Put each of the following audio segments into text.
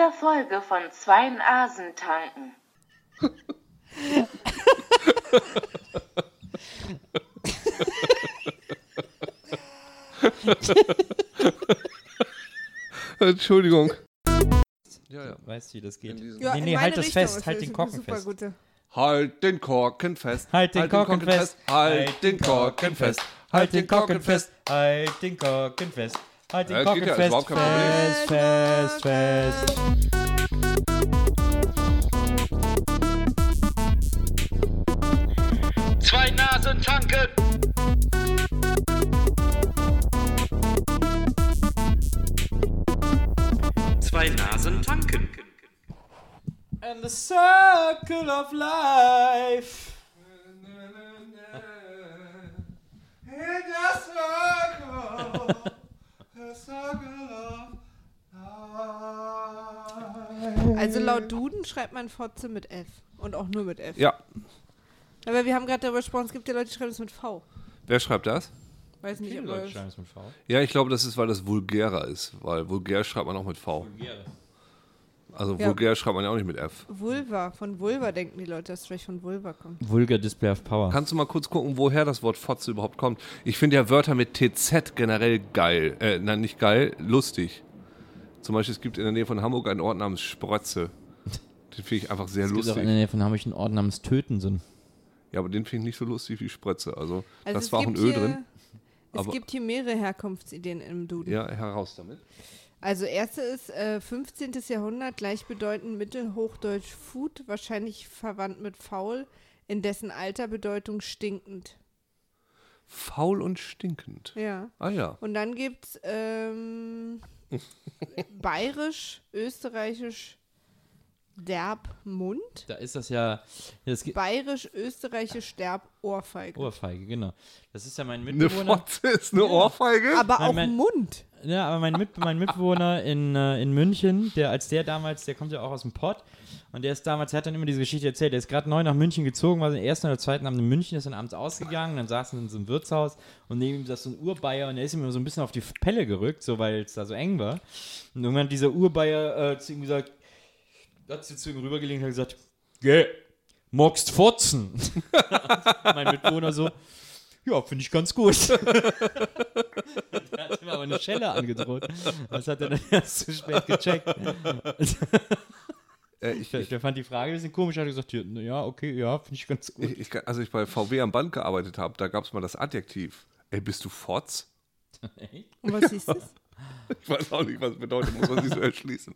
dieser Folge von Zwei Nasen tanken. Entschuldigung. Ja, ja. Weißt du, wie das geht? Ja, nee, nee, halt das Richtung fest, halt den Korken fest. Gute. Halt den Korken fest. Halt den Korken fest. Halt den Korken fest. Halt den Korken fest. Halt den Korken fest. Halt Ja, den geht Korken ja, fest. Fest, fest, fest. Zwei Nasen tanken. Zwei Nasen tanken. And the circle of life. Also laut Duden schreibt man Fotze mit F. Und auch nur mit F. Ja. Aber wir haben gerade darüber gesprochen, es gibt ja Leute, die schreiben es mit V. Wer schreibt das? Weiß nicht, Viele Leute schreiben es mit V. Ja, ich glaube, das ist, weil das vulgärer ist. Weil vulgär schreibt man auch mit V. Also Ja. vulgär schreibt man ja auch nicht mit F. Vulva. Von Vulva denken die Leute, dass es vielleicht von Vulva kommt. Vulgar Display of Power. Kannst du mal kurz gucken, woher das Wort Fotze überhaupt kommt? Ich finde ja Wörter mit TZ generell geil. Äh, nein, nicht geil, lustig. Zum Beispiel, es gibt in der Nähe von Hamburg einen Ort namens Sprötze. Den finde ich einfach sehr Es gibt auch lustig. in der Nähe von Hamburg einen Ort namens Tötensen. Ja, aber den finde ich nicht so lustig wie Sprötze. Also, Also das es war auch ein gibt Ö hier, drin. Es aber- gibt hier mehrere Herkunftsideen im Duden. Ja, heraus damit. Also erste ist äh, 15. Jahrhundert, gleichbedeutend Mittelhochdeutsch Food, wahrscheinlich verwandt mit faul, in dessen alter Bedeutung stinkend. Faul und stinkend. Ja. Ah ja. Und dann gibt's ähm, bayerisch, österreichisch, derb, Mund. Da ist das ja. Das gibt Bayerisch, österreichisch, derb, Ohrfeige. Ohrfeige, genau. Das ist ja mein Eine Mitbewohner. Fotze ist eine Ohrfeige? Aber Nein, auch mein- Mund. Ja, aber mein, Mit mein Mitbewohner in, äh, in München, der als der damals, der kommt ja auch aus dem Pott und der ist damals, der hat dann immer diese Geschichte erzählt, der ist gerade neu nach München gezogen, war den ersten oder zweiten Abend in München, ist dann abends ausgegangen, dann saßen in so einem Wirtshaus und neben ihm saß so ein Urbayer und der ist ihm immer so ein bisschen auf die Pelle gerückt, so weil es da so eng war. Und irgendwann hat dieser Urbayer äh, zu ihm gesagt, hat sie zu ihm rübergelegt und hat gesagt, geh, magst fotzen? mein Mitbewohner so, ja, finde ich ganz gut. Der hat mir aber eine Schelle angedroht. Das hat er dann erst zu spät gecheckt. Äh, ich, Der, ich, der fand die Frage ein bisschen komisch, hat gesagt, ja, na ja, okay, ja, finde ich ganz gut. ich, ich, also ich bei VW am Band gearbeitet habe, da gab es mal das Adjektiv. Ey, bist du Fotz? Und was hieß das? Ich weiß auch nicht, was es bedeutet, muss man sich so erschließen.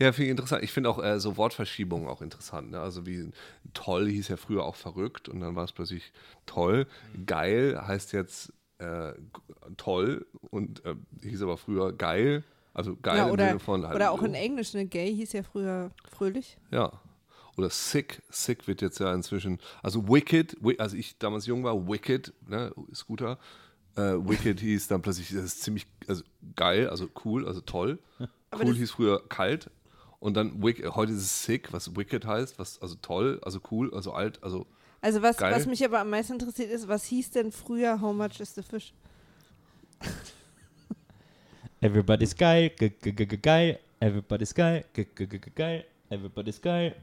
Ja, finde ich interessant. Ich finde auch äh, so Wortverschiebungen auch interessant. Ne? Also wie toll hieß ja früher auch verrückt und dann war es plötzlich toll. Geil heißt jetzt äh, toll und äh, hieß aber früher geil. Also geil ja, im oder, Sinne von halt oder auch in Englisch, ne? Gay hieß ja früher fröhlich. Ja. Oder sick. Sick wird jetzt ja inzwischen. Also wicked, wi- als ich damals jung war, wicked, ne, Scooter. Äh, wicked hieß dann plötzlich, das ist ziemlich also geil, also cool, also toll. Aber cool hieß früher kalt. Und dann wick, heute ist es sick, was wicked heißt, was also toll, also cool, also alt, also Also was, Geil. was mich aber am meisten interessiert ist, was hieß denn früher How much is the fish? Everybody's geil, ge- ge- ge- ge- geil, everybody's geil, ge- ge- ge- ge- geil, everybody's geil,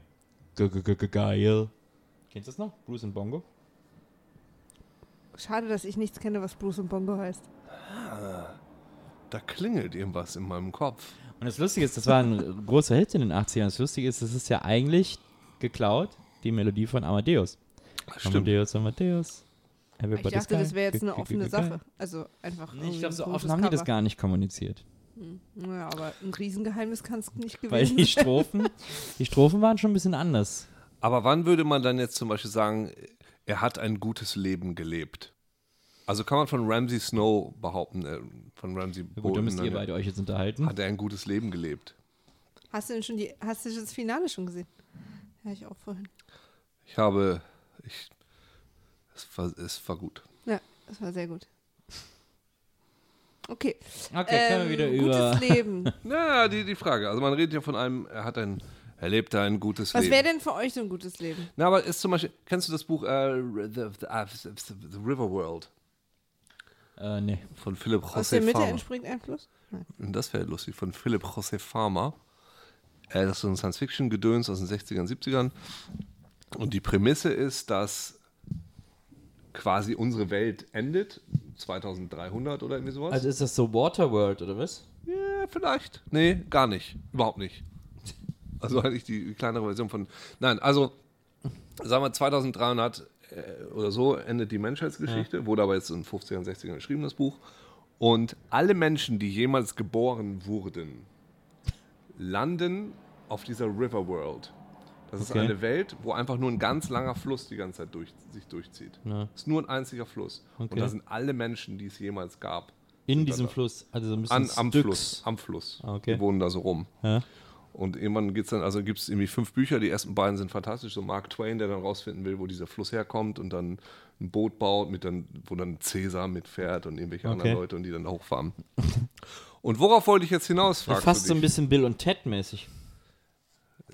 ge- ge- ge- ge- geil. Kennst du das noch? Bruce und Bongo? Schade, dass ich nichts kenne, was Bruce und Bongo heißt. Da klingelt irgendwas in meinem Kopf. Und das Lustige ist, das war ein großer Hit in den 80ern. Das Lustige ist, das ist ja eigentlich geklaut, die Melodie von Amadeus. Stimmt. Amadeus, Amadeus. Ich dachte, das wäre jetzt eine offene. Sache. Also einfach. Nee, ich glaube, so offen haben die das gar nicht kommuniziert. Naja, aber ein Riesengeheimnis kann es nicht gewesen Weil die sein. Strophen, die Strophen waren schon ein bisschen anders. Aber wann würde man dann jetzt zum Beispiel sagen, er hat ein gutes Leben gelebt? Also kann man von Ramsey Snow behaupten, äh, von Ramsey Ja, gut, da müsst ihr beide euch jetzt unterhalten. hat er ein gutes Leben gelebt? Hast du denn schon die, hast du das Finale schon gesehen? Ja, ich auch vorhin. Ich habe, ich, es war, es war gut. Ja, das war sehr gut. Okay. Okay, können wir wieder über. Ähm, Gutes Leben. Na, die, die Frage. Also man redet ja von einem, er hat ein, er lebt ein gutes Was Leben. wäre denn für euch so ein gutes Leben? Na, aber ist zum Beispiel, kennst du das Buch äh, the, the, uh, the, the River World Äh, nee. von Philip Aus der José Mitte Farmer? entspringt ein Fluss? Nein. Das wäre lustig, von Philip José Farmer. Äh, das ist so ein Science-Fiction-Gedöns aus den 60ern, 70ern. Und die Prämisse ist, dass quasi unsere Welt endet, 2300 oder irgendwie sowas. Also ist das so Waterworld oder was? Ja, vielleicht. Nee, gar nicht. Überhaupt nicht. Also eigentlich die kleinere Version von. Nein, also sagen wir 2300 äh, oder so endet die Menschheitsgeschichte. Wurde aber jetzt in 50ern, 60ern geschrieben, das Buch. Und alle Menschen, die jemals geboren wurden, landen auf dieser River World. Das ist Okay. eine Welt, wo einfach nur ein ganz langer Fluss die ganze Zeit durch, sich durchzieht. Ja. Es ist nur ein einziger Fluss. Und Okay. da sind alle Menschen, die es jemals gab. In diesem da. Fluss. Also so ein bisschen An, am. Fluss. Am Fluss. Ah, okay. Die wohnen da so rum. Ja. Und irgendwann geht's dann, also gibt es irgendwie fünf Bücher, die ersten beiden sind fantastisch. So Mark Twain, der dann rausfinden will, wo dieser Fluss herkommt und dann ein Boot baut, mit dann, wo dann Cäsar mitfährt und irgendwelche Okay. anderen Leute und die dann da hochfahren. und worauf wollte ich jetzt hinaus, fragst Fast so ein bisschen Bill und Ted mäßig.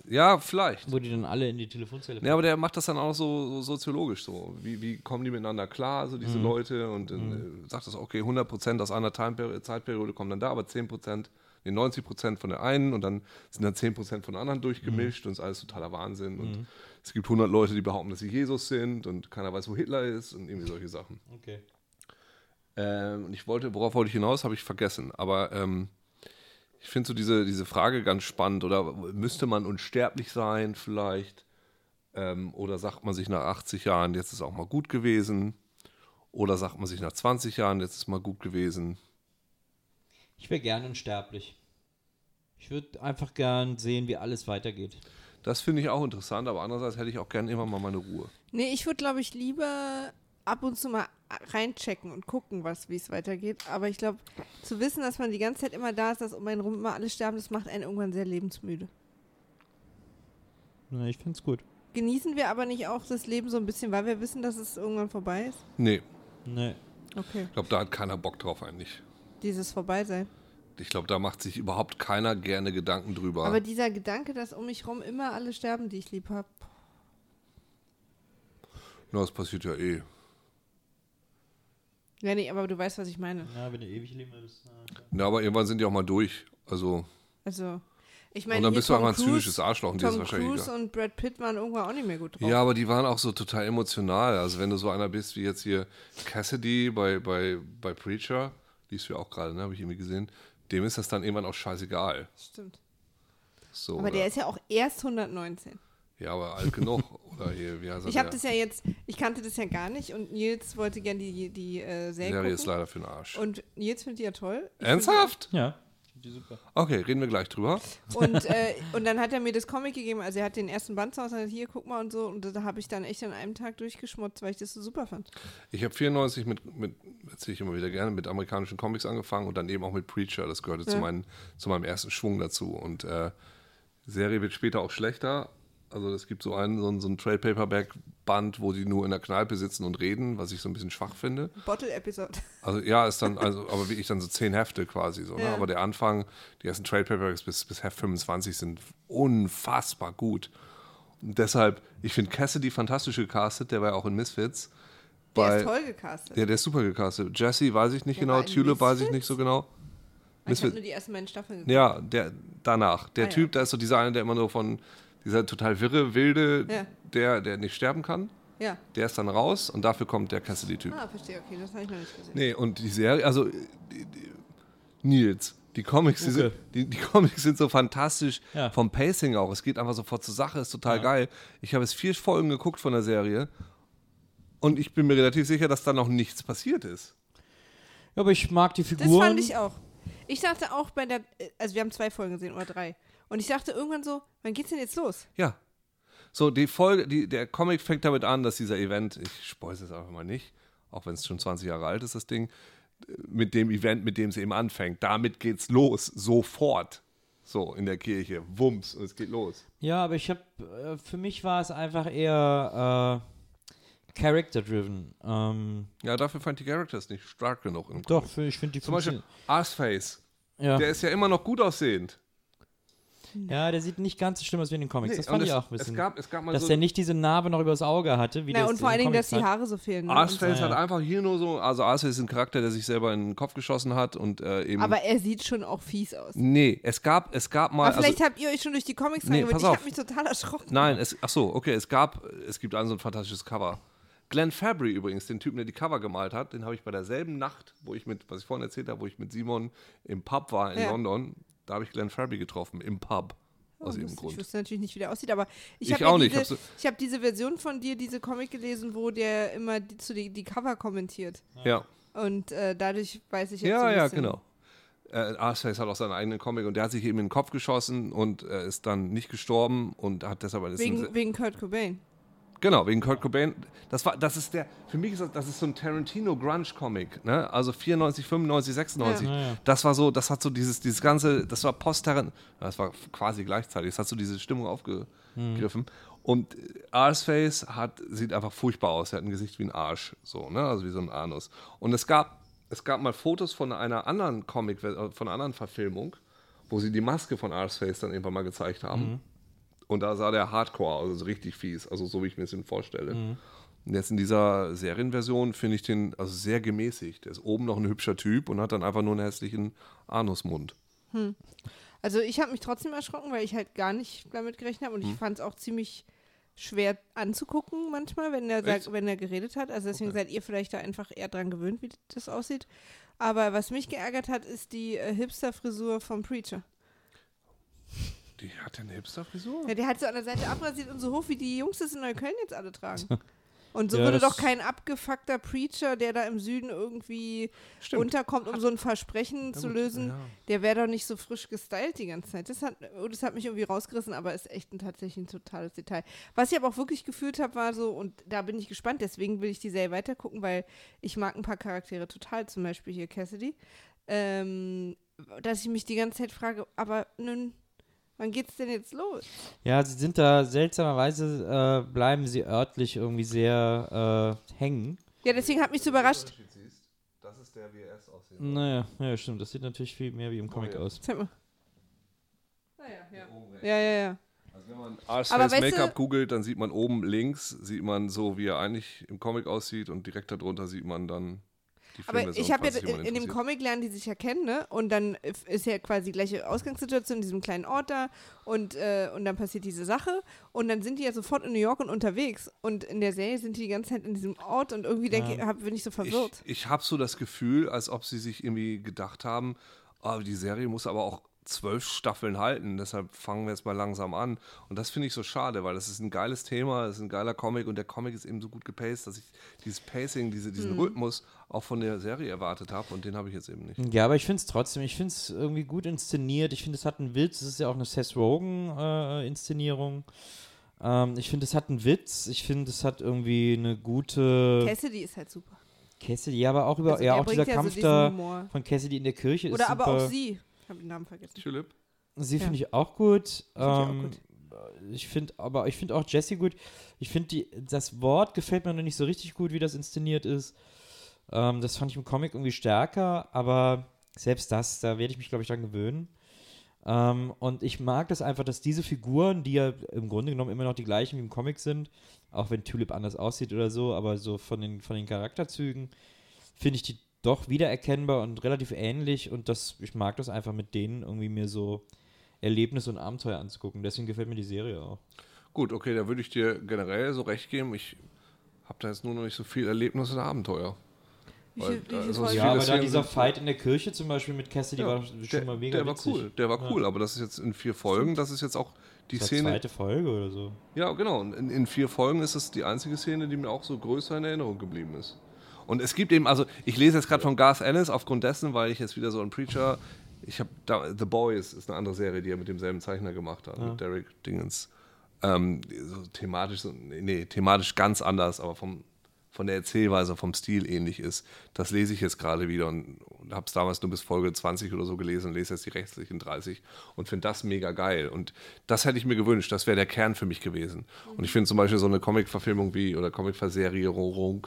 Ja, vielleicht. Wo die dann alle in die Telefonselle Ja, aber der macht das dann auch so, so soziologisch so. Wie, wie kommen die miteinander klar, so Mhm. diese Leute? Und dann äh, sagt das, okay, 100% aus einer Timeperi- Zeitperiode kommen dann da, aber 10%, nee, 90% von der einen und dann sind dann 10% von der anderen Mhm. durchgemischt und ist alles totaler Wahnsinn. Und es gibt 100 Leute, die behaupten, dass sie Jesus sind und keiner weiß, wo Hitler ist und irgendwie solche Sachen. Okay. Ähm, und ich wollte, worauf wollte ich hinaus, habe ich vergessen. Aber ähm, ich finde so diese, diese Frage ganz spannend. Oder müsste man unsterblich sein vielleicht? Ähm, oder sagt man sich nach 80 Jahren, jetzt ist auch mal gut gewesen? Oder sagt man sich nach 20 Jahren, jetzt ist mal gut gewesen? Ich wäre gern unsterblich. Ich würde einfach gern sehen, wie alles weitergeht. Das finde ich auch interessant, aber andererseits hätte ich auch gern immer mal meine Ruhe. Nee, ich würde, glaube ich, lieber ab und zu mal reinchecken und gucken, was, wie es weitergeht. Aber ich glaube, zu wissen, dass man die ganze Zeit immer da ist, dass um einen rum immer alle sterben, das macht einen irgendwann sehr lebensmüde. Na, ich find's gut. Genießen wir aber nicht auch das Leben so ein bisschen, weil wir wissen, dass es irgendwann vorbei ist? Nee, Nee. Okay. ich glaube, da hat keiner Bock drauf eigentlich. Dieses Vorbeisein. Ich glaube, da macht sich überhaupt keiner gerne Gedanken drüber. Aber dieser Gedanke, dass um mich rum immer alle sterben, die ich lieb habe. Na, das passiert ja eh. Ja, nee, aber du weißt, was ich meine. Ja, wenn du ewig leben würdest. Ja, aber irgendwann sind die auch mal durch. Also, Also, ich meine, und dann bist du Tom einfach ein Cruise- zynisches Arschloch und dir ist Tom wahrscheinlich Cruise egal. und Brad Pitt waren irgendwann auch nicht mehr gut drauf. Ja, aber die waren auch so total emotional. Also wenn du so einer bist wie jetzt hier Cassidy bei, bei, bei Preacher, liest du ja auch gerade, ne, habe ich irgendwie gesehen, dem ist das dann irgendwann auch scheißegal. Stimmt. So, Aber oder? der ist ja auch erst 119. ja, aber alt genug. Oder hier, wie heißt? Ich habe das ja jetzt, ich kannte das ja gar nicht und Nils wollte gern die, die äh, Serie, Serie ist leider für den Arsch. Und Nils findet die ja toll. Ich Ernsthaft? Ja. Die super. Okay, reden wir gleich drüber. Und, äh, und dann hat er mir das Comic gegeben, also er hat den ersten Band zu Hause, hat hier, guck mal und so. Und da habe ich dann echt an einem Tag durchgeschmutzt, weil ich das so super fand. Ich habe 94 mit, mit erzähle ich immer wieder gerne, mit amerikanischen Comics angefangen und dann eben auch mit Preacher. Das gehörte zu, Ja. meinen, zu meinem ersten Schwung dazu. Und äh, die Serie wird später auch schlechter. Also es gibt so einen, so ein, so ein Trade Paperback Band, wo die nur in der Kneipe sitzen und reden, was ich so ein bisschen schwach finde. Bottle-Episode. Also ja, ist dann, also, aber wirklich dann so zehn Hefte quasi so. Ne? Ja. Aber der Anfang, die ersten Trade Paperbacks bis, bis Heft 25 sind unfassbar gut. Und deshalb, ich finde Cassidy fantastisch gecastet, der war ja auch in Misfits. Der Bei- ist toll gecastet. ja, der ist super gecastet. Jesse weiß ich nicht Der genau, Tulip weiß ich Misfits? nicht so genau. ich habe Misfits- nur die ersten beiden Staffeln geguckt. Ja, der danach. Der Ah, ja. Typ, da ist so dieser eine, der immer nur von dieser total wirre, wilde, Ja. der, der nicht sterben kann. Ja. Der ist dann raus und dafür kommt der Cassidy-Typ. Ah, verstehe, okay, das habe ich noch nicht gesehen. Nee, und die Serie, also die, die, Nils, die Comics, die, sind, Okay. die, die Comics sind so fantastisch Ja. vom Pacing auch. Es geht einfach sofort zur Sache, ist total geil. Ich habe jetzt vier Folgen geguckt von der Serie und ich bin mir relativ sicher, dass da noch nichts passiert ist. Ja, aber ich mag die Das Figuren. fand ich auch. Ich dachte auch bei der, also wir haben zwei Folgen gesehen oder drei. Und ich dachte irgendwann so, wann geht's denn jetzt los? Ja. So, die Folge, die, der Comic fängt damit an, dass dieser Event, ich spoil es jetzt einfach mal nicht, auch wenn es schon 20 Jahre alt ist, das Ding, mit dem Event, mit dem es eben anfängt, damit geht's los, sofort. So, in der Kirche, wumms, und es geht los. Ja, aber ich habe, äh, für mich war es einfach eher äh, character-driven. Ähm, Ja, dafür fand die Characters nicht stark genug. Im doch, Comic. für, ich finde die Zum Beispiel Arseface, Ja. der ist ja immer noch gut aussehend. Ja, der sieht nicht ganz so schlimm aus wie in den Comics. Nee, das fand ich es, auch ein bisschen. Es gab, es gab mal dass so der nicht diese Narbe noch übers Auge hatte, wie Na, das und vor allen Dingen, dass die. Haare so fehlen. Ne? Ja, hat ja. einfach hier nur so, also Arseface ist ein Charakter, der sich selber in den Kopf geschossen hat und äh, eben. Aber er sieht schon auch fies aus. nee, es gab, es gab mal. Aber vielleicht also, habt ihr euch schon durch die Comics Nee, reingewöhnt. pass Ich habe mich total erschrocken. nein, es, ach so, okay, es gab, es gibt ein so ein fantastisches Cover. Glenn Fabry übrigens, den Typen, der die Cover gemalt hat, den habe ich bei derselben Nacht, wo ich mit, was ich vorhin erzählt habe, wo ich mit Simon im Pub war in Ja. London, da habe ich Glenn Fabry getroffen, im Pub. Aus Oh, irgendeinem das- Ich Grund. wüsste natürlich nicht, wie der aussieht, aber ich, Ich habe ja diese, hab ich habe diese Version von dir, diese Comic gelesen, wo der immer die, zu die, die Cover kommentiert. Ja. Und äh, dadurch weiß ich jetzt so Ja, ein ja, genau. Äh, Arseface hat auch seinen eigenen Comic und der hat sich eben in den Kopf geschossen und äh, ist dann nicht gestorben und hat deshalb ein Wegen, wegen Kurt Cobain. Genau, wegen Kurt Cobain. Das war, das ist der, für mich ist das, das ist so ein Tarantino Grunge Comic, ne? Also 94, 95, 96. Ja. Das war so, das hat so dieses, dieses ganze, das war post das war quasi gleichzeitig. Das hat so diese Stimmung aufgegriffen. Und äh, Arsface hat, sieht einfach furchtbar aus. Er hat ein Gesicht wie ein Arsch, so, ne? Also wie so ein Anus. Und es gab, es gab mal Fotos von einer anderen Comic, äh, von einer anderen Verfilmung, wo sie die Maske von Arsface dann irgendwann mal gezeigt haben. Und da sah der Hardcore aus, also richtig fies, also so wie ich mir das vorstelle. Und jetzt in dieser Serienversion finde ich den also sehr gemäßigt. Der ist oben noch ein hübscher Typ und hat dann einfach nur einen hässlichen Anusmund. Also ich habe mich trotzdem erschrocken, weil ich halt gar nicht damit gerechnet habe und Hm. ich fand es auch ziemlich schwer anzugucken manchmal, wenn er, sagt, wenn er geredet hat. Also deswegen seid ihr vielleicht da einfach eher dran gewöhnt, wie das aussieht. Aber was mich geärgert hat, ist die äh, Hipster-Frisur vom Preacher. Die hat ja eine Hipster-Frisur? Ja, der hat so an der Seite abrasiert und so hoch, wie die Jungs das in Neukölln jetzt alle tragen. Und so Ja, würde doch kein abgefuckter Preacher, der da im Süden irgendwie Stimmt. unterkommt, um so ein Versprechen zu gut, lösen, ja. der wäre doch nicht so frisch gestylt die ganze Zeit. Das hat, oh, das hat mich irgendwie rausgerissen, aber ist echt ein tatsächlich ein totales Detail. Was ich aber auch wirklich gefühlt habe, war so, und da bin ich gespannt, deswegen will ich die Serie weitergucken, weil ich mag ein paar Charaktere total, zum Beispiel hier Cassidy, ähm, dass ich mich die ganze Zeit frage, aber nun, wann geht's denn jetzt los? Ja, sie sind da seltsamerweise, äh, bleiben sie örtlich irgendwie sehr äh, hängen. Ja, deswegen hat mich so überrascht. Das ist der, wie er erst aussieht. Naja, ja, stimmt. Das sieht natürlich viel mehr wie im Comic ja. aus. Zeig mal. Naja, ja. Ja, ja, ja. Also wenn man Arseface weißt Make-up googelt, dann sieht man oben links, sieht man so, wie er eigentlich im Comic aussieht und direkt darunter sieht man dann Aber ich habe ja in dem. Comic lernen die sich ja kennen, ne? Und dann ist ja quasi die gleiche Ausgangssituation in diesem kleinen Ort da und, äh, und dann passiert diese Sache und dann sind die ja sofort in New York und unterwegs und in der Serie sind die die ganze Zeit in diesem Ort und irgendwie denke ich, hab, bin ich so verwirrt. Ich, ich habe so das Gefühl, als ob sie sich irgendwie gedacht haben, ah, die Serie muss aber auch zwölf Staffeln halten, deshalb fangen wir jetzt mal langsam an. Und das finde ich so schade, weil das ist ein geiles Thema, das ist ein geiler Comic und der Comic ist eben so gut gepaced, dass ich dieses Pacing, diese, diesen Mhm. Rhythmus auch von der Serie erwartet habe und den habe ich jetzt eben nicht. Ja, aber ich finde es trotzdem, ich finde es irgendwie gut inszeniert. Ich finde, es hat einen Witz. Es ist ja auch eine Seth Rogen-Inszenierung. ähm, ich finde, es hat einen Witz. Ich finde, es hat irgendwie eine gute Cassidy ist halt super. Cassidy. Ja, aber auch über, Also ja, auch dieser ja so Kampf diesen da Humor. von Cassidy in der Kirche Oder ist aber super. auch sie. Ich habe den Namen vergessen. Philipp? Sie Ja. finde ich auch gut. ich auch Ähm, gut. Ich finde, aber ich finde auch Jessie gut. Ich finde die, das Wort gefällt mir noch nicht so richtig gut, wie das inszeniert ist. Ähm, das fand ich im Comic irgendwie stärker, aber selbst das, da werde ich mich, glaube ich, dran gewöhnen. Ähm, und ich mag das einfach, dass diese Figuren, die ja im Grunde genommen immer noch die gleichen wie im Comic sind, auch wenn Tulip anders aussieht oder so, aber so von den, von den Charakterzügen, finde ich die doch wiedererkennbar und relativ ähnlich und das, ich mag das einfach mit denen irgendwie mir so Erlebnis und Abenteuer anzugucken. Deswegen gefällt mir die Serie auch. Gut, okay, da würde ich dir generell so recht geben. Ich habe da jetzt nur noch nicht so viel Erlebnis und Abenteuer. Weil viel Folgen? was Ja, aber da dieser Fight in der Kirche zum Beispiel mit Cassidy Ja, war schon der, mal mega der war witzig. cool, der war Ja. cool, aber das ist jetzt in vier Folgen, das ist jetzt auch die Das Szene. zweite Folge oder so. Ja, genau. Und in, in vier Folgen ist es die einzige Szene, die mir auch so größer in Erinnerung geblieben ist. Und es gibt eben, also ich lese jetzt gerade von Garth Ennis aufgrund dessen, weil ich jetzt wieder so ein Preacher, ich habe The Boys ist eine andere Serie, die er mit demselben Zeichner gemacht hat, mit Derek Dingens. Ähm, so thematisch, so, nee, thematisch ganz anders, aber vom, von der Erzählweise, vom Stil ähnlich ist. Das lese ich jetzt gerade wieder und, und habe es damals nur bis Folge 20 oder so gelesen und lese jetzt die restlichen 30 und finde das mega geil. Und das hätte ich mir gewünscht, das wäre der Kern für mich gewesen. Und ich finde zum Beispiel so eine Comic-Verfilmung wie oder Comic-Verserierung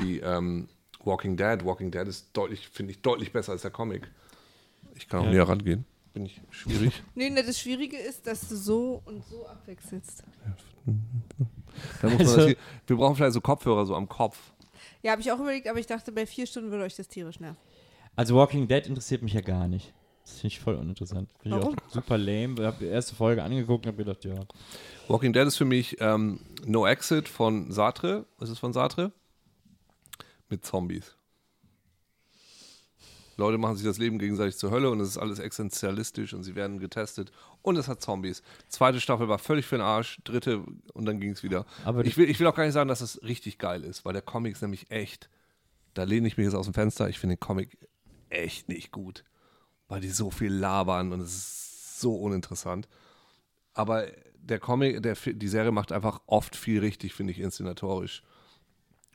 wie ähm, Walking Dead. Walking Dead ist deutlich, finde ich, deutlich besser als der Comic. Ich kann auch Ja. näher rangehen. bin ich schwierig. Nee, ne, das Schwierige ist, dass du so und so abwechselst. Man Also- hier, wir brauchen vielleicht so Kopfhörer so am Kopf. Ja, habe ich auch überlegt, aber ich dachte, bei vier Stunden würde euch das tierisch nerven. Also Walking Dead interessiert mich ja gar nicht. Das finde ich voll uninteressant. Finde ich Warum? auch super lame. Ich habe die erste Folge angeguckt und habe gedacht, ja. Walking Dead ist für mich ähm, No Exit von Sartre. Ist es von Sartre? Mit Zombies. Leute machen sich das Leben gegenseitig zur Hölle und es ist alles existenzialistisch und sie werden getestet und es hat Zombies. Zweite Staffel war völlig für den Arsch, dritte und dann ging es wieder. Aber ich, will, ich will auch gar nicht sagen, dass es richtig geil ist, weil der Comic ist nämlich echt. Da lehne ich mich jetzt aus dem Fenster. Ich finde den Comic echt nicht gut, weil die so viel labern und es ist so uninteressant. Aber der Comic, der, die Serie macht einfach oft viel richtig, finde ich, inszenatorisch.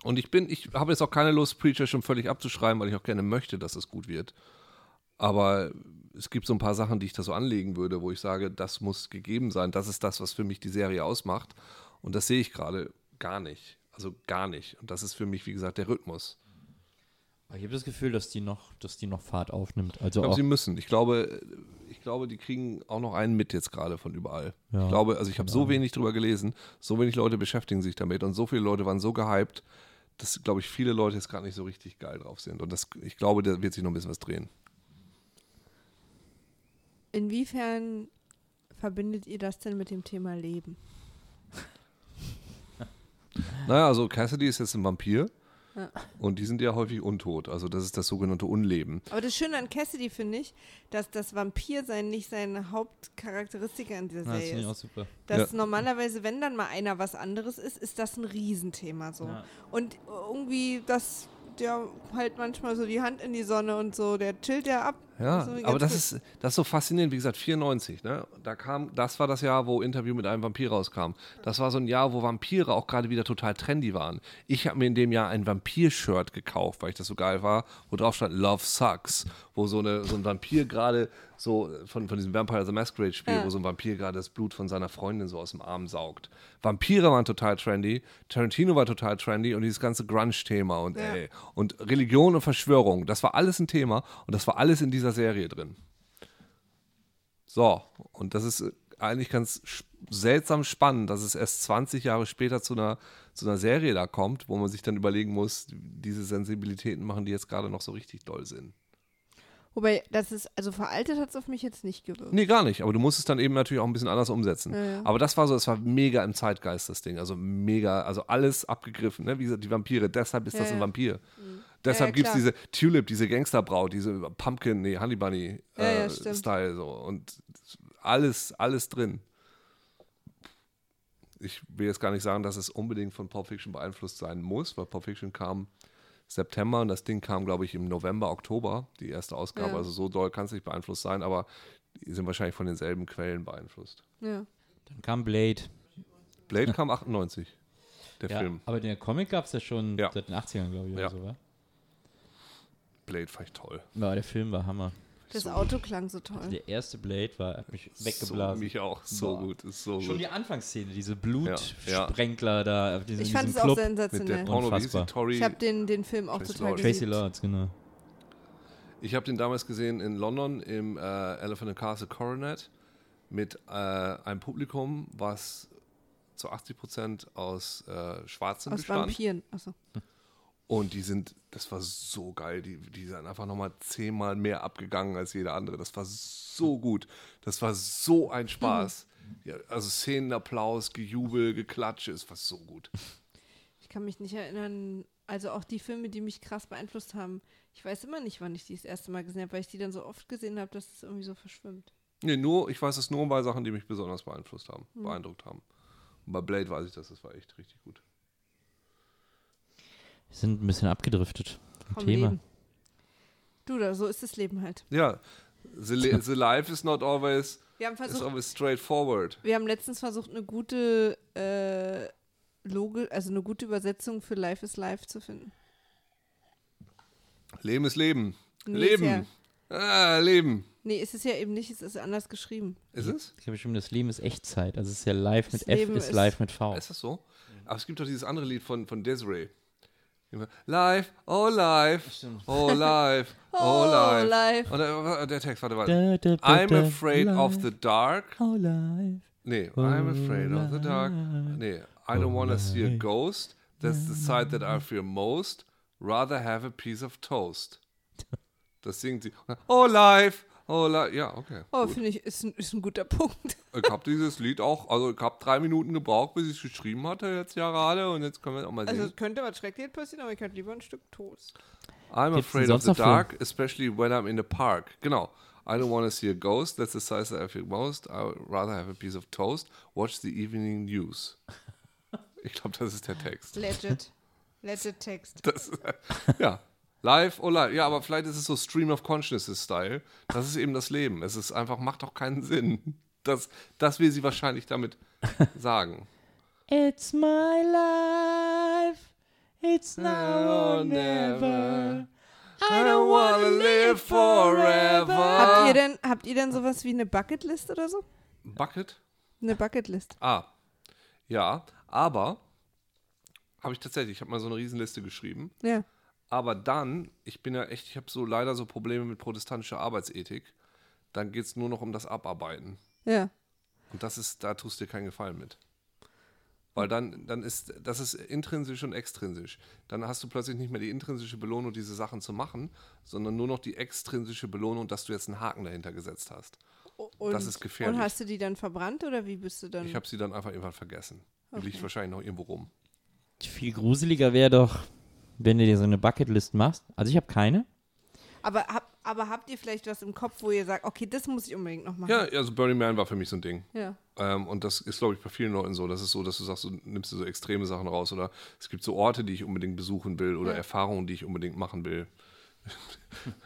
Und ich bin, ich habe jetzt auch keine Lust, Preacher schon völlig abzuschreiben, weil ich auch gerne möchte, dass es gut wird. Aber es gibt so ein paar Sachen, die ich da so anlegen würde, wo ich sage, das muss gegeben sein. Das ist das, was für mich die Serie ausmacht. Und das sehe ich gerade gar nicht. Also gar nicht. Und das ist für mich, wie gesagt, der Rhythmus. Ich habe das Gefühl, dass die noch, dass die noch Fahrt aufnimmt. Also Ich glaube, sie müssen. Ich glaube, ich glaube, die kriegen auch noch einen mit jetzt gerade von überall. Ja. Ich glaube, also ich habe so wenig drüber gelesen, so wenig Leute beschäftigen sich damit und so viele Leute waren so gehypt, dass, glaube ich, viele Leute jetzt gerade nicht so richtig geil drauf sind. Und das, ich glaube, da wird sich noch ein bisschen was drehen. Inwiefern verbindet ihr das denn mit dem Thema Leben? Naja, also Cassidy ist jetzt ein Vampir. Ja. Und die sind ja häufig untot. Also das ist das sogenannte Unleben. Aber das Schöne an Cassidy finde ich, dass das Vampirsein nicht seine Hauptcharakteristika in dieser Ja, das Serie finde ich auch ist. super. Dass Ja. normalerweise, wenn dann mal einer was anderes ist, ist das ein Riesenthema so. Ja. Und irgendwie, dass der halt manchmal so die Hand in die Sonne und so, der chillt ja ab. Ja, So, aber das ist, das ist so faszinierend. Wie gesagt, 94, ne? Da kam, das war das Jahr, wo Interview mit einem Vampir rauskam. Das war so ein Jahr, wo Vampire auch gerade wieder total trendy waren. Ich habe mir in dem Jahr ein Vampir-Shirt gekauft, weil ich das so geil war, wo drauf stand Love Sucks, wo so, eine, so ein Vampir gerade so von, von diesem Vampire the Masquerade Spiel, Ja. wo so ein Vampir gerade das Blut von seiner Freundin so aus dem Arm saugt. Vampire waren total trendy, Tarantino war total trendy und dieses ganze Grunge-Thema und Ja. ey, und Religion und Verschwörung, das war alles ein Thema und das war alles in dieser Serie drin. So, und das ist äh, eigentlich ganz seltsam spannend, dass es erst 20 Jahre später zu einer, zu einer Serie da kommt, wo man sich dann überlegen muss, diese Sensibilitäten machen die jetzt gerade noch so richtig doll Sinn. Wobei, das ist, also veraltet hat es auf mich jetzt nicht gewirkt. Nee, gar nicht, aber du musst es dann eben natürlich auch ein bisschen anders umsetzen. Ja, ja. Aber das war so, es war mega im Zeitgeist, das Ding. Also mega, also alles abgegriffen, ne? Wie gesagt, die Vampire, deshalb ist Ja, das ein. Vampir. Deshalb ja, gibt es diese Tulip, diese Gangsterbraut, diese Pumpkin, nee, Honey Bunny Ja, ja, äh. Style so. Und alles, alles drin. Ich will jetzt gar nicht sagen, dass es unbedingt von Pulp Fiction beeinflusst sein muss, weil Pulp Fiction kam September und das Ding kam, glaube ich, im November, Oktober, die erste Ausgabe. Ja. Also so doll kann es nicht beeinflusst sein, aber die sind wahrscheinlich von denselben Quellen beeinflusst. Ja. Dann kam Blade. Blade kam 98, der Ja, Film. aber den Comic gab es ja schon Ja. seit den 80ern, glaube ich, Ja. oder so, wa? Blade fand ich toll. Ja, der Film war Hammer. Das So Auto klang so toll. Der erste Blade war, hat mich So, weggeblasen. mich auch. So Boah. gut, ist so Schon gut. die Anfangsszene, diese Ja, Blutsprenkler da auf diesem, Ich fand es auch sensationell. Unfassbar. Tori. Ich habe den, den Film auch Tracy total Lords. Tracy. Lords, genau. Ich habe den damals gesehen in London im äh, Elephant and Castle Coronet mit äh, einem Publikum, was zu 80 Prozent aus äh, Schwarzen Aus bestand. Vampiren. Achso. Und die sind, das war so geil. Die, die sind einfach nochmal zehnmal mehr abgegangen als jeder andere. Das war so gut. Das war so ein Spaß. Ja, also Szenenapplaus, Gejubel, Geklatsche, es war so gut. Ich kann mich nicht erinnern, also auch die Filme, die mich krass beeinflusst haben. Ich weiß immer nicht, wann ich die das erste Mal gesehen habe, weil ich die dann so oft gesehen habe, dass es irgendwie so verschwimmt. Nee, nur, ich weiß es nur bei Sachen, die mich besonders beeinflusst haben, beeindruckt haben. Und bei Blade weiß ich das, das war echt richtig gut. Wir sind ein bisschen abgedriftet vom Vom Thema. Leben. Du, da, so ist das Leben halt. Ja, the, li- the life is not always, Wir haben is versucht, always straightforward. wir haben letztens versucht, eine gute äh, Loge, also eine gute Übersetzung für Life is Life zu finden. Leben ist Leben. Nee, Leben. ist Ah, Leben. Nee, ist es ja eben nicht, es ist anders geschrieben. Ist es? Ich glaube schon, das Leben ist Echtzeit. Also es ist ja live mit Das F, Leben ist ist- live mit V. Ist das so? Aber es gibt doch dieses andere Lied von, von Desiree. Life, oh life, oh life, oh, Oh, life. life. Und der, der Text, warte, warte. da, da, I'm afraid of life, the dark. Oh, life. Nee, I'm afraid of the dark. Nee, I don't want to see a ghost. That's the side that I fear most. Rather have a piece of toast. Das singt sie. Oh, life, oh. Ja, okay. Oh, finde ich, ist ein, ist ein guter Punkt. Ich habe dieses Lied auch, also ich habe drei Minuten gebraucht, bis ich es geschrieben hatte, jetzt ja gerade. Und jetzt können wir auch mal Also, singen. es könnte was Schreckliches passieren, aber ich hätte lieber ein Stück Toast. I'm Gibt's afraid of the dark, especially when I'm in the park. Genau. I don't want to see a ghost. That's the size that I feel most. I would rather have a piece of toast. Watch the evening news. Ich glaube, das ist der Text. Legit. Legit Text. Das, ja. Live or live. Ja, aber vielleicht ist es so Stream of Consciousness-Style. Das ist eben das Leben. Es ist einfach, macht doch keinen Sinn. Das, das will sie wahrscheinlich damit sagen. It's my life. It's now or never. I don't wanna live forever. Habt ihr denn, habt ihr denn sowas wie eine Bucketlist oder so? Bucket? Eine Bucketlist. Ah, ja, aber habe ich tatsächlich, ich habe mal so eine Riesenliste geschrieben. Ja. Aber dann, ich bin ja echt, ich habe so leider so Probleme mit protestantischer Arbeitsethik. Dann geht es nur noch um das Abarbeiten. Ja. Und das ist, da tust du dir keinen Gefallen mit. Weil dann, dann ist, das ist intrinsisch und extrinsisch. Dann hast du plötzlich nicht mehr die intrinsische Belohnung, diese Sachen zu machen, sondern nur noch die extrinsische Belohnung, dass du jetzt einen Haken dahinter gesetzt hast. Und, Das ist gefährlich. Und hast du die dann verbrannt oder wie bist du dann? Ich habe sie dann einfach irgendwann vergessen. Die liegt wahrscheinlich noch irgendwo rum. Viel gruseliger wäre doch, wenn du dir so eine Bucketlist machst. Also ich habe keine. aber, hab, aber habt ihr vielleicht was im Kopf, wo ihr sagt, okay, das muss ich unbedingt noch machen? Ja, also Burning Man war für mich so ein Ding. Ja. Ähm, und das ist, glaube ich, bei vielen Leuten so. Das ist so, dass du sagst, du nimmst dir so extreme Sachen raus. Oder es gibt so Orte, die ich unbedingt besuchen will. Oder Ja. Erfahrungen, die ich unbedingt machen will.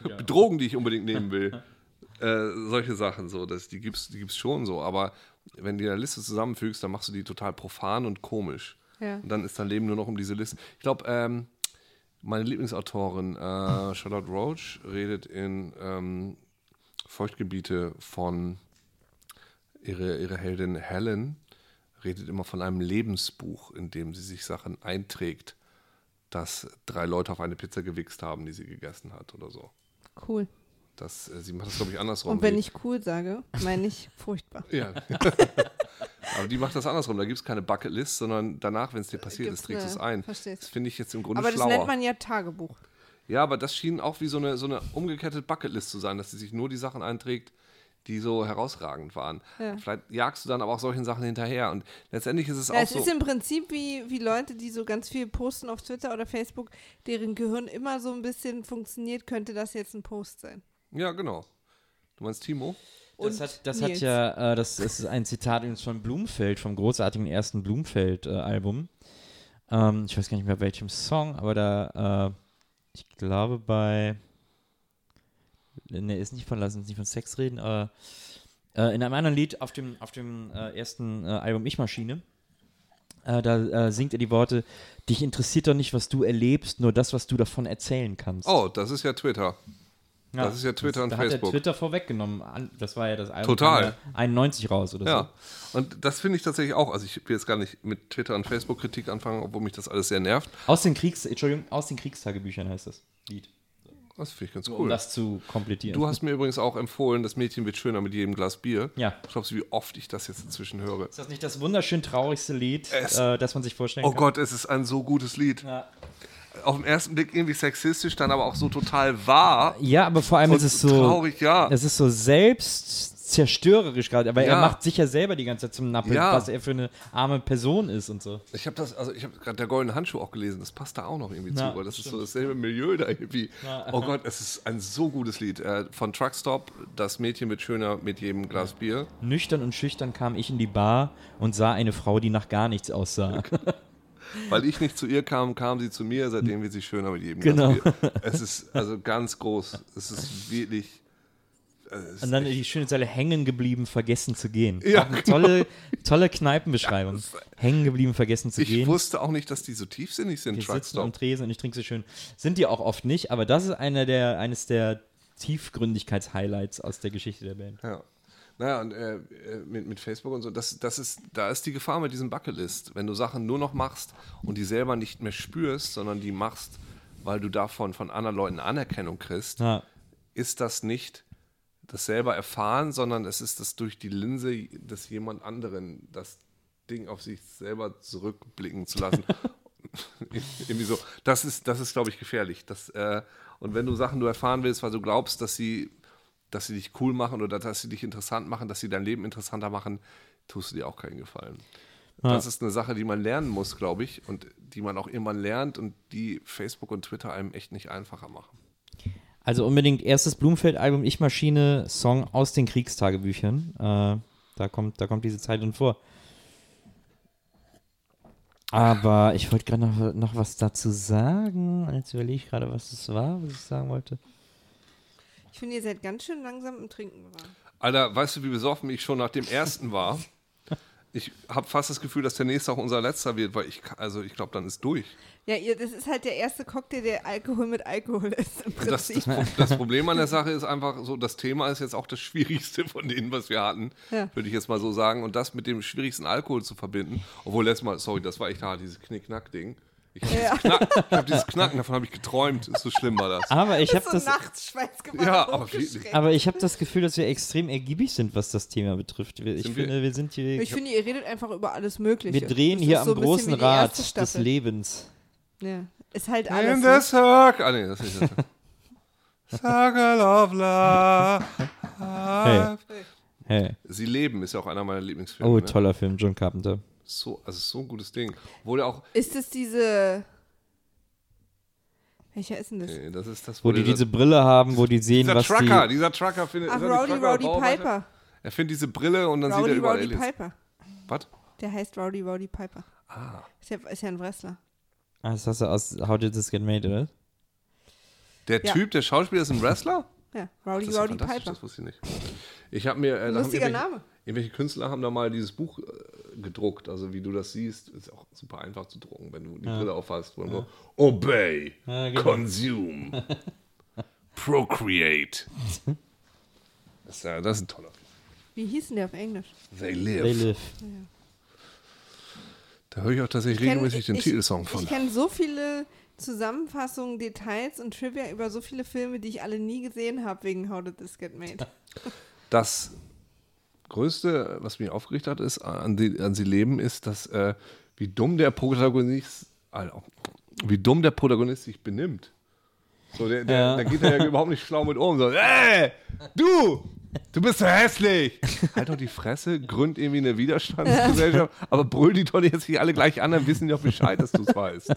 Drogen, die ich unbedingt nehmen will. äh, solche Sachen so. Das, die gibt es die gibt's schon so. Aber wenn du die in der Liste zusammenfügst, dann machst du die total profan und komisch. Ja. Und dann ist dein Leben nur noch um diese Liste. Ich glaube, ähm, meine Lieblingsautorin äh, Charlotte Roach redet in ähm, Feuchtgebiete von ihre, ihre Heldin Helen, redet immer von einem Lebensbuch, in dem sie sich Sachen einträgt, dass drei Leute auf eine Pizza gewichst haben, die sie gegessen hat oder so. Cool. Das, äh, sie macht das, glaube ich, andersrum. Und wenn ich cool sage, meine ich furchtbar. Ja. Aber die macht das andersrum. Da gibt es keine Bucketlist, sondern danach, wenn es dir passiert Gibt's ist, trägst du es ein. verstehst. Das finde ich jetzt im Grunde Aber das schlauer. nennt man ja Tagebuch. Ja, aber das schien auch wie so eine, so eine umgekehrte Bucketlist zu sein, dass sie sich nur die Sachen einträgt, die so herausragend waren. Ja. Vielleicht jagst du dann aber auch solchen Sachen hinterher. Und letztendlich ist es Ja, auch es so. ist im Prinzip wie, wie Leute, die so ganz viel posten auf Twitter oder Facebook, deren Gehirn immer so ein bisschen funktioniert, könnte das jetzt ein Post sein. Ja, genau. Du meinst Timo? Das hat, das hat ja, äh, das, das ist ein Zitat übrigens von Blumfeld, vom großartigen ersten Blumfeld-Album. ähm, ich weiß gar nicht mehr welchem Song, aber da, äh, ich glaube bei, ne, ist nicht von, lass uns nicht von Sex reden, aber äh, in einem anderen Lied auf dem, auf dem äh, ersten äh, Album Ich Maschine, äh, da äh, singt er die Worte, dich interessiert doch nicht, was du erlebst, nur das, was du davon erzählen kannst. Oh, das ist ja Twitter. Das ist ja Twitter und da hat er Facebook. Twitter vorweggenommen. Das war ja das Album Total. kam ja 91 raus oder Ja. so. Und das finde ich tatsächlich auch. Also ich will jetzt gar nicht mit Twitter und Facebook-Kritik anfangen, obwohl mich das alles sehr nervt. Aus den Kriegs, Entschuldigung, aus den Kriegstagebüchern heißt das Lied. Das finde ich ganz Um cool. das zu komplettieren. Du hast mir übrigens auch empfohlen, das Mädchen wird schöner mit jedem Glas Bier. Ja. Glaubst du, wie oft ich das jetzt inzwischen höre? ist das nicht das wunderschön traurigste Lied, Es- äh, das man sich vorstellen Oh kann? Gott, es ist ein so gutes Lied. Ja. Auf den ersten Blick irgendwie sexistisch, dann aber auch so total wahr. Ja, aber vor allem ist es so. traurig, ja. Es ist so selbst zerstörerisch gerade, aber er Ja. macht sich ja selber die ganze Zeit zum Nappel, Ja. was er für eine arme Person ist und so. Ich habe das, also ich habe gerade der goldene Handschuh auch gelesen, das passt da auch noch irgendwie Ja, zu, weil das ist so dasselbe Milieu da irgendwie. Oh Gott, es ist ein so gutes Lied. Äh, von Truckstop, das Mädchen wird schöner mit jedem Glas Bier. Nüchtern und schüchtern kam ich in die Bar und sah eine Frau, die nach gar nichts aussah. Weil ich nicht zu ihr kam, kam sie zu mir, seitdem wird sie schöner mit jedem Genau. Bier. Es ist also ganz groß. Es ist wirklich. äh, es Und dann die schöne Zeile hängen geblieben, vergessen zu gehen. Ja, Auch eine tolle, tolle Kneipenbeschreibung. Hängen geblieben, vergessen zu ich gehen. wusste auch nicht, dass die so tiefsinnig sind, Die sitzen am. Tresen und ich trinke so schön. Sind die auch oft nicht, aber das ist einer der, eines der Tiefgründigkeits-Highlights aus der Geschichte der Band. Ja. Naja, und äh, äh, mit, mit Facebook und so, das, das ist, da ist die Gefahr mit diesem Bucketlist. Wenn du Sachen nur noch machst und die selber nicht mehr spürst, sondern die machst, weil du davon von anderen Leuten Anerkennung kriegst, Ja. ist das nicht das selber erfahren, sondern es ist das durch die Linse des jemand anderen, das Ding auf sich selber zurückblicken zu lassen. Irgendwie so. Das ist, das ist glaube ich, gefährlich. Das, äh, und wenn du Sachen nur erfahren willst, weil du glaubst, dass sie, dass sie dich cool machen oder dass sie dich interessant machen, dass sie dein Leben interessanter machen, tust du dir auch keinen Gefallen. Das ist eine Sache, die man lernen muss, glaube ich, und die man auch irgendwann lernt und die Facebook und Twitter einem echt nicht einfacher machen. Also unbedingt erstes Blumenfeld-Album Ich Maschine, Song aus den Kriegstagebüchern. Äh, da, kommt, da kommt diese Zeit drin vor. Aber ich wollte gerade noch, noch was dazu sagen. Jetzt überlege ich gerade, was es war, was ich sagen wollte. Ich finde, ihr seid ganz schön langsam im Trinken geworden. Alter, weißt du, wie besoffen ich schon nach dem ersten war? Ich habe fast das Gefühl, dass der nächste auch unser letzter wird, weil ich, also ich glaube, dann ist durch. Ja, ihr, das ist halt der erste Cocktail, der Alkohol mit Alkohol ist Das, das, das Problem an der Sache ist einfach so, das Thema ist jetzt auch das Schwierigste von denen, was wir hatten, Ja. würde ich jetzt mal so sagen. Und das mit dem schwierigsten Alkohol zu verbinden, obwohl letztes Mal, sorry, das war echt hart, dieses Knick-Knack-Ding. Ich habe dieses, Knack, ich hab dieses Knacken, davon habe ich geträumt. So schlimm war das. Aber ich habe so das, nachts schweißgebacken Ja, aber aber ich habe das Gefühl, dass wir extrem ergiebig sind, was das Thema betrifft. Wir- Ich Sind wir- finde, wir sind hier, Ich finde, ihr redet einfach über alles Mögliche. wir drehen Das hier ist am so großen Rad des. Lebens. Ja. Ist halt alles. In Ne? the circle. Ah, nee, das ist nicht das. Circle of Love. Hey. Hey. Sie leben ist ja auch einer meiner Lieblingsfilme. Oh, ne? toller Film, John Carpenter. So, also so ein gutes Ding. Obwohl auch, Ist es diese. Welcher ist denn das? nee, das ist das, Wo die der- diese Brille haben, wo die sehen, dieser was Trucker, die... dieser Trucker findet. Ach, ist er die Rowdy Trucker, Rowdy? Piper. Er findet diese Brille und dann sieht er Rowdy überall Rowdy Aliens. Piper. Was? Der heißt Rowdy Rowdy Piper. Ah. Ist ja, ist ja ein Wrestler. Ah, das hast du aus How Did This Get Made, oder? Der Ja. Typ, der Schauspieler ist ein Wrestler? Ja, Rowdy Das ist Rowdy Piper. das wusste ich nicht. Ich habe mir. Äh, Lustiger irgendwelche- Name. Irgendwelche Künstler haben da mal dieses Buch äh, gedruckt. Also, wie du das siehst, ist auch super einfach zu drucken, wenn du die Brille aufhast. Wo nur Obey, Ja, genau. Consume, Procreate. Das ist, ja, das ist ein toller Film. Wie hieß denn der auf Englisch? They live. They live. Da höre ich auch tatsächlich kenn- regelmäßig den ich- Titelsong von. Ich kenne so viele Zusammenfassungen, Details und Trivia über so viele Filme, die ich alle nie gesehen habe, wegen How Did This Get Made. Das Größte, was mich aufgeregt hat, ist an, die, an sie leben, ist, dass äh, wie dumm der Protagonist, Alter, wie dumm der Protagonist sich benimmt. So, der, der, Ja. der geht ja überhaupt nicht schlau mit um. So, ey, du, du bist so hässlich. Halt doch die Fresse, gründ irgendwie eine Widerstandsgesellschaft, aber brüll die doch jetzt nicht alle gleich an, dann wissen die doch Bescheid, dass du es weißt.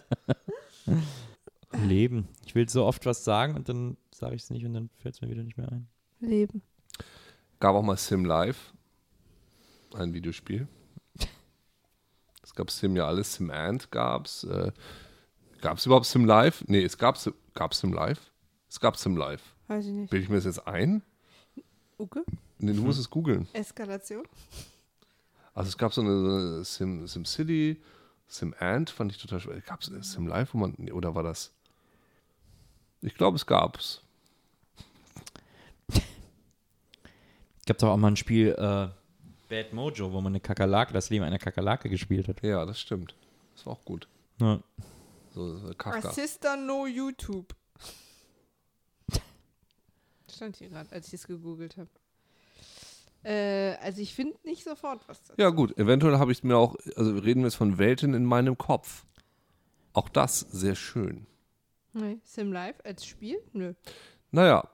Leben. Ich will so oft was sagen und dann sage ich es nicht und dann fällt es mir wieder nicht mehr ein. Leben. Gab auch mal Sim Live, ein Videospiel. Es gab Sim ja alles, Sim Ant gab's. Äh, gab es überhaupt Sim Live? Nee, es gab, Sim- gab Sim Live. Es gab Sim Live. Weiß ich nicht. Bilde ich mir das jetzt ein? Uke? Nee, du musst es googeln. Eskalation? Also es gab so eine, so eine Sim, Sim City, Sim Ant, fand ich total schwer. Gab es Sim Live, wo man, nee, oder war das? Ich glaube, es gab's. Gab doch auch mal ein Spiel äh, Bad Mojo, wo man eine Kakerlake, das Leben einer Kakerlake gespielt hat. Ja, das stimmt. Das war auch gut. Ja. So, so Kafka. Assista no YouTube. Stand hier gerade, als ich es gegoogelt habe. Äh, also ich finde nicht sofort was dazu. Ja, gut, eventuell habe ich mir auch, also reden wir jetzt von Welten in meinem Kopf. Auch das sehr schön. Nee. Sim Live als Spiel? Nö. Naja,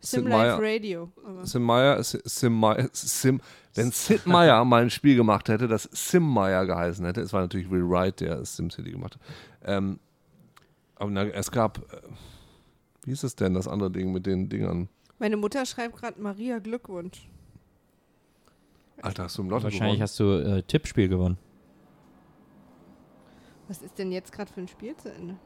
Sid Live Meier, Radio. Aber Sim Meier, Sim Meier, Sim, wenn Sid Meier mal ein Spiel gemacht hätte, das Sim Meier geheißen hätte, es war natürlich Will Wright, der SimCity gemacht hat. Ähm, aber na, es gab, äh, wie ist es denn, das andere Ding mit den Dingern? meine Mutter schreibt gerade Maria Glückwunsch. Alter, hast du im Lotto Wahrscheinlich gewonnen? hast du äh, Tippspiel gewonnen. Was ist denn jetzt gerade für ein Spiel zu Ende?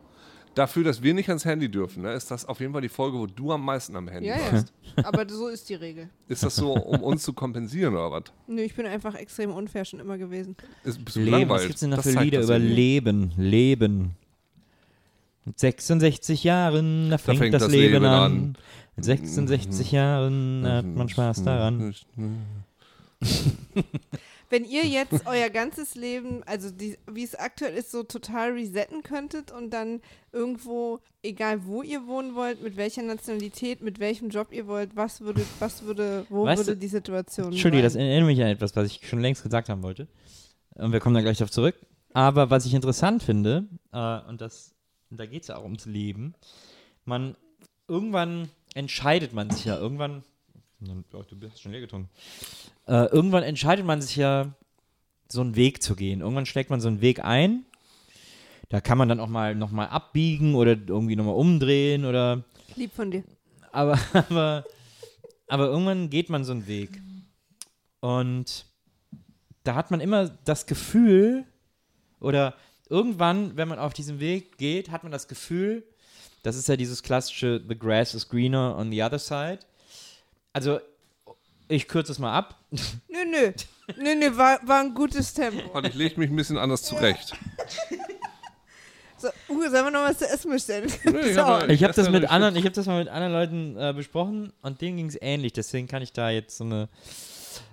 Dafür, dass wir nicht ans Handy dürfen, ne, ist das auf jeden Fall die Folge, wo du am meisten am Handy Ja, ja. warst. Aber so ist die Regel. Ist das so, um uns zu kompensieren oder was? Nö, ich bin einfach extrem unfair schon immer gewesen. Ist, bist du Leben, was langweilt? gibt's denn Das für Lieder über irgendwie. Leben? Leben. Mit 66 Jahren, da fängt, fängt das, das Leben Leben an. an. Mit 66 Jahren hat man Spaß daran. Wenn ihr jetzt euer ganzes Leben, also die, wie es aktuell ist, so total resetten könntet und dann irgendwo, egal wo ihr wohnen wollt, mit welcher Nationalität, mit welchem Job ihr wollt, was würde, was würde, wo Weißt würde die Situation Entschuldige, das sein? erinnert mich an etwas, was ich schon längst gesagt haben wollte. Und wir kommen da gleich darauf zurück. Aber was ich interessant finde, äh, und das, da geht es ja auch ums Leben, man, irgendwann entscheidet man sich ja, irgendwann, oh, du bist schon leer getrunken, äh, irgendwann entscheidet man sich ja, so einen Weg zu gehen. Irgendwann schlägt man so einen Weg ein. Da kann man dann auch mal nochmal abbiegen oder irgendwie nochmal umdrehen oder Lieb von dir. aber, aber, aber irgendwann geht man so einen Weg. Und da hat man immer das Gefühl, oder irgendwann, wenn man auf diesem Weg geht, hat man das Gefühl, das ist ja dieses klassische The grass is greener on the other side. Also, ich kürze es mal ab. Nö, nö. Nö, nö, war, war ein gutes Tempo. Warte, ich lege mich ein bisschen anders zurecht. So, Uwe, sollen wir noch was zu essen bestellen? hab- Ich habe esse das ja mit nicht anderen, ich habe das mal mit anderen Leuten äh, besprochen und denen ging es ähnlich. Deswegen kann ich da jetzt so eine,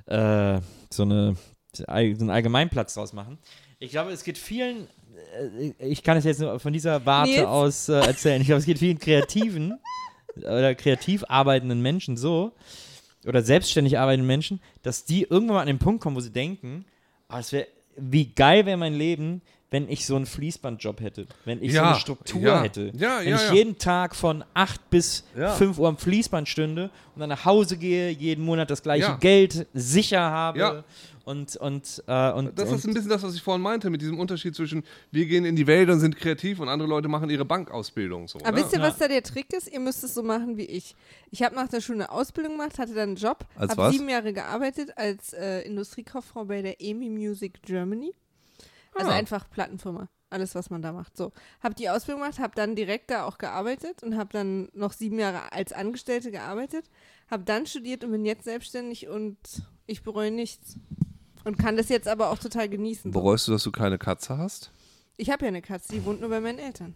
äh, so eine, so einen Allgemeinplatz draus machen. Ich glaube, es geht vielen, äh, ich kann es jetzt nur von dieser Warte Nils? aus äh, erzählen. Ich glaube, es geht vielen kreativen oder kreativ arbeitenden Menschen so oder selbstständig arbeitenden Menschen, dass die irgendwann mal an den Punkt kommen, wo sie denken, ah, es wäre, wie geil wäre mein Leben, wenn ich so einen Fließbandjob hätte, wenn ich so Ja, eine Struktur ja, hätte, ja, wenn ja, ich ja. jeden Tag von 8 bis Ja. 5 Uhr am Fließband stünde und dann nach Hause gehe, jeden Monat das gleiche Ja. Geld sicher habe Ja. und, und, äh, und, Das und ist ein bisschen das, was ich vorhin meinte, mit diesem Unterschied zwischen wir gehen in die Welt und sind kreativ und andere Leute machen ihre Bankausbildung. So, Aber ne? wisst ihr, Ja. was da der Trick ist? Ihr müsst es so machen wie ich. Ich habe nach der Schule eine Ausbildung gemacht, hatte dann einen Job, habe sieben Jahre gearbeitet als äh, Industriekauffrau bei der EMI Music Germany. Also einfach Plattenfirma. Alles, was man da macht. So. Habe die Ausbildung gemacht, habe dann direkt da auch gearbeitet und habe dann noch sieben Jahre als Angestellte gearbeitet. Habe dann studiert und bin jetzt selbstständig und ich bereue nichts. Und kann das jetzt aber auch total genießen. Bereust du, dass du keine Katze hast? Ich habe ja eine Katze, die wohnt nur bei meinen Eltern.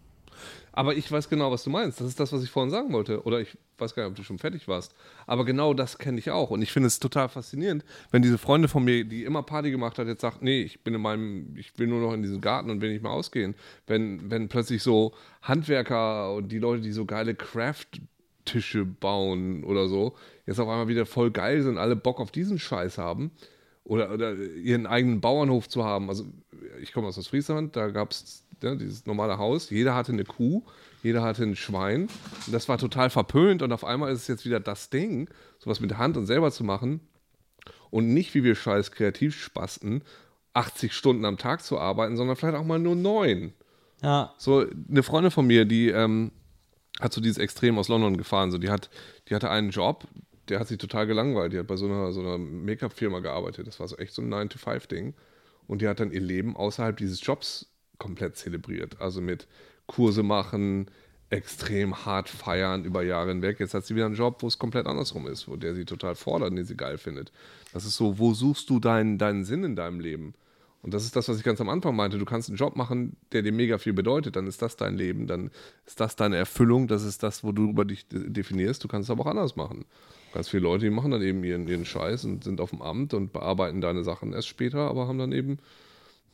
Aber ich weiß genau, was du meinst. Das ist das, was ich vorhin sagen wollte. Oder ich weiß gar nicht, ob du schon fertig warst. Aber genau das kenne ich auch. Und ich finde es total faszinierend, wenn diese Freunde von mir, die immer Party gemacht hat, jetzt sagt, nee, ich bin in meinem, ich will nur noch in diesem Garten und will nicht mehr ausgehen. Wenn, wenn plötzlich so Handwerker und die Leute, die so geile Craft-Tische bauen oder so, jetzt auf einmal wieder voll geil sind, alle Bock auf diesen Scheiß haben. Oder, oder ihren eigenen Bauernhof zu haben. Also ich komme aus Ostfriesland, da gab es ne, dieses normale Haus, jeder hatte eine Kuh, jeder hatte ein Schwein. Und das war total verpönt und auf einmal ist es jetzt wieder das Ding, sowas mit der Hand und selber zu machen und nicht wie wir scheiß Kreativspasten 80 Stunden am Tag zu arbeiten, sondern vielleicht auch mal nur neun. ja, So, eine Freundin von mir, die ähm, hat so dieses Extrem aus London gefahren. So, die, hat, die hatte einen Job, der hat sich total gelangweilt. Die hat bei so einer, so einer Make-up-Firma gearbeitet. Das war so echt so ein 9-to-5-Ding. Und die hat dann ihr Leben außerhalb dieses Jobs komplett zelebriert. Also mit Kurse machen, extrem hart feiern über Jahre hinweg. Jetzt hat sie wieder einen Job, wo es komplett andersrum ist, wo der sie total fordert und den sie geil findet. Das ist so, wo suchst du deinen, deinen Sinn in deinem Leben? Und das ist das, was ich ganz am Anfang meinte. Du kannst einen Job machen, der dir mega viel bedeutet, dann ist das dein Leben, dann ist das deine Erfüllung, das ist das, wo du über dich de- definierst. Du kannst es aber auch anders machen. Ganz viele Leute, die machen dann eben ihren, ihren Scheiß und sind auf dem Amt und bearbeiten deine Sachen erst später, aber haben dann eben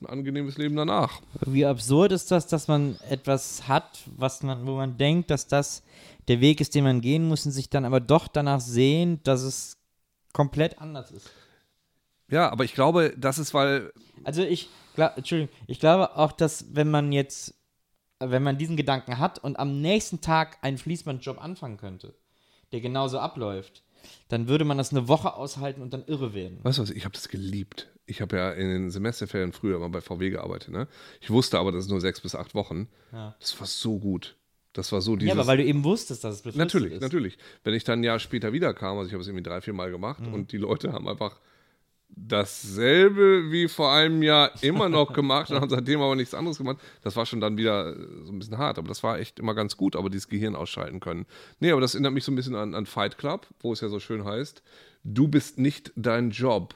ein angenehmes Leben danach. Wie absurd ist das, dass man etwas hat, was man, wo man denkt, dass das der Weg ist, den man gehen muss, und sich dann aber doch danach sehen, dass es komplett anders ist. Ja, aber ich glaube, das ist, weil Also ich, glaub, Entschuldigung, ich glaube auch, dass wenn man jetzt, wenn man diesen Gedanken hat und am nächsten Tag einen Fließbandjob anfangen könnte, der genauso abläuft, dann würde man das eine Woche aushalten und dann irre werden. Weißt du was, ich habe das geliebt. Ich habe ja in den Semesterferien früher immer bei VW gearbeitet. Ne? Ich wusste aber, das ist nur sechs bis acht Wochen. Ja. Das war so gut. Das war so dieses... Ja, aber weil du eben wusstest, dass es befristet Natürlich, ist. natürlich. Wenn ich dann ein Jahr später wiederkam, also ich habe es irgendwie drei, vier Mal gemacht Mhm. und die Leute haben einfach dasselbe wie vor einem Jahr immer noch gemacht und haben seitdem aber nichts anderes gemacht. Das war schon dann wieder äh, so ein bisschen hart, aber das war echt immer ganz gut, aber dieses Gehirn ausschalten können. Nee, aber das erinnert mich so ein bisschen an, an Fight Club, wo es ja so schön heißt, du bist nicht dein Job.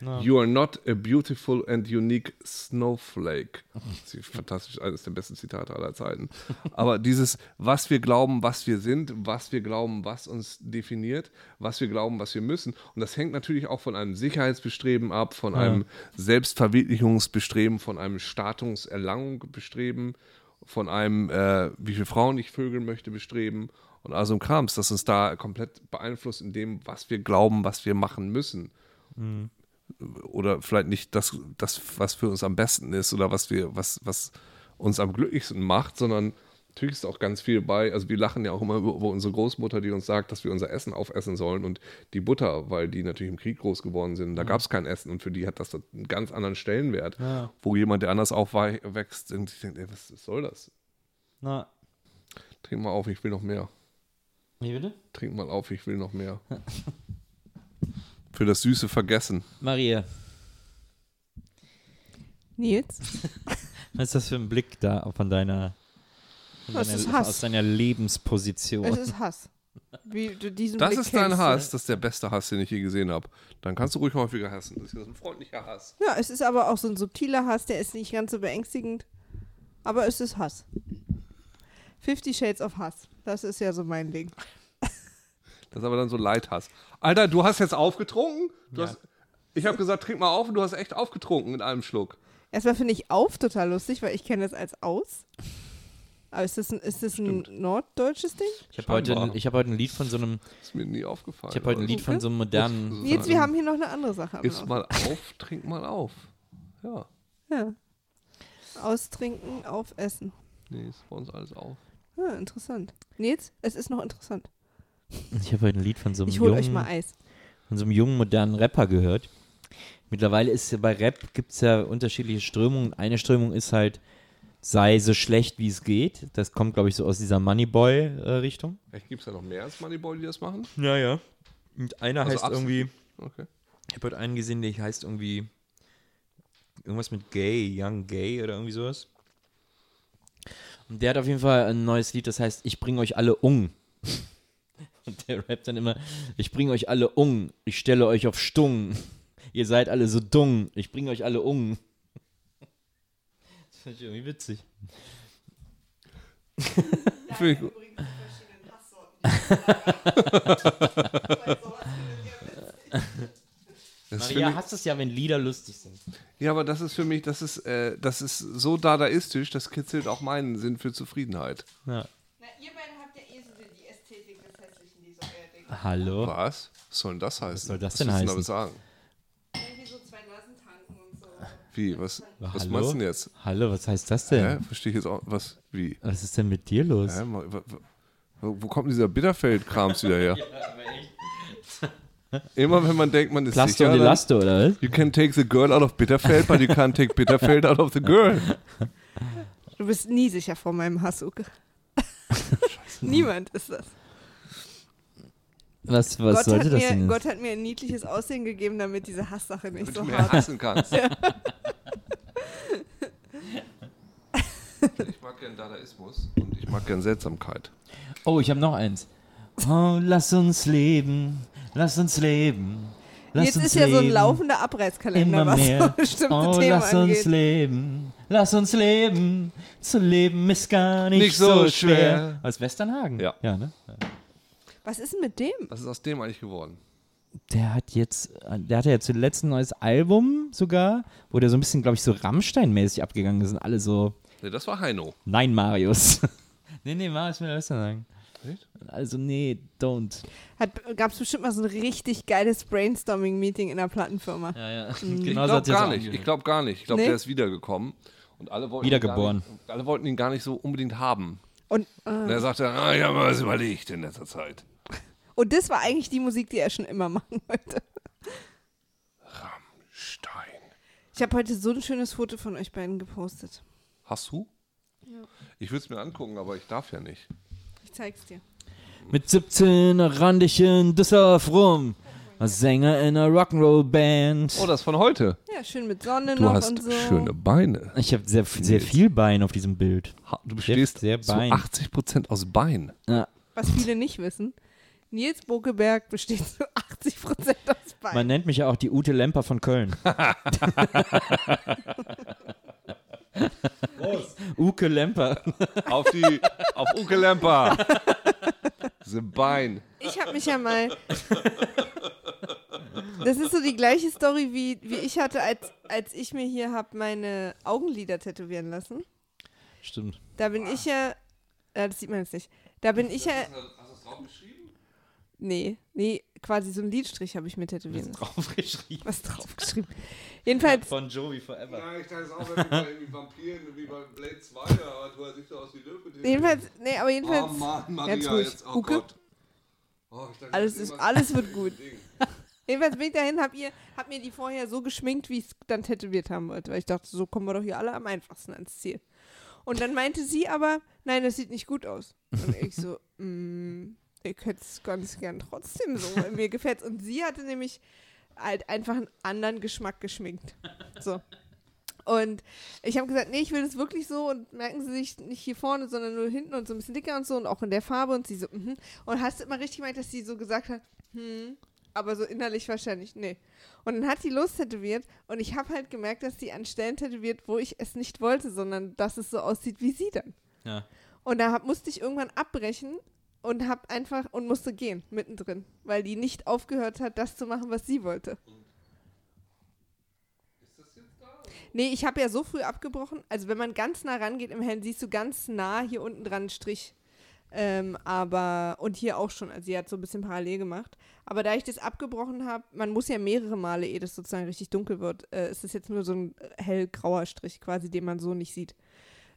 You are not a beautiful and unique snowflake. Das ist fantastisch, eines der besten Zitate aller Zeiten. Aber dieses, was wir glauben, was wir sind, was wir glauben, was uns definiert, was wir glauben, was wir müssen. Und das hängt natürlich auch von einem Sicherheitsbestreben ab, von einem Selbstverwirklichungsbestreben, von einem Statuserlangungsbestreben, von einem, äh, wie viele Frauen ich vögeln möchte, bestreben. Und also ein Krams, das uns da komplett beeinflusst in dem, was wir glauben, was wir machen müssen oder vielleicht nicht das, das, was für uns am besten ist oder was wir, was, was uns am glücklichsten macht, sondern natürlich ist auch ganz viel bei, also wir lachen ja auch immer über, über unsere Großmutter, die uns sagt, dass wir unser Essen aufessen sollen und die Butter, weil die natürlich im Krieg groß geworden sind, da gab es kein Essen und für die hat das einen ganz anderen Stellenwert, Ja. wo jemand, der anders aufwächst, und sich denkt, ey, was soll das? Na, Trink mal auf, ich will noch mehr. wie bitte? Trink mal auf, ich will noch mehr. Für das süße Vergessen. Maria, Nils? was ist das für ein Blick da von deiner, von Das deiner ist Hass. aus deiner Lebensposition? Es ist Hass. Wie du diesen Das Blick ist dein kennst, Hass, das ist der beste Hass, den ich je gesehen habe. Dann kannst du ruhig häufiger hassen. Das ist ein freundlicher Hass. Ja, es ist aber auch so ein subtiler Hass, der ist nicht ganz so beängstigend. Aber es ist Hass. Fifty Shades of Hass. Das ist ja so mein Ding. Das ist aber dann so Leidhass. Alter, du hast jetzt aufgetrunken? Du hast, ich habe gesagt, trink mal auf und du hast echt aufgetrunken in einem Schluck. Erstmal finde ich auf total lustig, weil ich kenne das als aus. Aber ist das ein, ist das ein norddeutsches Ding? Ich habe heute, ich hab heute ein Lied von so einem, Ist mir nie aufgefallen. ich habe heute ein Lied von so einem modernen, Nils, wir haben hier noch eine andere Sache. am Laufen. mal auf, trink mal auf. Ja. Ja. Austrinken, aufessen. Nee, ist bei uns alles auf. Ja, interessant. Nils, es ist noch interessant. Ich habe heute ein Lied von so einem Ich jungen, euch mal Eis. von so einem jungen modernen Rapper gehört. Mittlerweile ist ja bei Rap gibt es ja unterschiedliche Strömungen. Eine Strömung ist halt, sei so schlecht wie es geht. Das kommt, glaube ich, so aus dieser Moneyboy-Richtung. Vielleicht gibt es ja noch mehr als Moneyboy, die das machen. ja, ja. Und einer Also heißt abs- irgendwie, Okay. ich habe heute einen gesehen, der heißt irgendwie irgendwas mit Gay, Young Gay oder irgendwie sowas. Und der hat auf jeden Fall ein neues Lied, das heißt, ich bringe euch alle um. Und der rappt dann immer, ich bringe euch alle um, ich stelle euch auf Stung. Ihr seid alle so dumm, ich bringe euch alle um. Das finde ich irgendwie witzig. Finde ich gut. Das Maria hasst es ja, wenn Lieder lustig sind. ja, aber das ist für mich, das ist, äh, das ist so dadaistisch, das kitzelt auch meinen Sinn für Zufriedenheit. Ja. Na, ihr beiden habt ja eh so die Ästhetik des Hässlichen, die so euer Ding. Hallo? Was? Was soll denn das heißen? soll das Was denn heißen? damit sagen? Irgendwie so zwei Nasen tanken und so. Wie? Was, was meinst du denn jetzt? Hallo, was heißt das denn? Hä? Verstehe ich jetzt auch. Was? Wie? Was ist denn mit dir los? Hä? Wo, wo kommt dieser Bitterfeld-Krams wieder her? Immer wenn man denkt, man ist Plasto sicher, und Elasto, oder was? you can take the girl out of Bitterfeld, but you can't take Bitterfeld out of the girl. Du bist nie sicher vor meinem Hass, Uke. Niemand ist das. Was, was Gott, sollte hat das mir, denn? Gott hat mir ein niedliches Aussehen gegeben, damit diese Hasssache nicht Damit so du mehr hart hassen kannst. ich mag gern Dadaismus und ich mag gern Seltsamkeit. Oh, ich habe noch eins. Oh, lass uns leben, lass uns leben. Lass Jetzt uns ist ja so ein laufender Abreißkalender, immer was mehr. so bestimmte oh, Themen lass uns angeht. leben, lass uns leben. Zu leben ist gar nicht, Nicht so so schwer. schwer. Aus Westernhagen? Ja. ja ne? Was ist denn mit dem? Was ist aus dem eigentlich geworden? Der hat jetzt, der hatte ja zuletzt ein neues Album sogar, wo der so ein bisschen, glaube ich, so Rammstein-mäßig abgegangen ist. Und alle so, Ne, das war Heino. nein, Marius. nee, nee, Marius will Westernhagen. Echt? Also, nee, don't. Gab es bestimmt mal so ein richtig geiles Brainstorming-Meeting in der Plattenfirma. Ja, ja. Ich Genau glaube er gar nicht. Ich glaube gar nicht. Ich glaube, Nee? der ist wiedergekommen. Und alle wollten Wiedergeboren. Ihn gar nicht, alle wollten ihn gar nicht so unbedingt haben. Und, Und äh, er sagte, ah, ich habe mir was überlegt in letzter Zeit. Und das war eigentlich die Musik, die er schon immer machen wollte. Stein. Ich habe heute so ein schönes Foto von euch beiden gepostet. Hast du? Ich würde es mir angucken, aber ich darf ja nicht. Ich zeig's dir. Mit 17 rand ich in Düsseldorf rum. Als Sänger in einer Rock'n'Roll-Band. Oh, das von heute. Ja, schön mit Sonne Du noch hast und so. schöne Beine. Ich habe sehr, sehr viel Bein auf diesem Bild. Ha- Du bestehst sehr zu Bein. 80% aus Bein. Ja. Was viele nicht wissen, Nils Bokeberg besteht zu 80% aus Beinen. Man nennt mich ja auch die Ute Lemper von Köln. Uke Lemper. Auf die, auf Uke Lemper. The Bein. Ich habe mich ja mal. Das ist so die gleiche Story, wie, wie ich hatte, als, als ich mir hier habe meine Augenlider tätowieren lassen. Stimmt. Da bin ich ja. Äh, das sieht man jetzt nicht. Da bin ich ja. Hast du es draufgeschrieben? Nee, nee, quasi so einen Lidstrich habe ich mir tätowieren lassen. Draufgeschrieben. Was draufgeschrieben. Jedenfalls, Von Joey Forever. Ja, ich dachte es auch, wenn bei irgendwie Vampiren, wie bei Blade 2, aber du siehst aus wie Löwe. jedenfalls, nee, aber Oh jedenfalls. Mann, Ganz Maria, ruhig. jetzt, oh? Gott. Oh, ich dachte, Alles ist, alles wird gut. Jedenfalls bin ich dahin, hab, ihr, hab mir die vorher so geschminkt, wie ich es dann tätowiert haben wollte. Weil ich dachte, so kommen wir doch hier alle am einfachsten ans Ziel. Und dann meinte sie aber, nein, das sieht nicht gut aus. Und ich so, mm, ich hätte es ganz gern trotzdem so, weil mir gefällt's. Und sie hatte nämlich halt einfach einen anderen Geschmack geschminkt. So. Und ich habe gesagt, nee, ich will das wirklich so und merken Sie sich nicht hier vorne, sondern nur hinten und so ein bisschen dicker und so und auch in der Farbe und sie so, mhm. Und hast du immer richtig gemeint, dass sie so gesagt hat, hm, aber so innerlich wahrscheinlich, nee. Und dann hat sie los tätowiert und ich habe halt gemerkt, dass sie an Stellen tätowiert, wo ich es nicht wollte, sondern dass es so aussieht wie sie dann. Ja. Und da hab, musste ich irgendwann abbrechen und hab einfach und musste gehen, mittendrin, weil die nicht aufgehört hat, das zu machen, was sie wollte. Nee, ich habe ja so früh abgebrochen. Also wenn man ganz nah rangeht im Hellen, siehst du ganz nah hier unten dran einen Strich. Ähm, aber, und hier auch schon, also sie hat so ein bisschen parallel gemacht. Aber da ich das abgebrochen habe, man muss ja mehrere Male, ehe das sozusagen richtig dunkel wird, äh, ist es jetzt nur so ein äh, hellgrauer Strich quasi, den man so nicht sieht.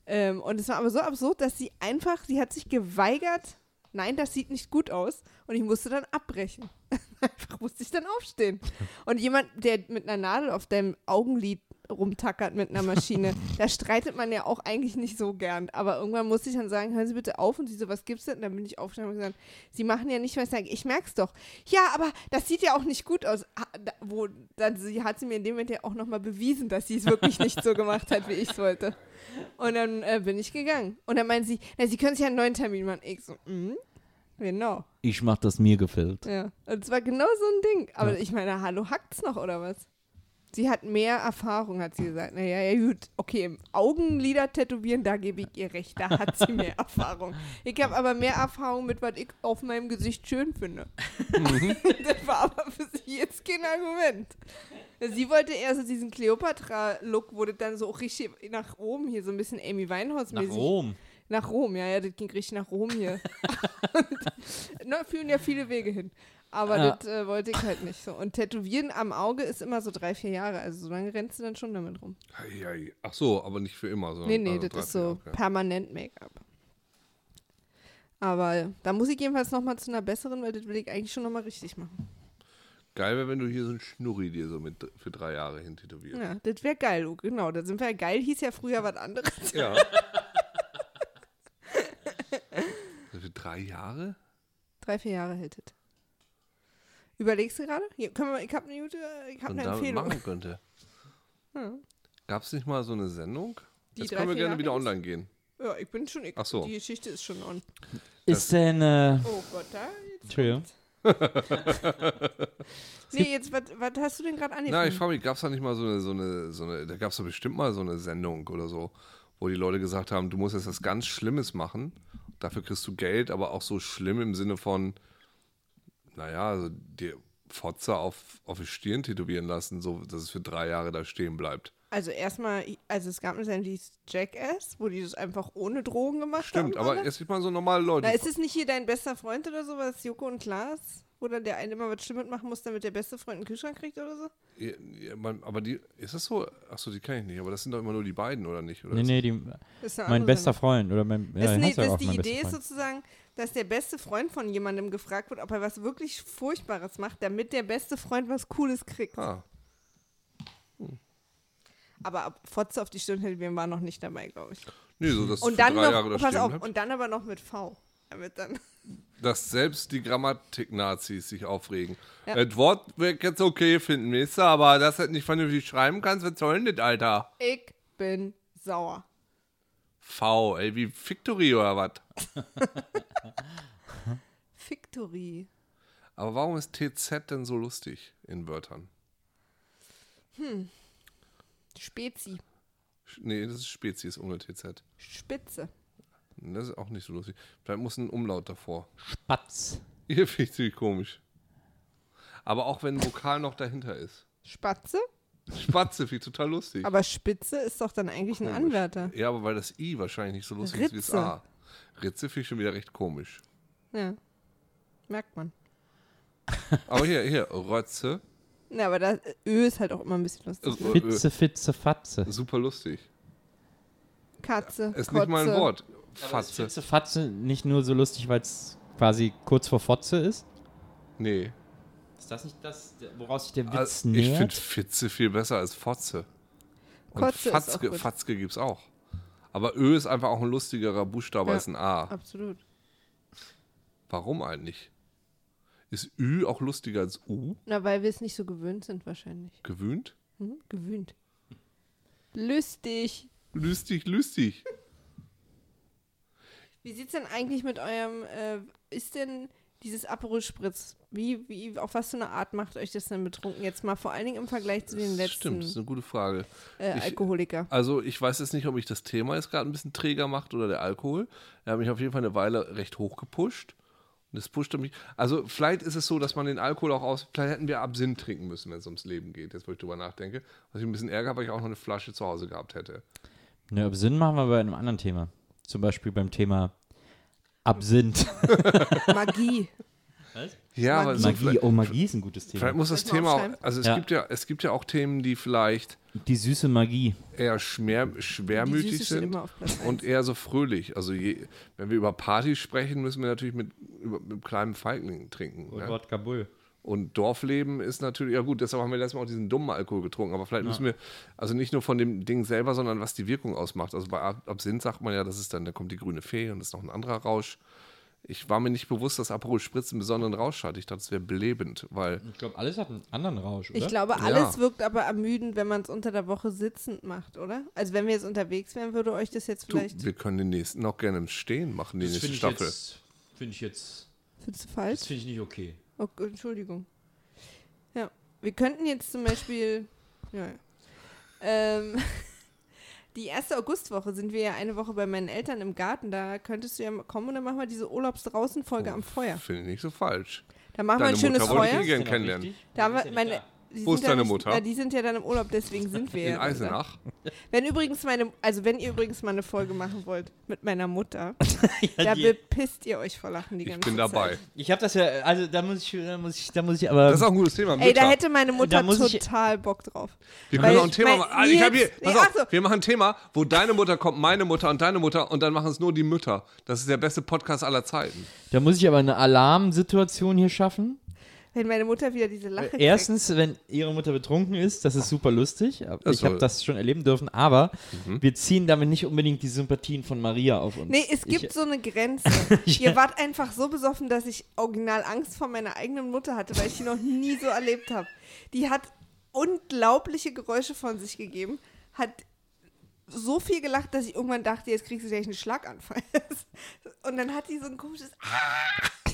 Ähm, und es war aber so absurd, dass sie einfach, sie hat sich geweigert, nein, das sieht nicht gut aus. Und ich musste dann abbrechen. einfach musste ich dann aufstehen. Und jemand, der mit einer Nadel auf deinem Augenlid rumtackert mit einer Maschine, da streitet man ja auch eigentlich nicht so gern. Aber irgendwann musste ich dann sagen, hören Sie bitte auf. Und sie so, was gibt's denn? Und dann bin ich aufgestanden und gesagt, Sie machen ja nicht, was ich sage. Ich merk's doch. Ja, aber das sieht ja auch nicht gut aus. Ah, Wo, dann sie, hat sie mir in dem Moment ja auch nochmal bewiesen, dass sie es wirklich nicht so gemacht hat, wie ich es wollte. Und dann äh, bin ich gegangen. Und dann meinen sie, na, sie können sich ja einen neuen Termin machen. Ich so, mhm, genau. Ich mach das mir gefällt. Ja. Und es war genau so ein Ding. Aber ich meine, hallo, hackt's noch oder was? Sie hat mehr Erfahrung, hat sie gesagt. Naja, ja gut, okay, im Augenlider tätowieren, da gebe ich ihr recht, da hat sie mehr Erfahrung. Ich habe aber mehr Erfahrung mit, was ich auf meinem Gesicht schön finde. das war aber für sie jetzt kein Argument. Sie wollte eher so diesen Cleopatra-Look, wo das dann so richtig nach oben hier, so ein bisschen Amy Nach Winehouse-mäßig. Rom. Nach Rom, ja, ja, das ging richtig nach Rom hier. Und, na, führen ja viele Wege hin. Aber Ja. das äh, wollte ich halt nicht so. Und Tätowieren am Auge ist immer so drei, vier Jahre. Also so lange rennst du dann schon damit rum. Ei, ei. Ach so, aber nicht für immer. Sondern Nee, nee, also das drei, ist so okay. permanent Make-up. Aber da muss ich jedenfalls nochmal zu einer besseren, weil das will ich eigentlich schon nochmal richtig machen. Geil wäre, wenn du hier so einen Schnurri dir so mit für drei Jahre hin tätowierst. Ja, das wäre geil, Luke. Genau, da sind wir ja geil, hieß ja früher was anderes. Ja. für drei Jahre? Drei, vier Jahre hält das. Überlegst du gerade? Hier, können wir, ich habe eine gute, ich habe Und eine Empfehlung. machen könnte. Ja. Gab es nicht mal so eine Sendung? Die Jetzt drei, können wir gerne wieder online gehen. Ja, ich bin schon. Ich, Ach so. Die Geschichte ist schon on. Ist denn, äh, Oh Gott, da. Entschuldigung. Nee, jetzt, was was hast du denn gerade angefangen? Na, ich frage mich, gab es da nicht mal so eine, so eine, so eine, da gab es doch bestimmt mal so eine Sendung oder so, wo die Leute gesagt haben, du musst jetzt was ganz Schlimmes machen, dafür kriegst du Geld, aber auch so schlimm im Sinne von, naja, also dir Fotze auf, auf die Stirn tätowieren lassen, so dass es für drei Jahre da stehen bleibt. also erstmal, also es gab eine Sendung, die Jackass, wo die das einfach ohne Drogen gemacht Stimmt, haben. aber alle. jetzt sieht man so normale Leute. Na, ist es nicht hier dein bester Freund oder sowas, Joko und Klaas? Wo dann der eine immer was Schlimmes machen muss, damit der beste Freund einen Kühlschrank kriegt oder so? Ja, ja, man- aber die, ist das so? Achso, die kenne ich nicht, aber das sind doch immer nur die beiden, oder nicht? Oder Nee, ist- nee, die, ist mein bester. Freund. Oder mein, ja, der nee, ja das auch die mein Idee ist sozusagen, dass der beste Freund von jemandem gefragt wird, ob er was wirklich Furchtbares macht, damit der beste Freund was Cooles kriegt. Ah, Aber ab Fotze auf die Stirn tätowieren war noch nicht dabei, glaube ich. nee, so dass Und dann drei noch, Jahre da oh, pass auf, und dann aber noch mit V. Damit dann, dass selbst die Grammatik-Nazis sich aufregen. Ja. Das Wort wird jetzt okay finden, weißt du, aber dass du das nicht vernünftig schreiben kannst, was soll denn das, Alter? ich bin sauer. V, ey, wie Victory oder was? Victory. Aber warum ist TZ denn so lustig in Wörtern? Spezi. Sch- Nee, das ist Spezies ohne TZ. Spitze. Das ist auch nicht so lustig. Vielleicht muss ein Umlaut davor. Spatz. Hier finde ich ziemlich komisch. Aber auch wenn ein Vokal noch dahinter ist. Spatze? Spatze finde ich total lustig. Aber Spitze ist doch dann eigentlich ein Komisch. Anwärter. Ja, aber weil das I wahrscheinlich nicht so lustig ist wie das Ritze. A. Ritze finde ich schon wieder recht komisch. Ja. Merkt man. Aber hier, hier, Rötze. Ja, aber das Ö ist halt auch immer ein bisschen lustig. Äh, Fitze, Fitze, Fatze. Super lustig. Katze. Ist nicht mal ein Kotze. Wort. Aber ist Fatze. Fitze, Fatze nicht nur so lustig, weil es quasi kurz vor Fotze ist? Nee. Ist das nicht das, woraus sich der Witz Also, ich finde nähert? Fitze viel besser als Fotze. Und Kotze ist auch Fatzke, gut. Fatzke gibt's auch. Aber Ö ist einfach auch ein lustigerer Buchstabe Ja. als ein A. Absolut. Warum eigentlich? Ist Ü auch lustiger als U? Na, weil wir es nicht so gewöhnt sind wahrscheinlich. Gewöhnt? Hm? Gewöhnt. Lustig. Lustig, lustig. Wie sieht's denn eigentlich mit eurem, äh, ist denn dieses Aperol Spritz, wie, wie, auf was für eine Art macht euch das denn betrunken? Jetzt mal vor allen Dingen im Vergleich zu den Das Stimmt, das ist letzten eine gute Frage. äh, Ich- Alkoholiker. Also ich weiß jetzt nicht, ob mich das Thema jetzt gerade ein bisschen träger macht oder der Alkohol. Er hat mich auf jeden Fall eine Weile recht hoch gepusht. Und das pushte mich. Also vielleicht ist es so, dass man den Alkohol auch aus. Vielleicht hätten wir Absinth trinken müssen, wenn es ums Leben geht, jetzt wo ich drüber nachdenke. Was ich ein bisschen ärgere, weil ich auch noch eine Flasche zu Hause gehabt hätte. Ne, Absinth machen wir bei einem anderen Thema. Zum Beispiel beim Thema Absinth. Magie. Ja, aber so Magie, vielleicht, oh, Magie ist ein gutes vielleicht Thema. muss das Thema auch, also es Ja. gibt ja, es gibt ja auch Themen, die vielleicht Die süße Magie. eher schwer, schwermütig sind. und eher so fröhlich. Also je, wenn wir über Partys sprechen, müssen wir natürlich mit, über, mit einem kleinen Feigling trinken. Und ne? Wodka Bull. Und Dorfleben ist natürlich, ja gut, deshalb haben wir letztes Mal auch diesen dummen Alkohol getrunken, aber vielleicht müssen wir, also nicht nur von dem Ding selber, sondern was die Wirkung ausmacht. Also bei Ab- Absinth sagt man ja, das ist dann, da kommt die grüne Fee und das ist noch ein anderer Rausch. Ich war mir nicht bewusst, dass Aperol Spritz einen besonderen Rausch hat. Ich dachte, es wäre belebend, weil, Ich glaube, alles hat einen anderen Rausch, oder? Ich glaube, alles wirkt aber ermüdend, wenn man es unter der Woche sitzend macht, oder? Also wenn wir jetzt unterwegs wären, würde euch das jetzt du, vielleicht. wir können den nächsten auch gerne im Stehen machen, die nächste Staffel. Finde ich jetzt. Findest du falsch? finde ich nicht okay. Oh, Entschuldigung. Ja. Wir könnten jetzt zum Beispiel. Ja, ja. Ähm, die erste Augustwoche sind wir ja eine Woche bei meinen Eltern im Garten. Da könntest du ja mal kommen und dann machen wir diese Urlaubs-Draußen-Folge am Feuer. Finde ich nicht so falsch. Da machen wir Deine ein schönes Mutter wollte ich Feuer. eh gern kennenlernen. Da haben wir meine. Wo ist deine nicht- Mutter? Na, die sind ja dann im Urlaub, deswegen sind wir In ja. dann da. Eisenach. Wenn übrigens meine, also wenn ihr übrigens mal eine Folge machen wollt mit meiner Mutter, Ja, da die- bepisst ihr euch vor Lachen die Ich ganze bin dabei. Zeit. Ich habe das ja, also da muss ich, da muss ich, da muss ich aber. Das ist auch ein gutes Thema. Ey, da hätte meine Mutter Da ich- total Bock drauf. Wir können auch ein Thema machen. Ah, ich hab hier, pass nee, auf, so. wir machen ein Thema, wo deine Mutter kommt, meine Mutter und deine Mutter und dann machen es nur die Mütter. Das ist der beste Podcast aller Zeiten. da muss ich aber eine Alarmsituation hier schaffen. Wenn meine Mutter wieder diese Lache kriegt. Erstens, wenn ihre Mutter betrunken ist, das ist super lustig. Ich habe soll- das schon erleben dürfen, aber Mhm. wir ziehen damit nicht unbedingt die Sympathien von Maria auf uns. Nee, es gibt ich, so eine Grenze. Ihr wart einfach so besoffen, dass ich original Angst vor meiner eigenen Mutter hatte, weil ich die noch nie so erlebt habe. Die hat unglaubliche Geräusche von sich gegeben, hat so viel gelacht, dass ich irgendwann dachte, jetzt kriegst du gleich einen Schlaganfall. Und dann hat die so ein komisches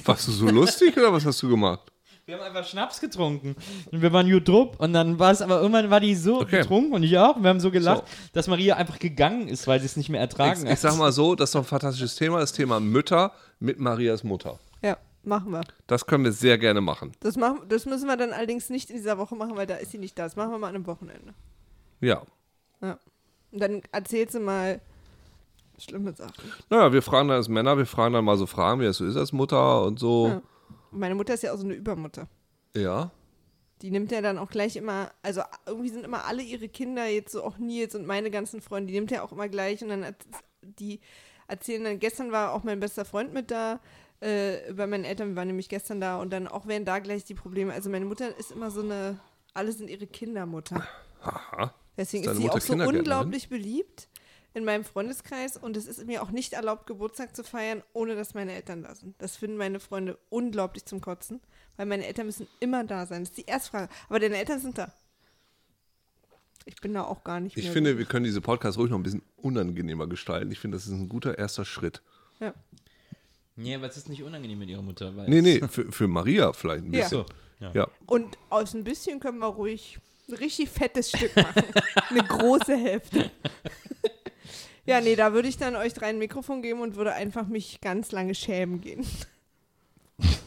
Warst du so lustig oder was hast du gemacht? Wir haben einfach Schnaps getrunken. Und wir waren gut drupp. Und dann war es aber irgendwann war die so Okay. betrunken und ich auch. Und wir haben so gelacht, So. dass Maria einfach gegangen ist, weil sie es nicht mehr ertragen Ich, ich sag mal so, das ist doch ein fantastisches Thema, das Thema Mütter mit Marias Mutter. Ja, machen wir. Das können wir sehr gerne machen. Das, machen, das müssen wir dann allerdings nicht in dieser Woche machen, weil da ist sie nicht da. Das machen wir mal an einem Wochenende. Ja. Ja. Und dann erzählt sie mal schlimme Sachen. Naja, wir fragen dann als Männer, wir fragen dann mal so Fragen, wie es so ist als Mutter und so. Ja. Und meine Mutter ist ja auch so eine Übermutter. Ja. Die nimmt ja dann auch gleich immer, also irgendwie sind immer alle ihre Kinder, jetzt so auch Nils und meine ganzen Freunde, die nimmt ja auch immer gleich und dann die erzählen dann, gestern war auch mein bester Freund mit da, äh, bei meinen Eltern, wir waren nämlich gestern da und dann auch wären da gleich die Probleme. Also meine Mutter ist immer so eine, alle sind ihre Kindermutter. Aha. Deswegen Ist ist, sie auch so unglaublich beliebt in meinem Freundeskreis und es ist mir auch nicht erlaubt, Geburtstag zu feiern, ohne dass meine Eltern da sind. Das finden meine Freunde unglaublich zum Kotzen, weil meine Eltern müssen immer da sein. Das ist die erste Frage. Aber deine Eltern sind da. Ich bin da auch gar nicht Ich mehr. finde, wir können diese Podcast ruhig noch ein bisschen unangenehmer gestalten. Ich finde, das ist ein guter erster Schritt. Ja. Nee, aber es ist nicht unangenehm mit ihrer Mutter. Weil Nee, nee, für, für Maria vielleicht ein Ja. bisschen. So. Ja. Ja. Und aus ein bisschen können wir ruhig ein richtig fettes Stück machen. Eine große Hälfte. ja, nee, da würde ich dann euch drei ein Mikrofon geben und würde einfach mich ganz lange schämen gehen.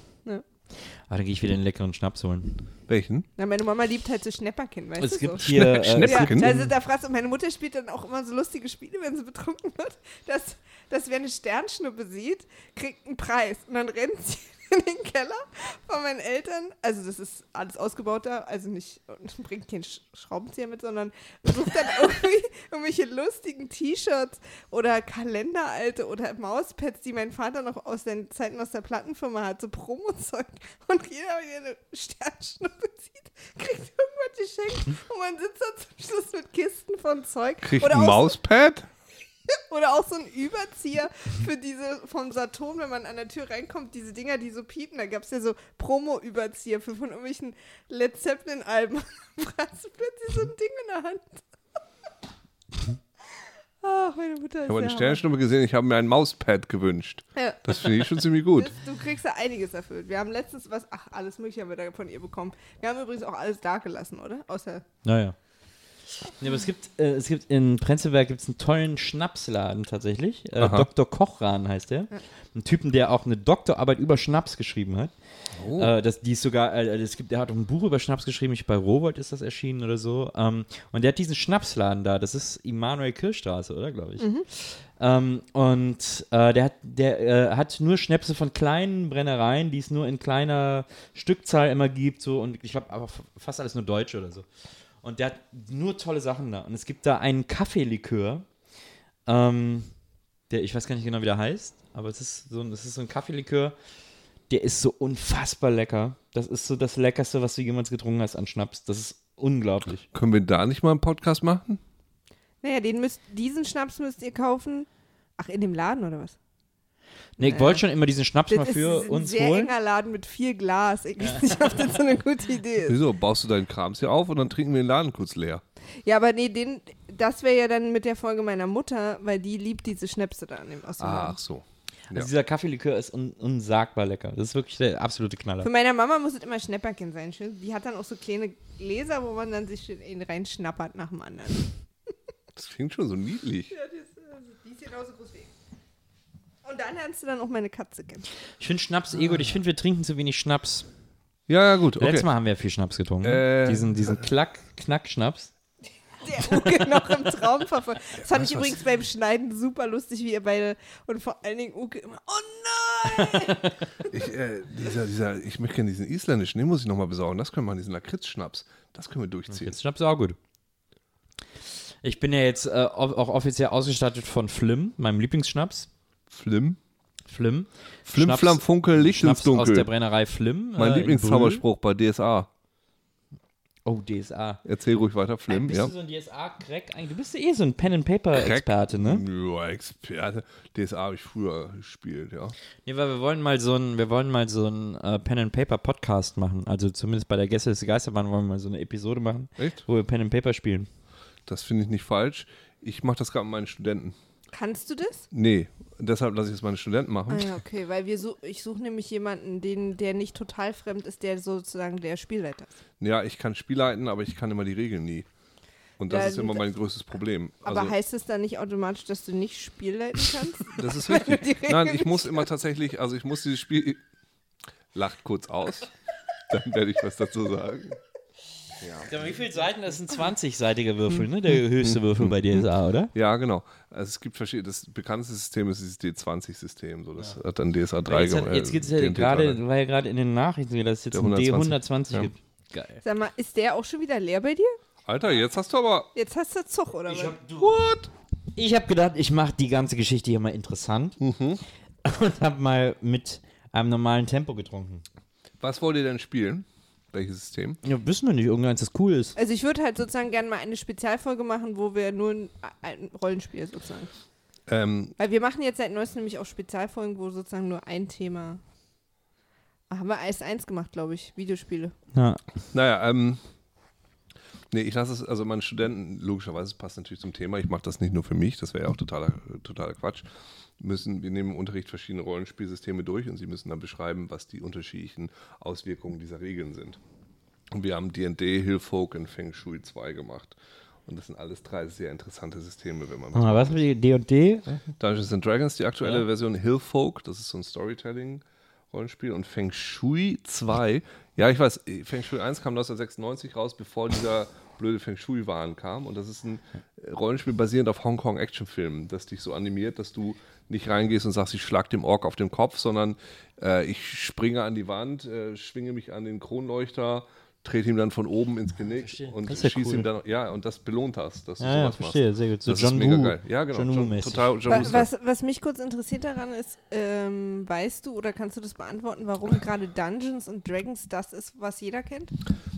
Ah, dann gehe ich wieder einen leckeren Schnaps holen. Welchen? Na, meine Mama liebt halt so Schnäpperkind, weißt Es du gibt so. hier. Äh, Schnäpp- es Ja, Schnäpperkind? also da fragst du, meine Mutter spielt dann auch immer so lustige Spiele, wenn sie betrunken wird, dass, dass wer eine Sternschnuppe sieht, kriegt einen Preis. Und dann rennt sie in den Keller von meinen Eltern. Also das ist alles ausgebaut da, also nicht, und bringt keinen Sch Schraubenzieher mit, sondern sucht dann irgendwie irgendwelche lustigen T-Shirts oder Kalenderalte oder Mauspads, die mein Vater noch aus den Zeiten aus der Plattenfirma hat, so Promozeug. Und jeder, der eine Sternschnuppe sieht, kriegt irgendwas geschenkt und man sitzt da zum Schluss mit Kisten von Zeug. Kriegt oder, ein Mauspad? Oder auch so ein Überzieher für diese vom Saturn, wenn man an der Tür reinkommt, diese Dinger, die so piepen. Da gab es ja so Promo-Überzieher für von irgendwelchen Led Zeppelin-Alben. Hast du plötzlich so ein Ding in der Hand. Ach, meine Mutter ist Ich habe eine Sternschnuppe gesehen, ich habe mir ein Mauspad gewünscht. Ja. Das finde ich schon ziemlich gut. Das, du kriegst da einiges erfüllt. Wir haben letztens was, ach, alles Mögliche haben wir da von ihr bekommen. Wir haben übrigens auch alles da gelassen, oder? Außer, Naja. Ja, aber es gibt, äh, es gibt in Prenzlberg gibt's einen tollen Schnapsladen tatsächlich. Äh. Dr. Kochran heißt der. Ein Typen, der auch eine Doktorarbeit über Schnaps geschrieben hat. Oh. Äh, das, die ist sogar, äh, es gibt, der hat auch ein Buch über Schnaps geschrieben, ich bei Rowold ist das erschienen oder so. Ähm, und der hat diesen Schnapsladen da, das ist Immanuel Kirchstraße, oder glaube ich. Ähm, und äh, der, hat, der äh, hat nur Schnäpse von kleinen Brennereien, die es nur in kleiner Stückzahl immer gibt, so und ich glaube aber fast alles nur Deutsche oder so. Und der hat nur tolle Sachen da. Und es gibt da einen Kaffeelikör, ähm, der, ich weiß gar nicht genau, wie der heißt, aber es ist so, ein- es ist so ein Kaffeelikör, der ist so unfassbar lecker. Das ist so das Leckerste, was du jemals getrunken hast an Schnaps. Das ist unglaublich. Können wir da nicht mal einen Podcast machen? naja, den müsst, diesen Schnaps müsst ihr kaufen. Ach, in dem Laden oder was? Nee, ich wollte schon immer diesen Schnaps mal Das ist für ein uns sehr holen. enger Laden mit viel Glas. Ich weiß nicht, ob das so eine gute Idee ist. Wieso? Baust du deinen Krams hier auf und dann trinken wir den Laden kurz leer. Ja, aber nee, den, das wäre ja dann mit der Folge meiner Mutter, weil die liebt diese Schnäpse da an dem, aus dem Ach Laden. so. Also Ja. dieser Kaffeelikör ist un unsagbar lecker. Das ist wirklich der absolute Knaller. Für meine Mama muss es immer Schnäpperchen sein. schön. Die hat dann auch so kleine Gläser, wo man dann sich in reinschnappert nach dem anderen. Das klingt schon so niedlich. Ja, die ist, äh, die ist genauso groß wie ich. Und dann lernst du dann auch meine Katze kennen. Ich finde Schnaps eh gut. Ich finde, wir trinken zu wenig Schnaps. Ja, ja, gut. Letztes Okay. Mal haben wir ja viel Schnaps getrunken. Äh. diesen diesen Klack, Knack-Schnaps. Der Uke noch im Traum verfolgt. Das fand ich Was? übrigens beim Schneiden super lustig, wie ihr beide und vor allen Dingen Uke immer, oh nein! Ich, äh, dieser, dieser, ich möchte gerne diesen isländischen, den muss ich nochmal besorgen. Das können wir machen, diesen Lakritz-Schnaps. Das können wir durchziehen. Jetzt Schnaps ist auch gut. Ich bin ja jetzt äh, au- auch offiziell ausgestattet von Flim, meinem Lieblingsschnaps. Flim. Flim. Flim, Schnaps- Flam, Funkel, Licht ins Schnaps aus der Dunkel. Brennerei Flim. Mein äh, in Lieblingszauberspruch bei DSA. Oh, DSA. Erzähl ruhig weiter, Flim. Bist Ja. du so ein DSA-Crack? eigentlich? Du bist ja eh so ein Pen-and-Paper-Experte, ne? Ja, Experte. DSA habe ich früher gespielt, ja. Nee, weil wir wollen mal so ein, wir wollen mal so ein äh, Pen-and-Paper-Podcast machen. Also zumindest bei der Gäste des Geisterbahn wollen wir mal so eine Episode machen, Echt? wo wir Pen-and-Paper spielen. Das finde ich nicht falsch. Ich mache das gerade mit meinen Studenten. Kannst du das? Nee, deshalb lasse ich es meine Studenten Ah machen. ja, okay, weil wir so, ich suche nämlich jemanden, den, der nicht total fremd ist, der sozusagen der Spielleiter ist. Ja, ich kann Spiel leiten, aber ich kann immer die Regeln nie. Und das Ja, ist immer mein größtes Problem. Aber Also, heißt es dann nicht automatisch, dass du nicht Spielleiten kannst? das ist richtig. Nein, ich muss immer tatsächlich, also ich muss dieses Spiel. Lacht kurz aus. Dann werde ich was dazu sagen. Wie viele Seiten? Das ist ein 20-seitiger Würfel, ne? Der höchste Würfel bei DSA, oder? Ja, genau. Also es gibt verschiedene. Das bekannteste System ist dieses D20-System. So, das hat dann DSA 3 Jetzt, hat, gemacht, jetzt gibt es äh, ja gerade, 3. war ja gerade in den Nachrichten, dass es jetzt ein 120. D120 Ja. gibt. Geil. Sag mal, ist der auch schon wieder leer bei dir? Alter, jetzt hast du aber. Jetzt hast du Zug, oder was? What? Ich habe gedacht, ich mache die ganze Geschichte hier mal interessant Mhm. und habe mal mit einem normalen Tempo getrunken. Was wollt ihr denn spielen? Welches System? Ja, wissen wir nicht, irgendeins, das cool ist. Also ich würde halt sozusagen gerne mal eine Spezialfolge machen, wo wir nur ein, ein Rollenspiel sozusagen. Ähm, Weil wir machen jetzt seit neuestem nämlich auch Spezialfolgen, wo sozusagen nur ein Thema. Ah, haben wir erst eins gemacht, glaube ich. Videospiele. Ja. naja, ähm, Nee, ich lasse es, also meine Studenten, logischerweise es passt natürlich zum Thema, ich mache das nicht nur für mich, das wäre ja auch totaler, totaler Quatsch. Müssen, wir nehmen im Unterricht verschiedene Rollenspielsysteme durch und sie müssen dann beschreiben, was die unterschiedlichen Auswirkungen dieser Regeln sind. Und wir haben D&D, Hillfolk und Feng Shui 2 gemacht. Und das sind alles drei sehr interessante Systeme, wenn man Ah, was haben die D&D? Dungeons and Dragons, die aktuelle Ja. Version Hillfolk, das ist so ein Storytelling-Rollenspiel. Und Feng Shui 2, ja, ich weiß, Feng Shui 1 kam 1996 raus, bevor dieser blöde Feng Shui-Wahn kam. Und das ist ein Rollenspiel basierend auf Hongkong-Actionfilmen, das dich so animiert, dass du nicht reingehst und sagst, ich schlag dem Ork auf den Kopf, sondern äh, ich springe an die Wand, äh, schwinge mich an den Kronleuchter, trete ihm dann von oben ins Genick verstehe. und ja schieße cool. ihm dann, ja, und das belohnt das, dass du Ja, ja, sowas verstehe, machst. sehr gut. So das John ist mega Woo. geil. Ja, genau. John John total John Wa- Woo-Style. Was, was mich kurz interessiert daran ist, ähm, weißt du oder kannst du das beantworten, warum gerade Dungeons and Dragons das ist, was jeder kennt?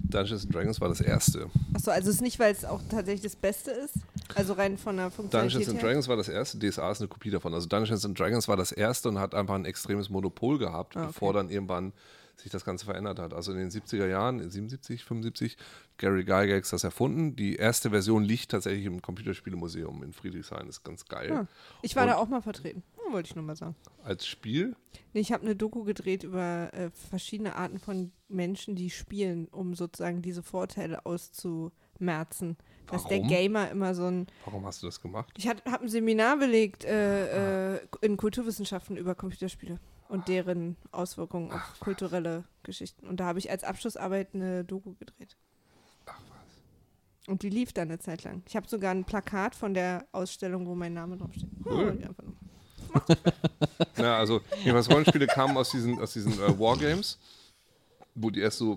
Dungeons and Dragons war das erste. Achso, also es ist nicht, weil es auch tatsächlich das Beste ist? Also rein von der Funktionalität Dungeons and her? Dragons war das erste, DSA ist eine Kopie davon. Also Dungeons and Dragons war das erste und hat einfach ein extremes Monopol gehabt, Ah, okay. bevor dann irgendwann sich das Ganze verändert hat. Also in den 70er Jahren, in 77, 75, Gary Gygax das erfunden. Die erste Version liegt tatsächlich im Computerspielemuseum in Friedrichshain. ist ganz geil. Ah, ich war Und- da auch mal vertreten. Hm, wollte ich nur mal sagen. Als Spiel, Nee, ich habe eine Doku gedreht über äh, verschiedene Arten von Menschen, die spielen, um sozusagen diese Vorteile auszumerzen. Dass der Warum? Gamer immer so ein. warum hast du das gemacht? Ich habe ein Seminar belegt äh, äh, in Kulturwissenschaften über Computerspiele und deren Auswirkungen auf kulturelle Geschichten. Und da habe ich als Abschlussarbeit eine Doku gedreht. Ach was. Und die lief dann eine Zeit lang. Ich habe sogar ein Plakat von der Ausstellung, wo mein Name draufsteht. Hm, Cool. nur. Ja, also jedenfalls Rollenspiele kamen aus diesen, aus diesen äh, Wargames, wo die erst so,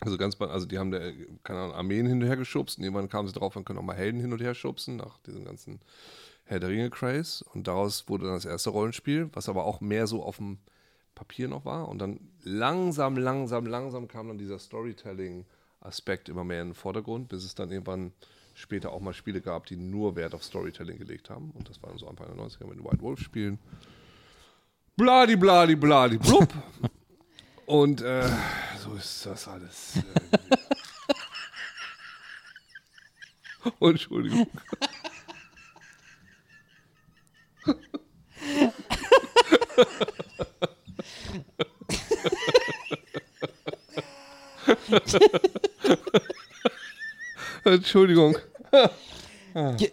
also ganz, also die haben der, keine Ahnung, Armeen hinterhergeschubst und irgendwann kamen sie drauf, man können auch mal Helden hin und her schubsen, nach diesem ganzen Herr der Ringe-Craze. Und daraus wurde dann das erste Rollenspiel, was aber auch mehr so auf dem Papier noch war. Und dann langsam, langsam, langsam kam dann dieser Storytelling-Aspekt immer mehr in den Vordergrund, bis es dann irgendwann später auch mal Spiele gab, die nur Wert auf Storytelling gelegt haben. Und das war dann so Anfang der 90er mit den White Wolf-Spielen. Bladi, bladi, bladi, blub. Und äh, so ist das alles. Äh, oh, Entschuldigung. Entschuldigung. Ich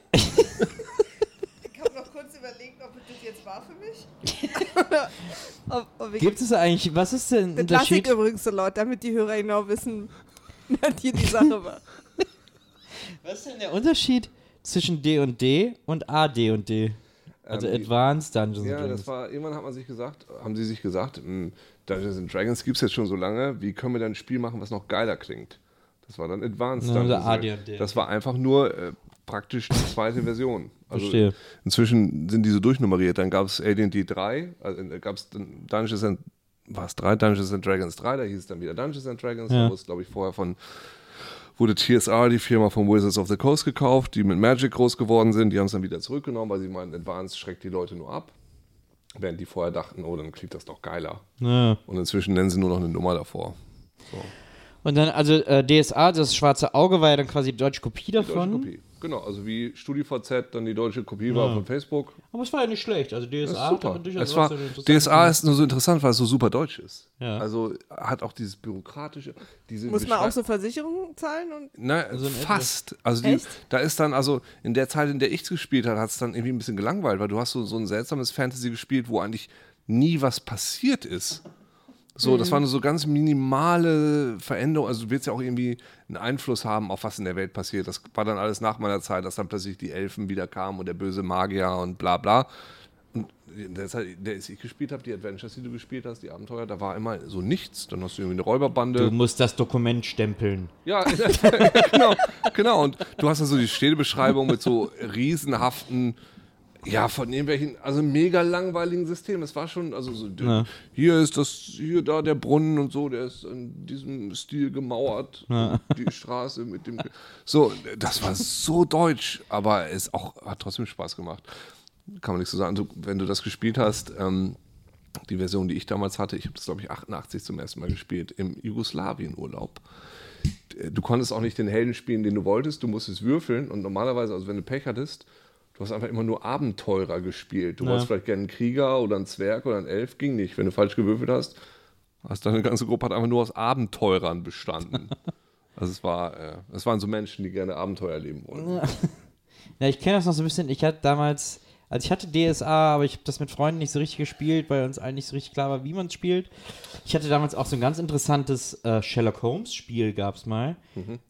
habe noch kurz überlegt, ob das jetzt war für mich. ob, ob ich Gibt es eigentlich, was ist denn das Unterschied? übrigens so laut, damit die Hörer genau wissen, was hier die Sache war. Was ist denn der Unterschied zwischen D und D und AD und D? Also Ähm, die- Advanced Dungeons Ja, and Dragons. das war, irgendwann hat man sich gesagt, haben sie sich gesagt, mh, Dungeons and Dragons gibt es jetzt schon so lange, wie können wir denn ein Spiel machen, was noch geiler klingt? Das war dann Advanced Ja, Dungeons and AD&D. Das war einfach nur äh, praktisch die zweite Version. Also Verstehe. Inzwischen sind die so durchnummeriert. Dann gab es AD&D 3, also äh, gab es Dungeons and was 3 Dungeons and Dragons 3, da hieß es dann wieder Dungeons and Dragons, Ja. da wurde es glaube ich vorher von wurde TSR, die Firma von Wizards of the Coast gekauft, die mit Magic groß geworden sind. Die haben es dann wieder zurückgenommen, weil sie meinen, Advanced schreckt die Leute nur ab. Während die vorher dachten, oh, dann klingt das doch geiler. Ja. Und inzwischen nennen sie nur noch eine Nummer davor. Und dann, also äh, DSA, das schwarze Auge war ja dann quasi die deutsche Kopie Die deutsche davon. Kopie. Genau, also wie StudiVZ dann die deutsche Kopie war von Facebook. Aber es war ja nicht schlecht. Also DSA hat super. aber durchaus Es war, DSA ist nur so interessant, weil es so super deutsch ist. Ja. Also hat auch dieses bürokratische, diese Muss man auch so Versicherungen zahlen? Und Na, Also fast. Also die, da ist dann, also in der Zeit, in der ich es gespielt habe, hat es dann irgendwie ein bisschen gelangweilt, weil du hast so, so ein seltsames Fantasy gespielt, wo eigentlich nie was passiert ist. So, das waren nur so ganz minimale Veränderungen. Also du willst ja auch irgendwie einen Einfluss haben, auf was in der Welt passiert. Das war dann alles nach meiner Zeit, dass dann plötzlich die Elfen wieder kamen und der böse Magier und bla bla. Und Zeit, in der ich gespielt habe, die Adventures, die du gespielt hast, die Abenteuer, da war immer so nichts. Dann hast du irgendwie eine Räuberbande. Du musst das Dokument stempeln. Ja, genau, genau. Und du hast ja so die Städtebeschreibung mit so riesenhaften, ja, von irgendwelchen, also mega langweiligen Systemen. Es war schon, also so, Ja. hier ist das, hier da der Brunnen und so, der ist in diesem Stil gemauert. Die Straße mit dem. So, das war so deutsch, aber es auch, hat trotzdem Spaß gemacht. Kann man nicht so sagen. Du, wenn du das gespielt hast, ähm, die Version, die ich damals hatte, ich habe das, glaube ich, 88 zum ersten Mal gespielt, im Jugoslawien-Urlaub. du konntest auch nicht den Helden spielen, den du wolltest, du musstest würfeln und normalerweise, also wenn du Pech hattest, du hast einfach immer nur Abenteurer gespielt. Du Ja. wolltest vielleicht gerne einen Krieger oder einen Zwerg oder einen Elf, ging nicht. Wenn du falsch gewürfelt hast, hast deine ganze Gruppe hat einfach nur aus Abenteurern bestanden. also es war, äh, es waren so Menschen, die gerne Abenteuer erleben wollten. Ja, ich kenne das noch so ein bisschen. Ich hatte damals, also ich hatte DSA, aber ich habe das mit Freunden nicht so richtig gespielt, weil uns allen nicht so richtig klar war, wie man es spielt. Ich hatte damals auch so ein ganz interessantes äh, Sherlock Holmes Spiel, gab es mal,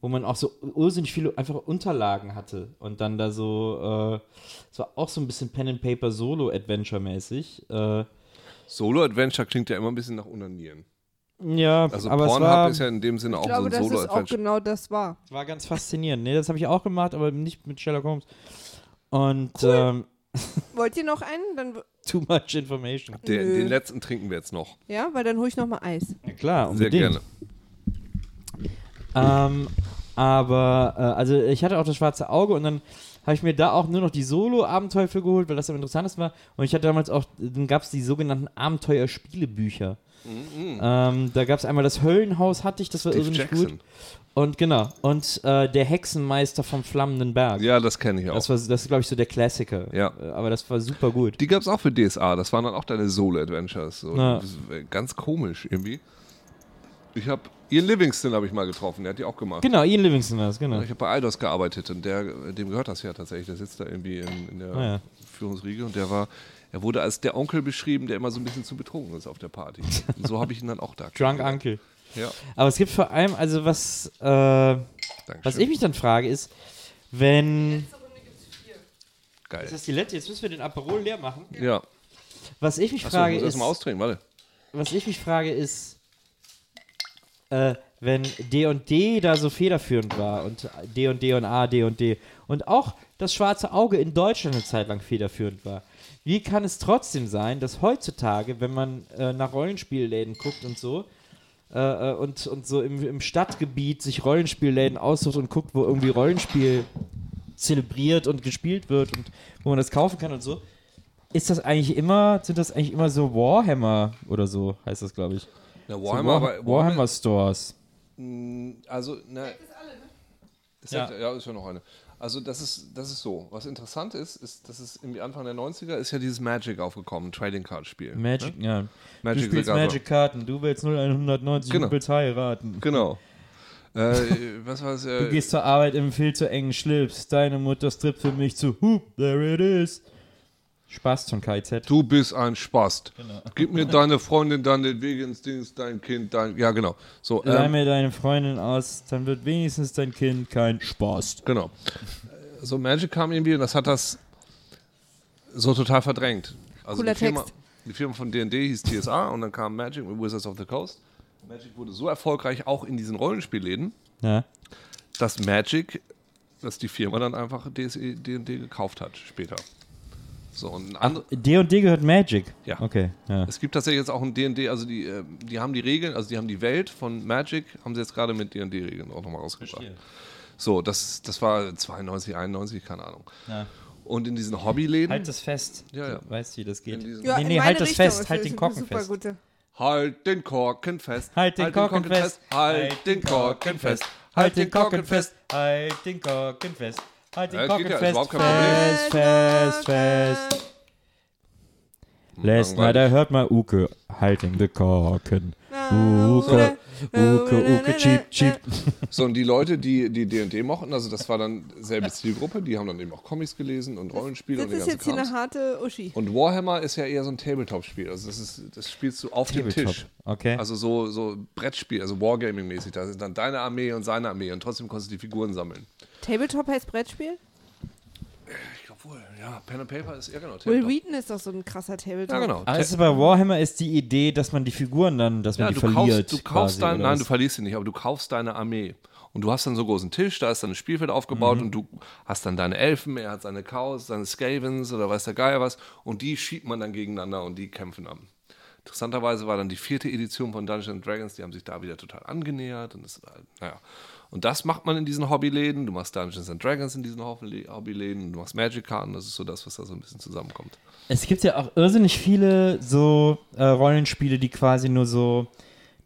wo man auch so irrsinnig viele einfach Unterlagen hatte und dann da so, äh, es war auch so ein bisschen Pen and Paper Solo Adventure mäßig. Äh, Solo-Adventure klingt ja immer ein bisschen nach Unanieren. ja, Also aber es Pornhub war, ist ja in dem Sinne Ich auch glaube, so ein dass es auch Solo-Adventure. genau das war. war ganz faszinierend. Nee, das habe ich auch gemacht, aber nicht mit Sherlock Holmes. Und ähm, Wollt ihr noch einen? Dann, too much information. Den, Nö. den letzten trinken wir jetzt noch. ja, weil dann hole ich noch mal Eis. Ja, klar, Sehr unbedingt. gerne. Ähm, aber, äh, also ich hatte auch das schwarze Auge und dann habe ich mir da auch nur noch die Solo-Abenteuer für geholt, weil das am interessantesten war. Und ich hatte damals auch, dann gab es die sogenannten Abenteuer-Spielebücher. Ähm, da gab es einmal das Höllenhaus, hatte ich, das war Steve irrsinnig Jackson. gut. Und genau, und äh, der Hexenmeister vom Flammenden Berg. Ja, das kenne ich auch. Das, war, das ist, glaube ich, so der Klassiker. Ja. Aber das war super gut. Die gab es auch für DSA. Das waren dann auch deine Solo-Adventures. So. Ja. Äh, Ganz komisch irgendwie. Ich habe Ian Livingston habe ich mal getroffen. Der hat die auch gemacht. Genau, Ian Livingston war das, genau. Ich habe bei Eidos gearbeitet und der, dem gehört das ja tatsächlich. Der sitzt da irgendwie in, in der Ah, ja. Führungsriege und der war, er wurde als der Onkel beschrieben, der immer so ein bisschen zu betrunken ist auf der Party. Und so habe ich ihn dann auch da. Drunk. Uncle. Ja, Aber es gibt vor allem, also was, äh, was ich mich dann frage, ist, wenn. Geil. Ist das die letzte? Jetzt müssen wir den Aperol leer machen. Ja. Was ich mich Achso, ich frage muss ist, erstmal austrinken, warte. was ich mich frage ist, äh, wenn D und D da so federführend war und D und D und A, D und D und auch das schwarze Auge in Deutschland eine Zeit lang federführend war. Wie kann es trotzdem sein, dass heutzutage, wenn man äh, nach Rollenspielläden guckt und so, äh, äh, und, und so im, im Stadtgebiet sich Rollenspielläden aussucht und guckt, wo irgendwie Rollenspiel zelebriert und gespielt wird und wo man das kaufen kann und so, ist das eigentlich immer, sind das eigentlich immer so Warhammer oder so, heißt das, glaube ich. So Warhammer, War aber- Warhammer Stores. Also, ne. Das Ja. ja. ja, ist ja noch eine. Also, das ist, das ist so. Was interessant ist, ist, dass es irgendwie Anfang der 90er ist ja dieses Magic aufgekommen, Trading Card Spiel. Magic, ja. Magic du spielst Regatta. Magic-Karten, du willst 0190, Genau. du willst heiraten. Genau. äh, was war es? Äh, Du gehst zur Arbeit im viel zu engen Schlips, deine Mutter strippt für mich zu, Hoop, there it is. Spaß von KZ. Du bist ein Spast. Genau. Gib mir deine Freundin dann den Weg ins Dings, dein Kind, dein. Ja, genau. So, Leih ähm, mir deine Freundin aus, dann wird wenigstens dein Kind kein Spaß. genau. So, Magic kam irgendwie und das hat das so total verdrängt. Also Cooler die Firma, Text. die Firma von D&D hieß TSA und dann kam Magic mit Wizards of the Coast. Magic wurde so erfolgreich auch in diesen Rollenspielläden, Ja. dass Magic, dass die Firma dann einfach DSE, D&D gekauft hat später. So, und ein andere, D und D gehört Magic. Ja. Okay, ja. Es gibt tatsächlich jetzt auch ein D&D, also die, äh, die haben die Regeln, also die haben die Welt von Magic, haben sie jetzt gerade mit D&D-Regeln auch nochmal rausgebracht. So, das, das war 92, 91, keine Ahnung. Ja. Und in diesen Hobbyläden, Halt das fest. Ja, ja. Du weißt, wie das geht. Ja, nee, nee, halt das Richtung fest, halt den Korken super fest. Gute. halt den Korken fest, Halt den Korken fest, halt den Korken fest, halt den Korken fest, halt den Korken fest, halt den Ja, ja, ist fest, kein fest, fest, fest. Last night I heard my Uke halting the Korken. Uke, Uke, Uke, cheap, cheap. So, und die Leute, die die D&D mochten, also das war dann selbe Zielgruppe, die haben dann eben auch Comics gelesen und Rollenspiele und Das ist ganzen jetzt hier eine harte Uschi. Und Warhammer ist ja eher so ein Tabletop-Spiel, also das ist, das spielst du auf dem Tabletop, Tisch. okay. Also so, so Brettspiel, also Wargaming-mäßig, da sind dann deine Armee und seine Armee und trotzdem konntest du die Figuren sammeln. Tabletop heißt Brettspiel? Ja, Pen and Paper ist, ja genau, Will Tabletop. Wheaton ist doch so ein krasser Tabletop. Ja, genau. Also bei Warhammer ist die Idee, dass man die Figuren dann, dass man Ja, die du verliert. kaufst, du kaufst quasi, dein, oder nein, was? du verlierst sie nicht, aber du kaufst deine Armee. Und du hast dann so einen großen Tisch, da ist dann ein Spielfeld aufgebaut Mhm. und du hast dann deine Elfen, er hat seine Chaos, seine Skavens oder weiß der Geier was und die schiebt man dann gegeneinander und die kämpfen dann. Interessanterweise war dann die vierte Edition von Dungeons Dragons, die haben sich da wieder total angenähert und das, war, naja. Und das macht man in diesen Hobbyläden. Du machst Dungeons and Dragons in diesen Hobby- Hobbyläden, du machst Magic-Karten, das ist so das, was da so ein bisschen zusammenkommt. Es gibt ja auch irrsinnig viele so äh, Rollenspiele, die quasi nur so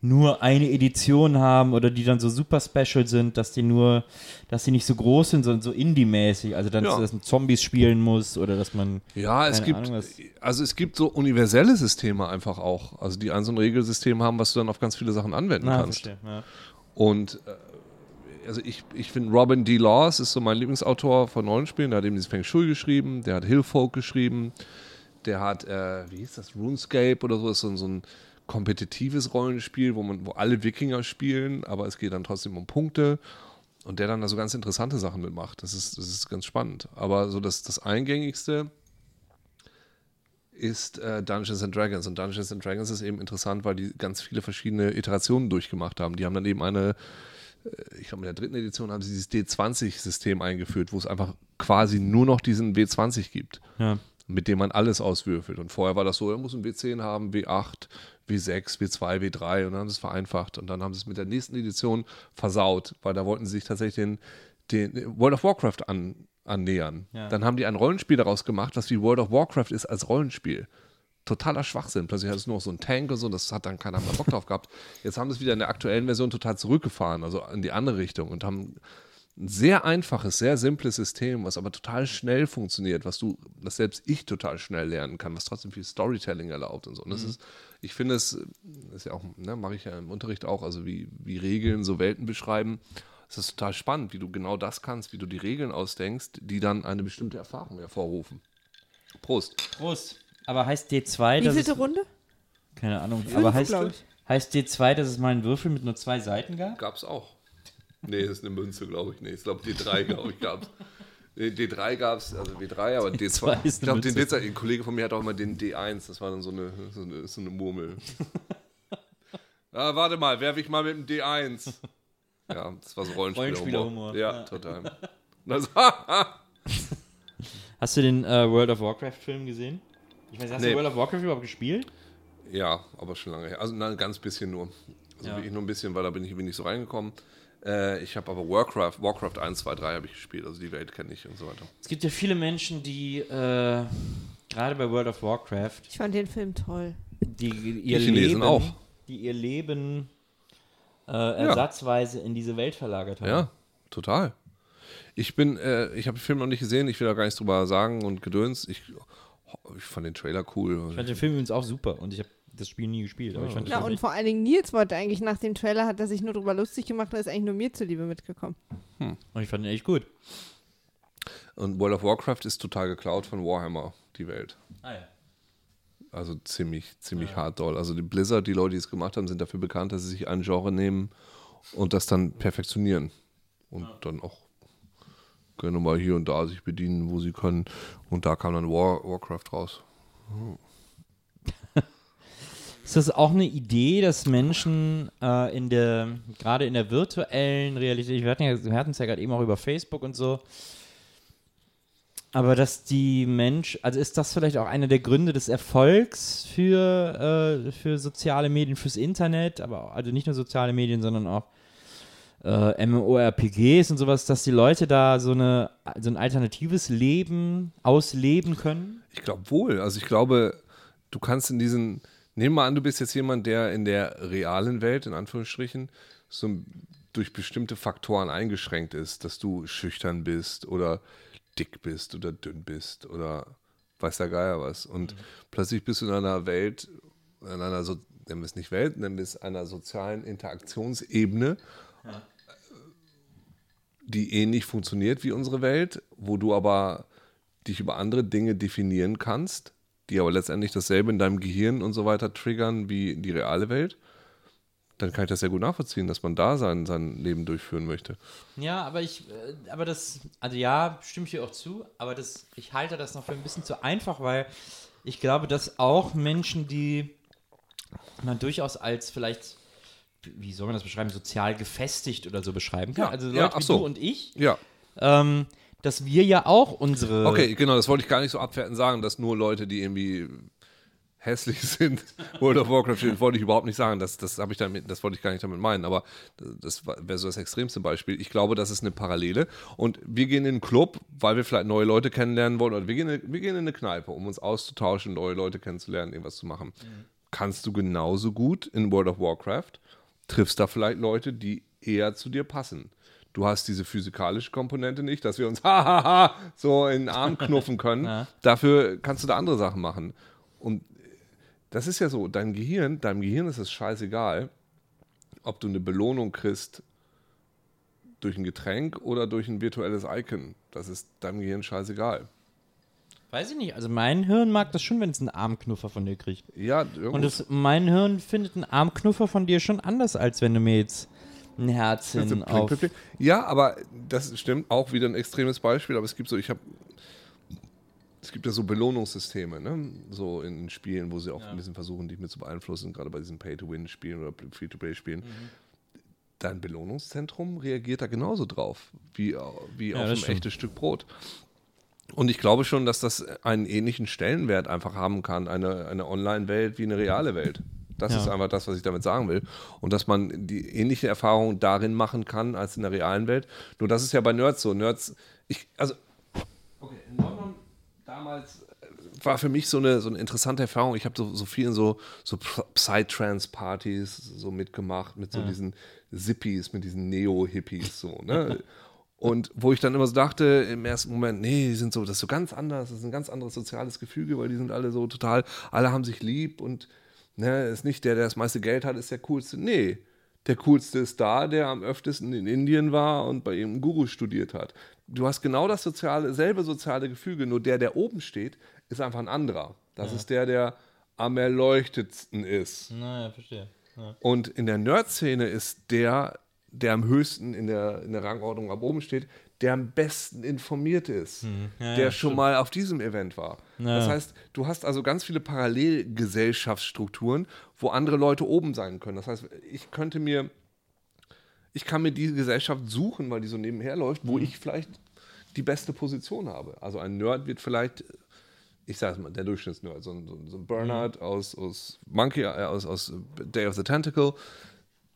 nur eine Edition haben oder die dann so super special sind, dass die nur, dass die nicht so groß sind, sondern so Indie-mäßig. Also dann, Ja. dass man Zombies spielen muss oder dass man. Ja, es gibt, Ahnung, also es gibt so universelle Systeme einfach auch. Also die ein so ein Regelsystem haben, was du dann auf ganz viele Sachen anwenden Na, kannst. verstehe. Ja. Und äh, also ich, ich finde Robin D. Laws ist so mein Lieblingsautor von Rollenspielen. Der hat eben dieses Feng Shui geschrieben, der hat Hillfolk geschrieben, der hat, äh, wie hieß das, RuneScape oder so, ist so, ein- so ein kompetitives Rollenspiel, wo man, wo alle Wikinger spielen, aber es geht dann trotzdem um Punkte. Und der dann da so ganz interessante Sachen mitmacht. Das ist, das ist ganz spannend. Aber so das, das Eingängigste ist äh, Dungeons and Dragons. Und Dungeons and Dragons ist eben interessant, weil die ganz viele verschiedene Iterationen durchgemacht haben. Die haben dann eben eine, ich glaube, in der dritten Edition haben sie dieses D20-System eingeführt, wo es einfach quasi nur noch diesen W20 gibt, Ja. mit dem man alles auswürfelt. Und vorher war das so, er muss ein W10 haben, W8, W6, W2, W3 und dann haben sie es vereinfacht. Und dann haben sie es mit der nächsten Edition versaut, weil da wollten sie sich tatsächlich den, den World of Warcraft an, annähern. Ja. Dann haben die ein Rollenspiel daraus gemacht, was wie World of Warcraft ist als Rollenspiel. Totaler Schwachsinn. Plötzlich hat es nur noch so einen Tank und so, das hat dann keiner mehr Bock drauf gehabt. Jetzt haben sie es wieder in der aktuellen Version total zurückgefahren, also in die andere Richtung und haben ein sehr einfaches, sehr simples System, was aber total schnell funktioniert, was du, das selbst ich total schnell lernen kann, was trotzdem viel Storytelling erlaubt und so. Und das ist, ich finde es, das ist ja auch, ne, mache ich ja im Unterricht auch, also wie, wie Regeln so Welten beschreiben. Es ist total spannend, wie du genau das kannst, wie du die Regeln ausdenkst, die dann eine bestimmte Erfahrung hervorrufen. Prost. Prost. Aber heißt D2, Wie dass vielte es, Runde? keine Ahnung, Fünf, aber heißt, heißt D2, dass es mal einen Würfel mit nur zwei Seiten gab? Gab's auch. Nee, das ist eine Münze, glaube ich. Nee, ich glaube D3, glaube ich, gab's. Nee, D3 gab's, also W3, aber D2. ist Ich eine glaube, den. D2, ein Kollege von mir hat auch immer den D1, das war dann so eine, so eine, so eine Murmel. ah, warte mal, werfe ich mal mit dem D1. Ja, das war so Rollenspielerhumor. Rollenspielerhumor, Ja, ja. total. Das, Hast du den äh, World of Warcraft-Film gesehen? Ich weiß, hast Nee. du World of Warcraft überhaupt gespielt? ja, aber schon lange her. Also nein, ein ganz bisschen nur. Also Ja. wirklich nur ein bisschen, weil da bin ich irgendwie nicht so reingekommen. Äh, ich habe aber Warcraft, Warcraft 1, 2, 3 habe ich gespielt, also die Welt kenne ich und so weiter. Es gibt ja viele Menschen, die äh, gerade bei World of Warcraft, Ich fand den Film toll. die ihr Die Chinesen Leben, auch. die ihr Leben äh, ersatzweise in diese Welt verlagert haben. Ja, total. Ich bin, äh, ich habe den Film noch nicht gesehen, ich will da gar nichts drüber sagen und gedöns. Ich, ich fand den Trailer cool. Ich fand den Film übrigens auch super und ich habe das Spiel nie gespielt. Aber ich fand Ja, und vor allen Dingen Nils wollte eigentlich nach dem Trailer, hat er sich nur drüber lustig gemacht und ist eigentlich nur mir zuliebe mitgekommen. und ich fand den echt gut. Und World of Warcraft ist total geklaut von Warhammer, die Welt. Ah, ja. Also ziemlich, ziemlich hart doll. Also die Blizzard, die Leute, die es gemacht haben, sind dafür bekannt, dass sie sich ein Genre nehmen und das dann perfektionieren. Und dann auch gerne mal hier und da sich bedienen, wo sie können. Und da kam dann War, Warcraft raus. Ist das auch eine Idee, dass Menschen äh, in der, gerade in der virtuellen Realität, wir hatten ja, es ja gerade eben auch über Facebook und so, aber dass die Mensch, also ist das vielleicht auch einer der Gründe des Erfolgs für, äh, für soziale Medien, fürs Internet, aber auch, also nicht nur soziale Medien, sondern auch äh, MMORPGs und sowas, dass die Leute da so, eine, so ein alternatives Leben ausleben können? Ich glaube wohl. Also ich glaube, du kannst in diesen, nehmen wir an, du bist jetzt jemand, der in der realen Welt, in Anführungsstrichen, so durch bestimmte Faktoren eingeschränkt ist, dass du schüchtern bist oder dick bist oder dünn bist oder weiß der Geier was. Und plötzlich bist du in einer Welt, in einer, so, nennen wir es nicht Welt, nennen wir es einer sozialen Interaktionsebene, die ähnlich funktioniert wie unsere Welt, wo du aber dich über andere Dinge definieren kannst, die aber letztendlich dasselbe in deinem Gehirn und so weiter triggern wie die reale Welt, dann kann ich das sehr gut nachvollziehen, dass man da sein, sein Leben durchführen möchte. Ja, aber ich, äh, aber das, also ja, stimme ich dir auch zu, aber das, ich halte das noch für ein bisschen zu einfach, weil ich glaube, dass auch Menschen, die man durchaus als vielleicht, wie soll man das beschreiben, sozial gefestigt oder so beschreiben kann, Ja, also ja, Leute ach wie so. du und ich, Ja. ähm, dass wir ja auch unsere, Okay, genau, das wollte ich gar nicht so abwertend sagen, dass nur Leute, die irgendwie hässlich sind, World of Warcraft spielen, wollte ich überhaupt nicht sagen. Das, das, habe ich damit, das wollte ich gar nicht damit meinen, aber das wäre so das extremste Beispiel. Ich glaube, das ist eine Parallele. Und wir gehen in einen Club, weil wir vielleicht neue Leute kennenlernen wollen, oder wir gehen, in, wir gehen in eine Kneipe, um uns auszutauschen, neue Leute kennenzulernen, irgendwas zu machen. Kannst du genauso gut in World of Warcraft triffst da vielleicht Leute, die eher zu dir passen. Du hast diese physikalische Komponente nicht, dass wir uns hahaha so in den Arm knuffen können. Ja. Dafür kannst du da andere Sachen machen. Und das ist ja so, dein Gehirn, deinem Gehirn ist es scheißegal, ob du eine Belohnung kriegst durch ein Getränk oder durch ein virtuelles Icon. Das ist deinem Gehirn scheißegal. Weiß ich nicht. Also mein Hirn mag das schon, wenn es einen Armknuffer von dir kriegt. Ja, irgendwo- Und das, mein Hirn findet einen Armknuffer von dir schon anders, als wenn du mir jetzt ein Herzchen Also, plink, auf... Ja, aber das stimmt auch wieder ein extremes Beispiel, aber es gibt so, ich habe es gibt ja so Belohnungssysteme, ne? So in Spielen, wo sie auch ein bisschen versuchen, dich mit zu beeinflussen, gerade bei diesen Pay-to-Win-Spielen oder Free-to-Play-Spielen. Mhm. Dein Belohnungszentrum reagiert da genauso drauf, wie, wie Ja, auf ein stimmt. echtes Stück Brot. Und ich glaube schon, dass das einen ähnlichen Stellenwert einfach haben kann, eine, eine Online-Welt wie eine reale Welt. Das Ja. ist einfach das, was ich damit sagen will. Und dass man die ähnliche Erfahrung darin machen kann als in der realen Welt. Nur das ist ja bei Nerds so. Nerds, ich, also, okay, in London damals äh, war für mich so eine, so eine interessante Erfahrung. Ich habe so, so vielen so, so Psytrance-Partys so mitgemacht, mit so diesen Zippies, mit diesen Neo-Hippies, so, ne? Und wo ich dann immer so dachte, im ersten Moment, nee, die sind so, das ist so ganz anders, das ist ein ganz anderes soziales Gefüge, weil die sind alle so total, alle haben sich lieb und ne, ist nicht der, der das meiste Geld hat, ist der coolste. Nee, der coolste ist da, der am öftesten in Indien war und bei ihm Guru studiert hat. Du hast genau das soziale, selbe soziale Gefüge, nur der, der oben steht, ist einfach ein anderer. Das ist der, der am erleuchtetsten ist. Naja, verstehe. Ja. Und in der Nerd-Szene ist der, der am höchsten in der, in der Rangordnung ab oben steht, der am besten informiert ist, Hm. Ja, der ja, schon mal auf diesem Event war. Ja. Das heißt, du hast also ganz viele Parallelgesellschaftsstrukturen, wo andere Leute oben sein können. Das heißt, ich könnte mir, ich kann mir diese Gesellschaft suchen, weil die so nebenher läuft, wo ich vielleicht die beste Position habe. Also ein Nerd wird vielleicht ich sage mal, der Durchschnittsnerd, so ein, so ein- Bernard aus, aus Monkey, äh, aus, aus Day of the Tentacle,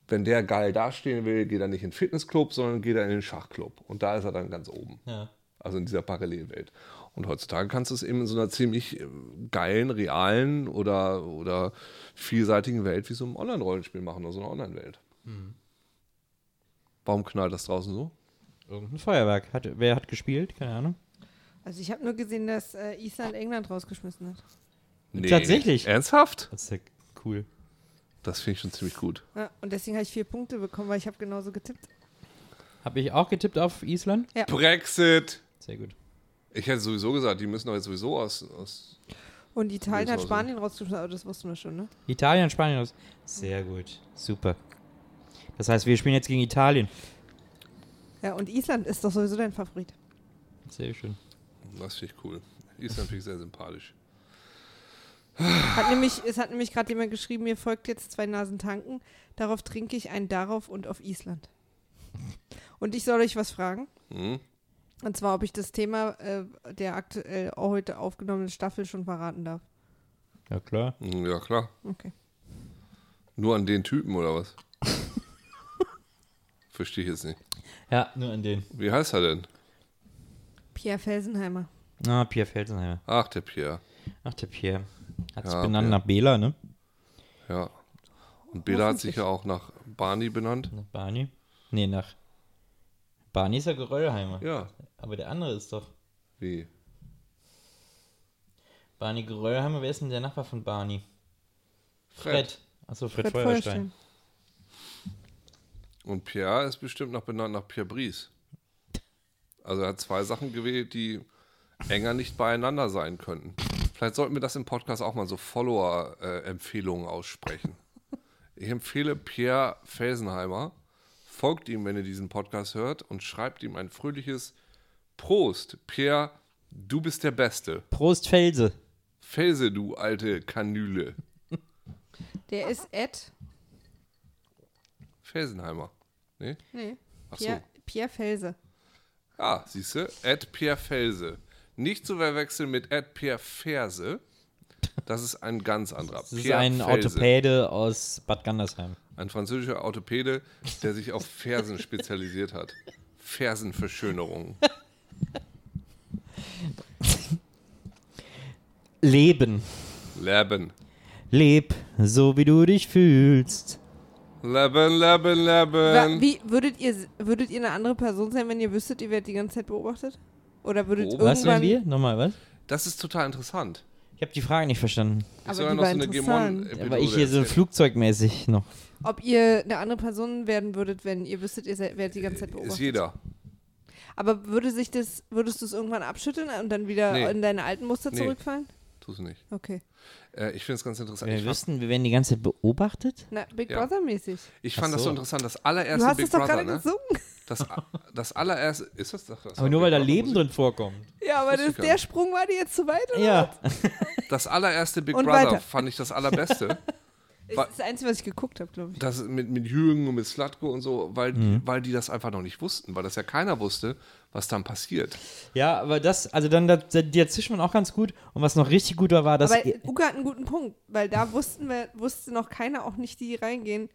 wenn der geil dastehen will, geht er nicht in den Fitnessclub, sondern geht er in den Schachclub. Und da ist er dann ganz oben. Ja. Also in dieser Parallelwelt. Und heutzutage kannst du es eben in so einer ziemlich äh, geilen, realen oder, oder vielseitigen Welt wie so einem Online-Rollenspiel machen oder so einer Online-Welt. Warum knallt das draußen so? Irgendein Feuerwerk. Hat, wer hat gespielt? Keine Ahnung. Also ich habe nur gesehen, dass äh, Island England rausgeschmissen hat. Nee. Tatsächlich? Ernsthaft? Das ist ja cool. Das finde ich schon ziemlich gut. Ja, und deswegen habe ich vier Punkte bekommen, weil ich habe genauso getippt. Habe ich auch getippt auf Island? Brexit! Sehr gut. Ich hätte sowieso gesagt, die müssen doch jetzt sowieso aus. aus Und Italien hat so. Spanien rausgeschmissen, aber das wussten wir schon, ne? Italien, Spanien aus. Sehr gut. Super. Das heißt, wir spielen jetzt gegen Italien. Ja, und Island ist doch sowieso dein Favorit. Sehr schön. das finde ich cool. Island finde ich sehr sympathisch. Hat nämlich, es hat nämlich gerade jemand geschrieben, mir folgt jetzt zwei Nasen tanken. Darauf trinke ich ein darauf und auf Island. Und ich soll euch was fragen. Hm? Und zwar, ob ich das Thema äh, der aktuell heute aufgenommenen Staffel schon verraten darf. Ja, klar. Hm, Ja, klar. Okay. Nur an den Typen oder was? Verstehe ich jetzt nicht. Ja, nur an den. Wie heißt er denn? Pierre Felsenheimer. Ah, Pierre Felsenheimer. Ach, der Pierre. Ach, der Pierre. Hat sich Ja, benannt Pierre. nach Bela, ne? Ja. Und Bela hat sich ja auch nach Barney benannt. Nach Barney. Nee, nach. Barney ist ja Geröllheimer. Ja. Aber der andere ist doch. Wie? Barney Geröllheimer, wer ist denn der Nachbar von Barney? Fred. Achso, Fred, Fred Feuerstein. Und Pierre ist bestimmt noch benannt nach Pierre Brice. Also er hat zwei Sachen gewählt, die enger nicht beieinander sein könnten. Vielleicht sollten wir das im Podcast auch mal so Follower-Empfehlungen aussprechen. Ich empfehle Pierre Felsenheimer, folgt ihm, wenn ihr diesen Podcast hört und schreibt ihm ein fröhliches Prost. Pierre, du bist der Beste. Prost Felse. Felse, du alte Kanüle. Der ist Ed. Felsenheimer. Nee? Nee. Ach so. Pierre, Pierre Felse. Ah, siehst du? Ed Pierre Felse. Nicht zu verwechseln mit Ed Pierre Ferse. Das ist ein ganz anderer. Das ist Pierre ein Felse. Orthopäde aus Bad Gandersheim. Ein französischer Orthopäde, der sich auf Fersen spezialisiert hat. Fersenverschönerung. Leben. Leben. Leb, so wie du dich fühlst. Leben, leben, leben. Wie würdet ihr würdet ihr eine andere Person sein, wenn ihr wüsstet, ihr werdet die ganze Zeit beobachtet? Oder würdet Beobachtet? Was irgendwann wir? Nochmal, was? Das ist total interessant. Ich habe die Frage nicht verstanden. Aber die war so interessant. Aber ich hier so flugzeugmäßig noch. ob ihr eine andere Person werden würdet, wenn ihr wüsstet, ihr werdet die ganze Zeit beobachtet? Ist jeder. Aber würde sich das, würdest du es irgendwann abschütteln und dann wieder Nee. in deine alten Muster Nee. zurückfallen? Tust du nicht. Okay. Äh, ich finde es ganz interessant. Wir Ich fand, wüssten, wir werden die ganze Zeit beobachtet? Na, Big Ja. Brother mäßig. ich fand Ach das so. so interessant. Das Du allererste hast Big es doch Brother, gerade ne? gesungen. Das, das allererste. Ist das doch das? Aber nur weil da Leben Musik? drin vorkommt. Ja, aber das, der. Sprung war dir jetzt zu weit, oder? Ja. Das allererste Big Und Brother weiter. fand ich das allerbeste. Das ist das Einzige, was ich geguckt habe, glaube ich. Das mit, mit Jürgen und mit Slatko und so, weil, Mhm. weil die das einfach noch nicht wussten, weil das ja keiner wusste, was dann passiert. Ja, aber das, also dann, das, die dazwischen waren auch ganz gut. Und was noch richtig gut war, war, dass. Aber Uga hat einen guten Punkt, weil da wussten wir, wusste noch keiner, auch nicht die reingehen,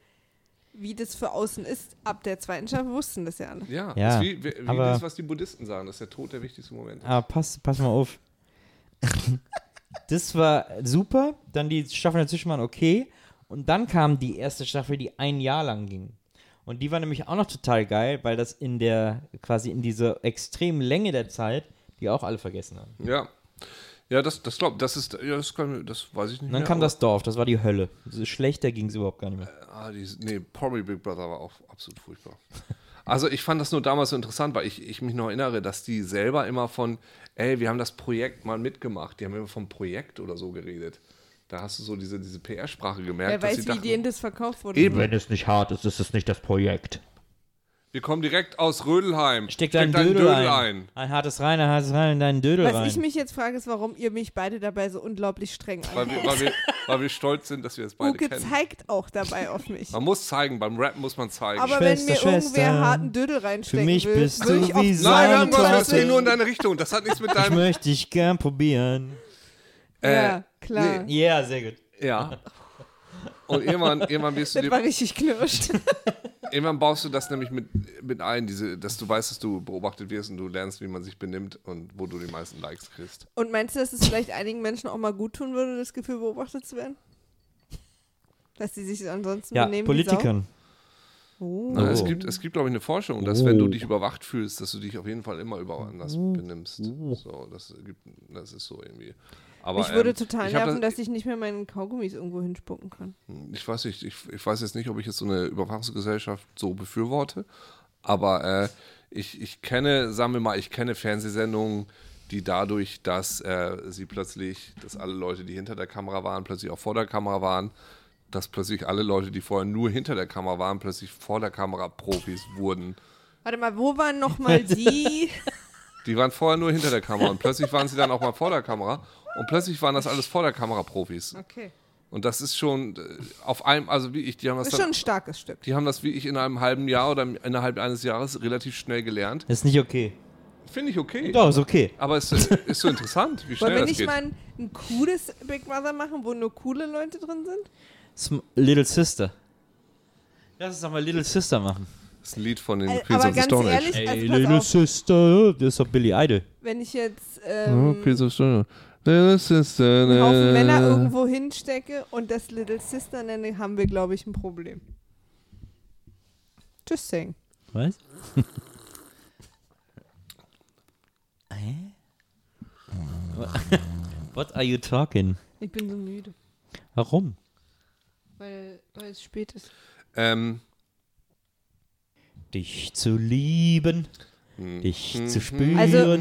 wie das für außen ist. Ab der zweiten Staffel wussten das ja alle. Ja, Ja, das ist wie, wie, wie aber- das, was die Buddhisten sagen, dass der Tod der wichtigste Moment ist. Aber pass, pass mal auf. das war super. Dann die Staffeln dazwischen waren okay. Und dann kam die erste Staffel, die ein Jahr lang ging. Und die war nämlich auch noch total geil, weil das in der, quasi in dieser extremen Länge der Zeit, die auch alle vergessen haben. Ja. Ja, das, das glaube das ist, ja, das, kann, das weiß ich nicht Und dann mehr, kam aber- das Dorf, das war die Hölle. Schlechter ging es überhaupt gar nicht mehr. Ah, die, nee, Promi Big Brother war auch absolut furchtbar. Also ich fand das nur damals so interessant, weil ich, ich mich noch erinnere, dass die selber immer von, ey, wir haben das Projekt mal mitgemacht. Die haben immer vom Projekt oder so geredet. Da hast du so diese, diese PR-Sprache gemerkt, Wer dass weiß, sie wie dachten, denen das verkauft wurde. Eben. Wenn es nicht hart ist, ist es nicht das Projekt. Wir kommen direkt aus Rödelheim. Steck deinen Dödel, ein. Ein hartes rein, ein hartes rein in deinen Dödel Was rein. ich mich jetzt frage, ist, warum ihr mich beide dabei so unglaublich streng Weil wir, weil, wir, weil wir stolz sind, dass wir es beide Uke kennen. zeigt auch dabei auf mich. Man muss zeigen, beim Rap muss man zeigen. Aber Schwester, wenn mir irgendwer Schwester, harten Dödel reinstecken mich will, bist will du ich wie Nein, das Torte. ging nur in deine Richtung. Das hat nichts mit Ich deinem. möchte dich gern probieren. Ja, Äh, klar. nee. Ja, sehr gut. Ja. Und irgendwann, irgendwann wirst du Das war richtig knirscht. Irgendwann baust du das nämlich mit, mit ein, diese, dass du weißt, dass du beobachtet wirst und du lernst, wie man sich benimmt und wo du die meisten Likes kriegst. Und meinst du, dass es vielleicht einigen Menschen auch mal gut tun würde, das Gefühl beobachtet zu werden? Dass sie sich ansonsten Ja, benehmen Politikern. Oh. Na, Es gibt, es gibt glaube ich, eine Forschung, dass wenn du dich überwacht fühlst, dass du dich auf jeden Fall immer über anders benimmst. So, das, gibt, das ist so irgendwie. Aber, Mich würde ähm, total nerven, das, dass ich nicht mehr meinen Kaugummis irgendwo hinspucken kann. ich weiß nicht, ich, ich weiß jetzt nicht, ob ich jetzt so eine Überwachungsgesellschaft so befürworte, aber äh, ich, ich kenne, sagen wir mal, ich kenne Fernsehsendungen, die dadurch, dass äh, sie plötzlich, dass alle Leute, die hinter der Kamera waren, plötzlich auch vor der Kamera waren, dass plötzlich alle Leute, die vorher nur hinter der Kamera waren, plötzlich vor der Kamera Profis wurden. Warte mal, wo waren nochmal die? Die waren vorher nur hinter der Kamera und plötzlich waren sie dann auch mal vor der Kamera und plötzlich waren das alles vor der Kamera Profis. Okay. Und das ist schon äh, auf einem, also wie ich, die haben das Das ist schon dann, ein starkes Stück. die haben das wie ich in einem halben Jahr oder innerhalb eines Jahres relativ schnell gelernt. Das ist nicht okay. Finde ich okay. Doch, ist okay. Aber es ist, ist so interessant, wie Wollen schnell wir das nicht geht. mal ein, ein cooles Big Brother machen, wo nur coole Leute drin sind? Sm Little Sister. Lass uns doch mal Little Sister machen. Das ist ein Lied von den Äh, Queens of the Stone Age. also Ey, pass Little auf, Sister, das ist doch Billy Idol. wenn ich jetzt Oh, ähm, Queens of Stone Age. Das ist, äh, einen Haufen Männer irgendwo hinstecke und das Little Sister nenne, haben wir, glaube ich, ein Problem. Just saying. Was? Hä? What are you talking? Ich bin so müde, Warum? weil, weil es spät ist. ähm, Dich zu lieben, dich zu spüren, Also-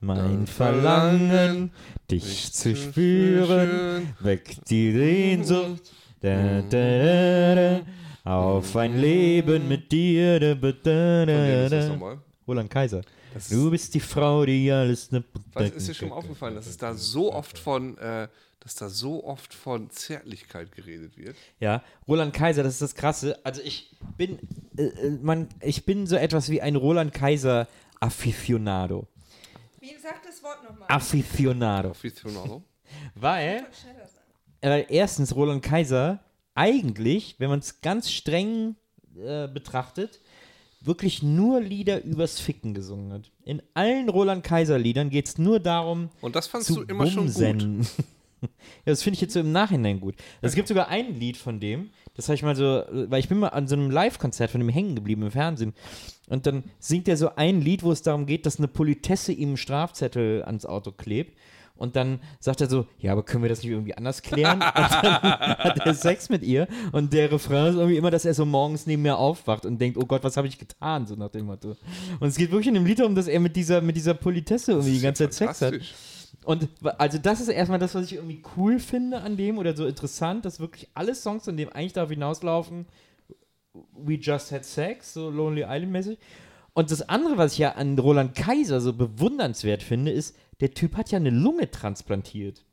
mein Verlangen, dich zu spüren, weckt die Sehnsucht, da, da, da, da, auf ein Leben mit dir. Da, da, da, da. Roland Kaiser. Du bist die Frau, die alles. Ne Was ist dir schon mal aufgefallen, dass es da so oft von, äh, dass da so oft von Zärtlichkeit geredet wird? Ja, Roland Kaiser, das ist das Krasse. Also ich bin, äh, äh, man, ich bin so etwas wie ein Roland Kaiser Aficionado. Wie sagt das Wort nochmal? Aficionado. Aficionado? Weil, weil erstens Roland Kaiser eigentlich, wenn man es ganz streng äh, betrachtet, wirklich nur Lieder übers Ficken gesungen hat. In allen Roland Kaiser Liedern geht es nur darum, Und das fandst zu du immer schon gut. Ja, das finde ich jetzt so im Nachhinein gut. Es gibt sogar ein Lied von dem, das habe ich mal so, weil ich bin mal an so einem Live-Konzert von dem hängen geblieben im Fernsehen. Und dann singt er so ein Lied, wo es darum geht, dass eine Politesse ihm einen Strafzettel ans Auto klebt. Und dann sagt er so, ja, aber können wir das nicht irgendwie anders klären? Und dann hat er Sex mit ihr. Und der Refrain ist irgendwie immer, dass er so morgens neben mir aufwacht und denkt, oh Gott, was habe ich getan? So nach dem Motto. Und es geht wirklich in dem Lied darum, dass er mit dieser, mit dieser Politesse irgendwie die ganze Zeit Sex hat. Und also das ist erstmal das, was ich irgendwie cool finde an dem oder so interessant, dass wirklich alle Songs an dem eigentlich darauf hinauslaufen, We Just Had Sex, so Lonely Island mäßig. Und das andere, was ich ja an Roland Kaiser so bewundernswert finde, ist, der Typ hat ja eine Lunge transplantiert.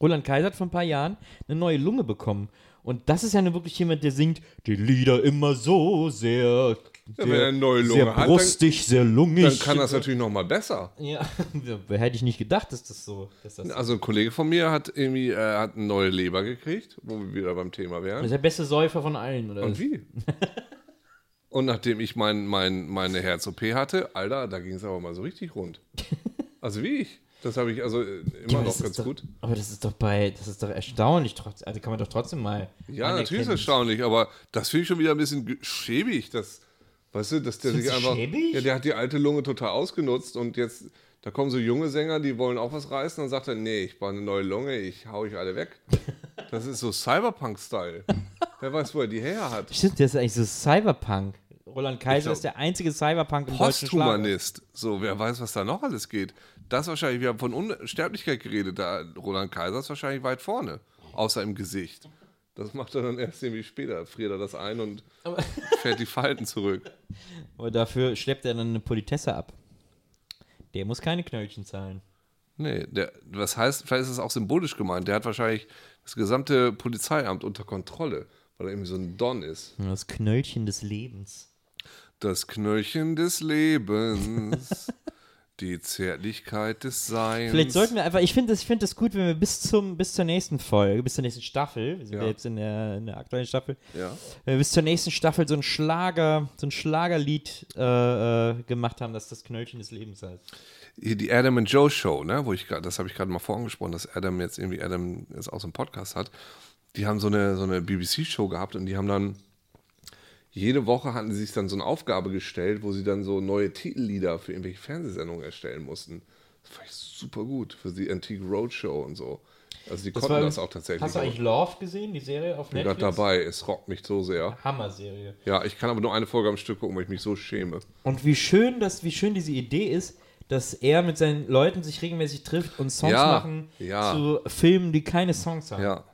Roland Kaiser hat vor ein paar Jahren eine neue Lunge bekommen. Und das ist ja nun wirklich jemand, der singt die Lieder immer so sehr, Ja, wenn er eine neue Lunge sehr hat, dann- brustig, sehr lungig. Dann kann das natürlich noch mal besser. Ja, hätte ich nicht gedacht, dass das so dass das Also ein Kollege von mir hat irgendwie äh, hat eine neue Leber gekriegt, wo wir wieder beim Thema Das wären. ist der beste Säufer von allen, oder? Und wie? Und nachdem ich mein, mein, meine Herz-OP hatte, Alter, da ging es aber mal so richtig rund. Also wie ich. Das habe ich also äh, immer Aber noch das ganz doch, gut. Aber das ist doch bei, das ist doch erstaunlich, also kann man doch trotzdem mal. Ja, natürlich ist das erstaunlich, aber das finde ich schon wieder ein bisschen schäbig, dass, weißt du, dass der sich einfach. schäbig? Ja, der hat die alte Lunge total ausgenutzt und jetzt, da kommen so junge Sänger, die wollen auch was reißen, dann sagt er, nee, ich baue eine neue Lunge, ich hau euch alle weg. Das ist so Cyberpunk-Style. Wer weiß, wo er die her hat. Stimmt, der ist eigentlich so Cyberpunk. Roland Kaiser glaub- ist der einzige Cyberpunk im deutschen. Posthumanist. So, wer weiß, was da noch alles geht. Das wahrscheinlich, wir haben von Unsterblichkeit geredet, da Roland Kaiser ist wahrscheinlich weit vorne, außer im Gesicht. Das macht er dann erst irgendwie später, friert er das ein und fährt die Falten zurück. Aber dafür schleppt er dann eine Politesse ab. Der muss keine Knöllchen zahlen. Nee, der, was heißt, vielleicht ist es auch symbolisch gemeint, der hat wahrscheinlich das gesamte Polizeiamt unter Kontrolle, weil er irgendwie so ein Don ist. Das Knöllchen des Lebens. Das Knöllchen des Lebens, die Zärtlichkeit des Seins. Vielleicht sollten wir einfach, ich finde das, ich find das gut, wenn wir bis, zum, bis zur nächsten Folge, bis zur nächsten Staffel, wir sind ja, Ja. jetzt in der, in der aktuellen Staffel, Ja. wenn wir bis zur nächsten Staffel so ein Schlager, so ein Schlagerlied äh, äh, gemacht haben, das das Knöllchen des Lebens heißt. Die Adam and Joe Show, ne, wo ich gerade, das habe ich gerade mal vorangesprochen, dass Adam jetzt irgendwie Adam jetzt auch so einen Podcast hat. Die haben so eine, so eine BBC-Show gehabt und die haben dann jede Woche hatten sie sich dann so eine Aufgabe gestellt, wo sie dann so neue Titellieder für irgendwelche Fernsehsendungen erstellen mussten. Das fand ich super gut für die Antique Roadshow und so. Also die konnten das auch tatsächlich. Hast du eigentlich Love gesehen, die Serie auf ich bin Netflix? gerade dabei, es rockt mich so sehr. Hammer-Serie. Ja, ich kann aber nur eine Folge am Stück gucken, weil ich mich so schäme. Und wie schön, das, wie schön diese Idee ist, dass er mit seinen Leuten sich regelmäßig trifft und Songs Ja, machen ja. zu Filmen, die keine Songs haben. Ja.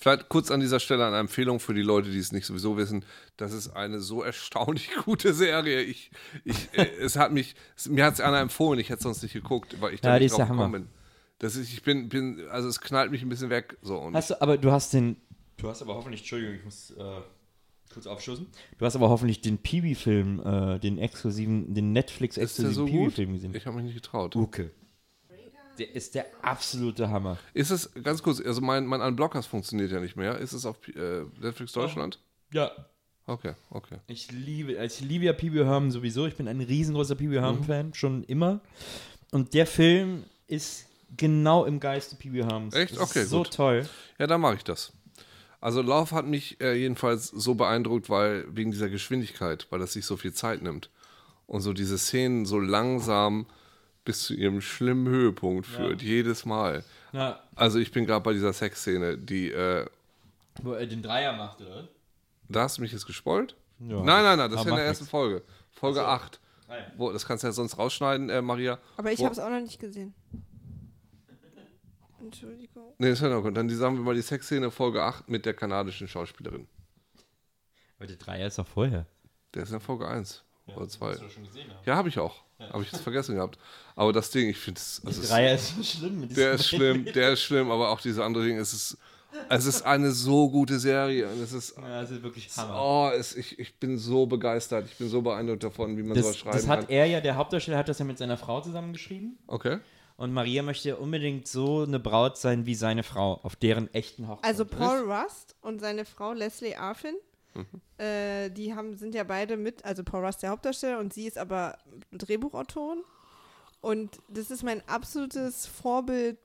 Vielleicht kurz an dieser Stelle eine Empfehlung für die Leute, die es nicht sowieso wissen. Das ist eine so erstaunlich gute Serie. Ich, ich, äh, es hat mich, es, mir hat es einer empfohlen, ich hätte sonst nicht geguckt, weil ich da Ja, die nicht ist drauf der gekommen Hammer. bin. Das ist, ich bin, bin, also es knallt mich ein bisschen weg. So, und Hast du, aber du hast den. Du hast aber hoffentlich, Entschuldigung, ich muss äh, kurz aufschussen. Du hast aber hoffentlich den Peewee-Film, äh, den exklusiven, den ist der Netflix-exklusiven so gut? Peewee-Film gesehen. Ich habe mich nicht getraut. Uke. Der ist der absolute Hammer. Ist es, ganz kurz, also mein, mein Unblockers funktioniert ja nicht mehr. Ist es auf äh, Netflix Deutschland? Ja. Okay, okay. Ich liebe, also ich liebe ja Wee Herman sowieso. Ich bin ein riesengroßer Wee Herman-Fan, schon immer. Und der Film ist genau im Geiste Wee Hermans. Echt? Das Okay, ist so gut. toll. Ja, dann mache ich das. Also Love hat mich äh, jedenfalls so beeindruckt, weil wegen dieser Geschwindigkeit, weil das sich so viel Zeit nimmt und so diese Szenen so langsam bis zu ihrem schlimmen Höhepunkt führt, jedes Mal. Na, Also ich bin gerade bei dieser Sexszene, die, äh, wo er den Dreier macht, oder? da hast du mich jetzt gespoilt? Ja. Nein, nein, nein, das ist in der ersten nix. Folge. Folge 8. Ah, ja. Wo, das kannst du ja sonst rausschneiden, äh, Maria. Aber ich habe es auch noch nicht gesehen. Entschuldigung. Nee, das hört noch. Und dann die, sagen wir mal die Sexszene Folge 8 mit der kanadischen Schauspielerin. Aber der Dreier ist doch vorher. Der ist in Folge 1 oder 2. schon gesehen haben. Ja, habe ich auch. Habe ich jetzt vergessen gehabt. Aber das Ding, ich finde es. Also Der es- Dreier ist so schlimm. Mit der ist schlimm, der ist schlimm, aber auch diese andere Ding, es ist. Es ist eine so gute Serie und es ist. Ja, das ist wirklich Hammer. Oh, es, ich, ich bin so begeistert. Ich bin so beeindruckt davon, wie man sowas Das, schreiben das hat kann. er ja, der Hauptdarsteller hat das ja mit seiner Frau zusammengeschrieben. Okay. Und Maria möchte unbedingt so eine Braut sein wie seine Frau, auf deren echten Hochzeit. Also Paul Rust und seine Frau Leslie Arfin, äh, die haben, sind ja beide mit, also Paul Rust der Hauptdarsteller und sie ist aber Drehbuchautorin. Und das ist mein absolutes Vorbild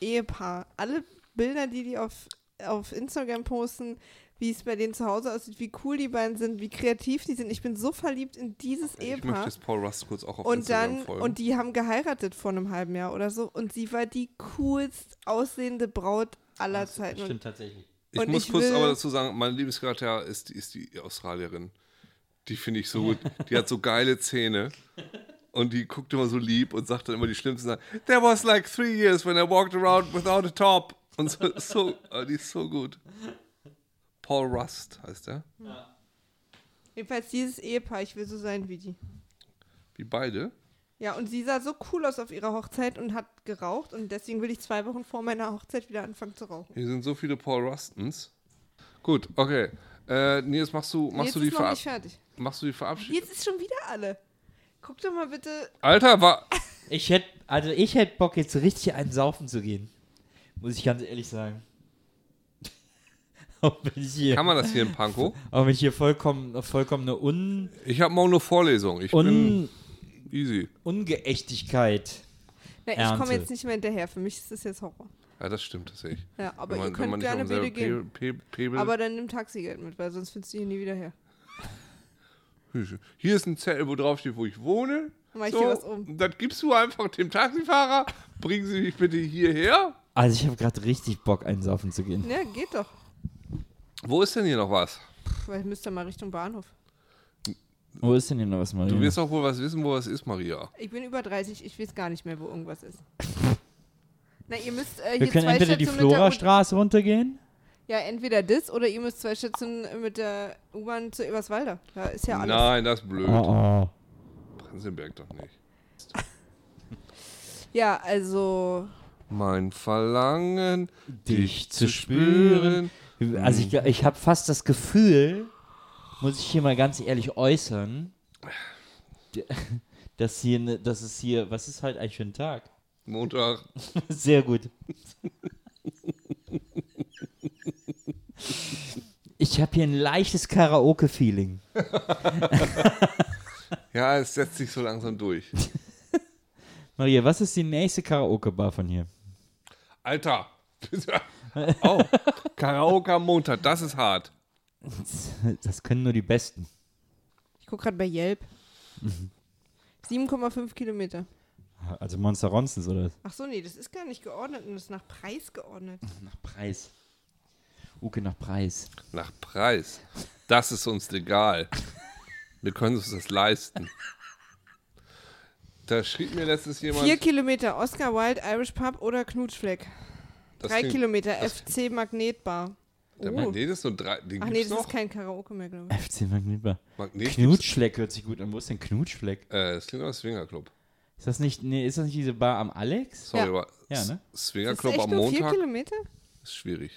Ehepaar. Alle Bilder, die die auf, auf Instagram posten, wie es bei denen zu Hause aussieht, wie cool die beiden sind, wie kreativ die sind. Ich bin so verliebt in dieses Ich möchte Ehepaar. jetzt Paul Rust kurz auch auf Und Instagram dann, folgen. und die haben geheiratet vor einem halben Jahr oder so. Und sie war die coolst aussehende Braut aller Zeiten. Und Stimmt tatsächlich. Ich und muss ich kurz aber dazu sagen, meine Lieblingscharakter ist, ist die Australierin. Die finde ich so gut. Die hat so geile Zähne. Und die guckt immer so lieb und sagt dann immer die schlimmsten Sachen. There was like three years when I walked around without a top. Und so, so ah, die ist so gut. Paul Rust heißt er. jedenfalls dieses Ehepaar, ich will so sein wie die. Wie beide. Ja, und sie sah so cool aus auf ihrer Hochzeit und hat geraucht. Und deswegen will ich zwei Wochen vor meiner Hochzeit wieder anfangen zu rauchen. Hier sind so viele Paul Rustens. Gut, okay. Äh, Nils, machst du, machst Jetzt du die ist noch Verab nicht fertig. machst du die Verabschiedung? Jetzt ist schon wieder alle. Guck doch mal bitte. Alter, war. Ich hätte, also ich hätte Bock jetzt richtig einen saufen zu gehen. Muss ich ganz ehrlich sagen. auch wenn ich hier, Kann man das hier in Pankow? auch wenn ich hier vollkommen, vollkommene Un, Ich habe morgen nur Vorlesung. Ich Un, bin easy. Ungeechtigkeit. Na, ich Ernte. komme jetzt nicht mehr hinterher. Für mich ist das jetzt Horror. Ja, das stimmt, das sehe ich. Ja, aber wenn man, ihr könnt man gerne beide gehen. Pe Pe Pebel. Aber dann nimm Taxigeld mit, weil sonst findest du hier nie wieder her. Hier ist ein Zettel, wo drauf steht, wo ich wohne. Dann mach ich dir was um. Das gibst du einfach dem Taxifahrer. Bringen Sie mich bitte hierher. Also ich habe gerade richtig Bock, einen saufen zu gehen. Ja, geht doch. Wo ist denn hier noch was? Weil ich müsste mal Richtung Bahnhof. Wo ist denn hier noch was, Maria? Du wirst doch wohl was wissen, wo was ist, Maria. Ich bin über 30, ich weiß gar nicht mehr, wo irgendwas ist. Na, ihr müsst äh, Wir hier können zwei entweder die Stationen mit der U- Florastraße runtergehen. Ja, entweder das oder ihr müsst zwei Stationen mit der U-Bahn zu Eberswalder. Da ist ja alles. Nein, das ist blöd. Oh, oh. Prinzenberg doch nicht. Ja, also. Mein Verlangen, Dich zu spüren. Also ich, ich habe fast das Gefühl, muss ich hier mal ganz ehrlich äußern, dass hier, ne, dass es hier, was ist halt eigentlich für ein Tag? Montag. Sehr gut. Ich habe hier ein leichtes Karaoke-Feeling. Ja, es setzt sich so langsam durch. Maria, was ist die nächste Karaoke-Bar von hier? Alter. oh, Karaoke am Montag, das ist hart. Das können nur die Besten. Ich gucke gerade bei Yelp. Mhm. 7,5 Kilometer. Also Monster Ronsens oder Ach so, nee, das ist gar nicht geordnet und das ist nach Preis geordnet. nach Preis. Uke nach Preis. Nach Preis. Das ist uns egal. Wir können uns das leisten. Da schrieb mir letztes jemand. Vier Kilometer Oscar Wilde Irish Pub oder Knutschfleck. das Drei klingt- Kilometer FC Magnetbar. Der Oh. Magnet ist nur drei. Den Ach nee, das noch? ist kein Karaoke mehr, glaube ich. FC Magnetbar. Magnet Knutschfleck hört sich gut an. Wo ist denn Knutschfleck? Äh, das klingt nach Swingerclub. Ist das nicht, nee, ist das nicht diese Bar am Alex? Sorry, Ja. aber Ja, ne? Swingerclub echt am nur vier Montag Kilometer? ist schwierig.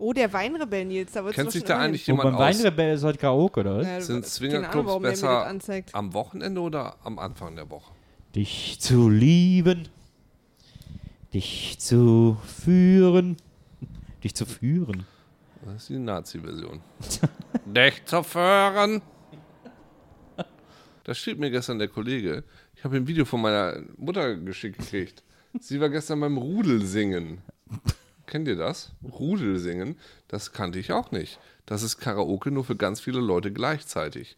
Oh, der Weinrebell, Nils. Da Kennt sich schon da eigentlich Wo jemand beim aus? Weinrebell ist heute Karaoke, oder was? Ja, Sind Swingerclubs besser am Wochenende oder am Anfang der Woche? Dich zu lieben. Dich zu führen. Dich zu führen. Das ist die Nazi-Version. Dich zu führen. Das schrieb mir gestern der Kollege. Ich habe ein Video von meiner Mutter geschickt gekriegt. Sie war gestern beim Rudelsingen. Kennt ihr das? Rudelsingen? Das kannte ich auch nicht. Das ist Karaoke nur für ganz viele Leute gleichzeitig.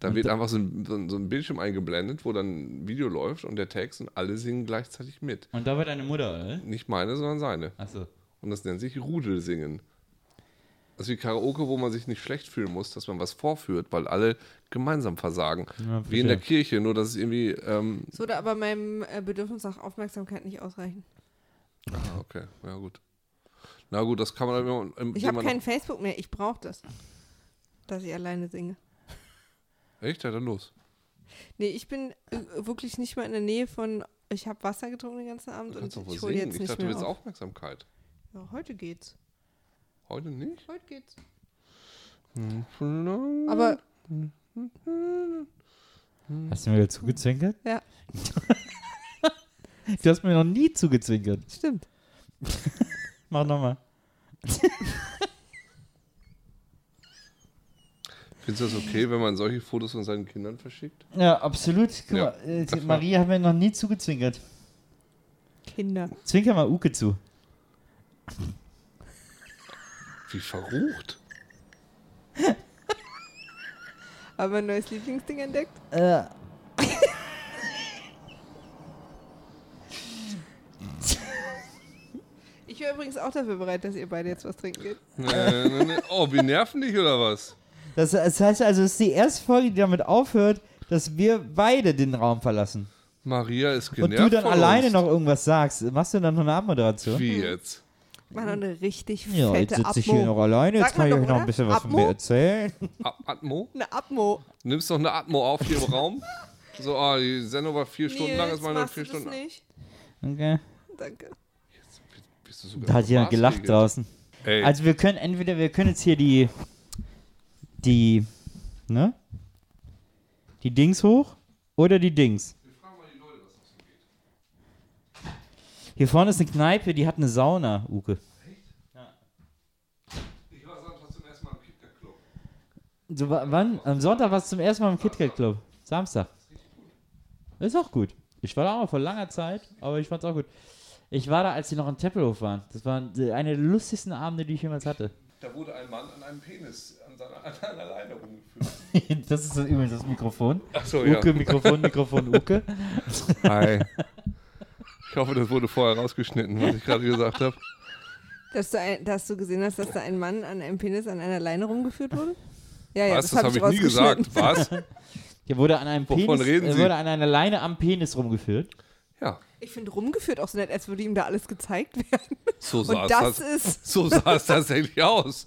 Da wird einfach so ein, so, ein, Bildschirm eingeblendet, wo dann ein Video läuft und der Text und alle singen gleichzeitig mit. Und da war deine Mutter, oder? Nicht meine, sondern seine. Achso. Und das nennt sich Rudelsingen. Das ist wie Karaoke, wo man sich nicht schlecht fühlen muss, dass man was vorführt, weil alle gemeinsam versagen. Ja, wie in der. Kirche, nur dass es irgendwie. Ähm, Das würde aber meinem äh, Bedürfnis nach Aufmerksamkeit nicht ausreichen. ah, okay, ja gut. Na gut, das kann man dann immer. im- Ich habe immer kein Facebook mehr. Ich brauche das. Dass ich alleine singe. Echt? Ja, dann los. Nee, ich bin äh, wirklich nicht mal in der Nähe von. Ich habe Wasser getrunken den ganzen Abend Du und ich hole jetzt Ich nicht dachte, du mehr willst auf. Aufmerksamkeit. Ja, heute geht's. Heute nicht? Heute geht's. Aber. Hast du mir wieder zugezwinkert? Ja. du hast mir noch nie zugezwinkert. stimmt. Mach nochmal. Findest du das okay, wenn man solche Fotos von seinen Kindern verschickt? Ja, absolut. Guck Ja, mal, äh, Maria hat mir noch nie zugezwinkert. Kinder. Zwinker mal Uke zu. Wie verrucht. Aber ein neues Lieblingsding entdeckt? Äh. Ich wäre übrigens auch dafür bereit, dass ihr beide jetzt was trinken geht. Nee, nee, nee. Oh, wir nerven dich oder was? Das, das heißt also, es ist die erste Folge, die damit aufhört, dass wir beide den Raum verlassen. Maria ist Und genervt du dann von alleine uns. noch irgendwas sagst. Machst du dann noch eine Abmoderation? Wie jetzt? Mach noch eine richtig Ja, jetzt fette sitze ich hier noch alleine. Jetzt Sagt kann man ich euch doch, noch ein oder? bisschen was von mir erzählen. A Atmo? Eine Abmo. Du nimmst doch eine Atmo auf hier im Raum. So, ah, die Sendung war vier Stunden lang, Nils, ist mal nur machst vier du das Stunden. nicht? Okay. Danke. Bist du sogar Da hat jemand gelacht maßregelt. draußen. Ey, Also wir können entweder, wir können jetzt hier die, die, ne? Die Dings hoch oder die Dings. Hier vorne ist eine Kneipe, die hat eine Sauna, Uke. ich war Sonntag zum ersten Mal im KitKat Club. So, wa- wann? Am Sonntag warst du zum ersten Mal im KitKat Club. Samstag. Ist auch gut. Ich war da auch vor langer Zeit, aber ich fand's auch gut. Ich war da, als die noch in Tempelhof waren. Das waren eine der lustigsten Abende, die ich jemals hatte. Da wurde ein Mann an einem Penis an seiner, an einer Leine rumgeführt. das ist übrigens das Mikrofon. Achso, ja. Uke, Mikrofon, Mikrofon, Uke. Hi. Ich hoffe, das wurde vorher rausgeschnitten, was ich gerade gesagt habe. Dass du, ein, dass du gesehen hast, dass da ein Mann an einem Penis an einer Leine rumgeführt wurde? Ja, ja, Was? das, Das habe habe ich nie gesagt. Was? Hier wurde an einem Wovon Penis, reden er Sie? wurde an einer Leine am Penis rumgeführt. Ja, Ich finde rumgeführt auch so nett, als würde ihm da alles gezeigt werden. so sah, Und es, das ist. so sah es tatsächlich aus.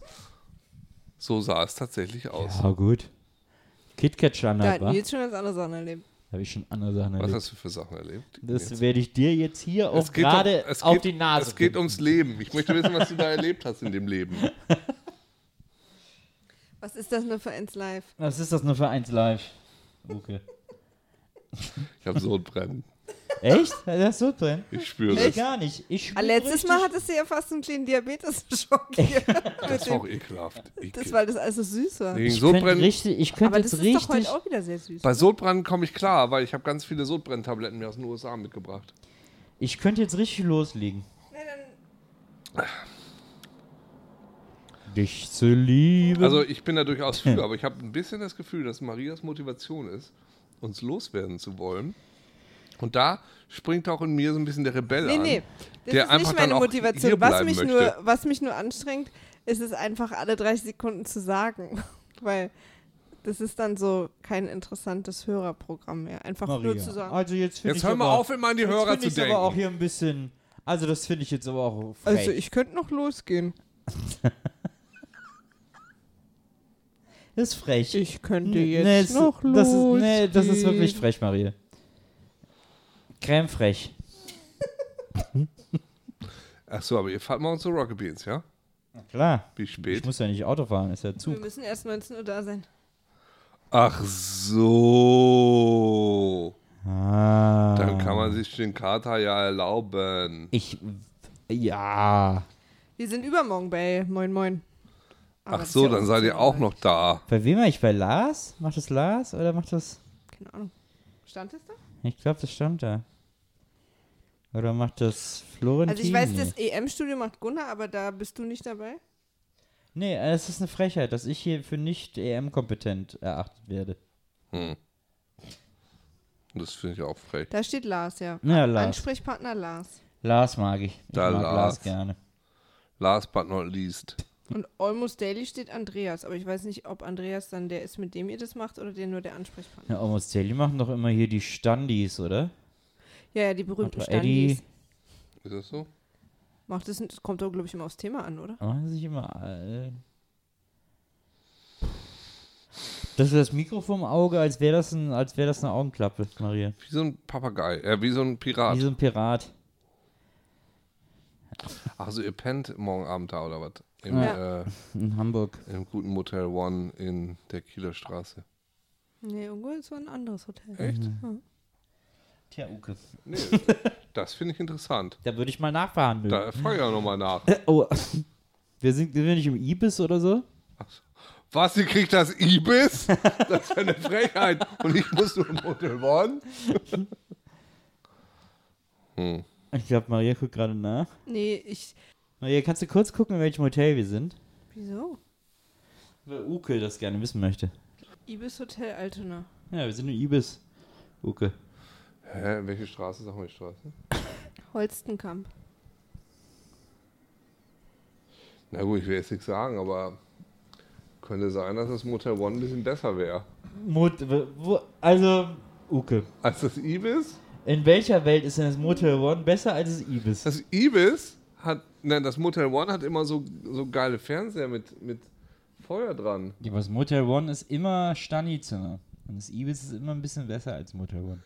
So sah es tatsächlich aus. Ja, gut. KitKat Da hat wa? Nils schon ganz andere Sachen erlebt. Habe ich schon andere Sachen Was erlebt. hast du für Sachen erlebt? Das Jetzt? werde ich dir jetzt hier auch gerade es auf geht- die Nase Es geht finden. ums Leben. Ich möchte wissen, was du da erlebt hast in dem Leben. Was ist das nur für eins live? Was ist das nur für eins live? Okay. Ich habe Sodbrennen. Echt? Das ist so drin? Ich spüre Ich das. gar nicht. Ich letztes Mal hattest du ja fast einen kleinen Diabetes-Schock hier. Das war auch ekelhaft. das, Ekel. weil das alles so süß war. Wegen Ich könnte Sodbrennen. richtig, ich könnte Aber das ist doch richtig, heute auch wieder sehr süß. Bei Sodbrennen komme ich klar, weil ich habe ganz viele Sodbrenntabletten mir aus den USA mitgebracht. ich könnte jetzt richtig loslegen. Dich zu lieben. Also ich bin da durchaus für, aber ich habe ein bisschen das Gefühl, dass Marias Motivation ist, uns loswerden zu wollen. Und da springt auch in mir so ein bisschen der Rebell Nee, an. nee. Das der ist einfach nicht meine Motivation. Was mich, möchte. nur, was mich nur anstrengt, ist es einfach alle 30 Sekunden zu sagen. Weil das ist dann so kein interessantes Hörerprogramm mehr. Einfach nur Maria. zu sagen. Also jetzt Jetzt ich hör mal auf, immer an die jetzt Hörer zu ich's denken. aber auch hier ein bisschen. Also das finde ich jetzt aber auch frech. Also ich könnte noch losgehen. das ist frech. Ich könnte Nee, jetzt es- noch losgehen. das ist, nee, das ist wirklich frech, Maria. Creme frech. Ach so, aber ihr fahrt morgen zu Rocket Beans, ja? Klar. Wie Ich spät? muss ja nicht Auto fahren, ist ja Wir Zug. müssen erst 19 Uhr da sein. Ach so. Ah. Dann kann man sich den Kater ja erlauben. Ich. Ja. Wir sind übermorgen bei Moin Moin. Aber Ach so, ja dann seid ihr auch noch da. Bei wem war ich? Bei Lars? Macht das Lars oder macht das. Keine Ahnung. Stand es da? Ich glaube, das stand da. Oder macht das Florentin? Also ich weiß, das EM-Studio macht Gunnar, aber da bist du nicht dabei. Nee, es ist eine Frechheit, dass ich hier für nicht EM-kompetent erachtet werde. Hm. Das finde ich auch frech. Da steht Lars, ja. Ja, Lars. Ansprechpartner Lars. Lars mag ich. Ich Da mag Lars. Lars gerne. Last but not least. Und Almost Daily steht Andreas, aber ich weiß nicht, ob Andreas dann der ist, mit dem ihr das macht oder der nur der Ansprechpartner. Ja, Almost Daily machen doch immer hier die Standis, oder? Ja, ja, die berühmten Eddie- Standis. Ist das so? Macht das, das kommt doch, glaube ich, immer aufs Thema an, oder? Machen sich immer. Äh das ist das Mikrofon im Auge, als wäre das, ein, als wär das eine Augenklappe, Maria. Wie so ein Papagei. Äh, wie so ein Pirat. Wie so ein Pirat. Ach so, ihr pennt morgen Abend da oder was? Im, Ja. äh, In Hamburg. Im guten Motel One in der Kieler Straße. Nee, irgendwo ist so ein anderes Hotel. Echt? Tja, Uke. Nee, das finde ich interessant. Da würde ich mal nachverhandeln. Da frage ich auch nochmal nach. Oh. Wir sind, sind wir nicht im Ibis oder so? Was, ihr kriegt das Ibis? Das ist ja eine Frechheit. Und ich muss nur im Motel One? Hm. Ich glaube, Maria guckt gerade nach. Nee, ich. Maria, kannst du kurz gucken, in welchem Hotel wir sind? Wieso? Weil Uke das gerne wissen möchte. Ibis Hotel Altona. Ja, wir sind in Ibis. Uke. Hä, welche Straße? Sag mal die Straße. Holstenkamp. Na gut, ich will jetzt nichts sagen, aber könnte sein, dass das Motel One ein bisschen besser wäre. Mot wo, also, Uke. Als das Ibis? In welcher Welt ist denn das Motel One besser als das Ibis? Das Ibis nein, das Motel One hat immer so, so geile Fernseher mit, mit Feuer dran. Ja, aber das Motel One ist immer Stani-Zimmer. Und das Ibis ist immer ein bisschen besser als Motel One.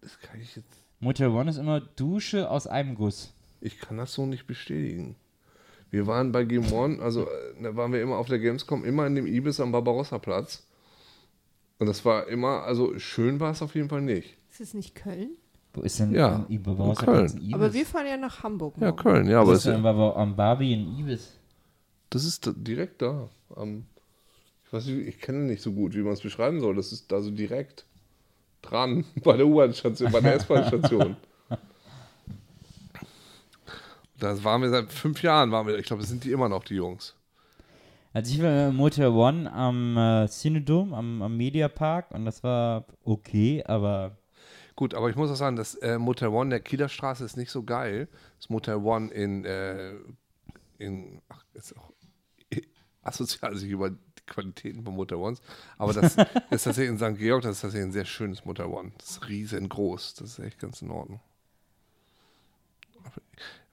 Das kann ich jetzt, Motel One ist immer Dusche aus einem Guss. ich kann das so nicht bestätigen. Wir waren bei Game One, also äh, da waren wir immer auf der Gamescom, immer in dem Ibis am Barbarossa-Platz. Und das war immer, also schön war es auf jeden Fall nicht. Ist es nicht Köln? Wo ist denn Ja, ein Ibis? in Köln. Ibis? Aber wir fahren ja nach Hamburg. Ja, morgen. Köln, ja, aber das, ist aber am Barbie in Ibis? das ist da- direkt da. Am, ich weiß nicht, ich kenne nicht so gut, wie man es beschreiben soll. Das ist da so direkt dran bei der U-Bahn-Station, bei der S-Bahn-Station. Da waren wir seit fünf Jahren, waren wir, ich glaube, das sind die immer noch, die Jungs. Also ich war im Motel One am äh, Cinedom, am, am Mediapark und das war okay, aber Gut, aber ich muss auch sagen, das äh, Motel One der Kieler Straße ist nicht so geil. Das Motel One in, äh, in ach, ist auch asozial sich über die Qualitäten von Motel Ones. Aber das ist tatsächlich in St. Georg, das ist tatsächlich ein sehr schönes Motel One. Das ist riesengroß. Das ist echt ganz in Ordnung. Aber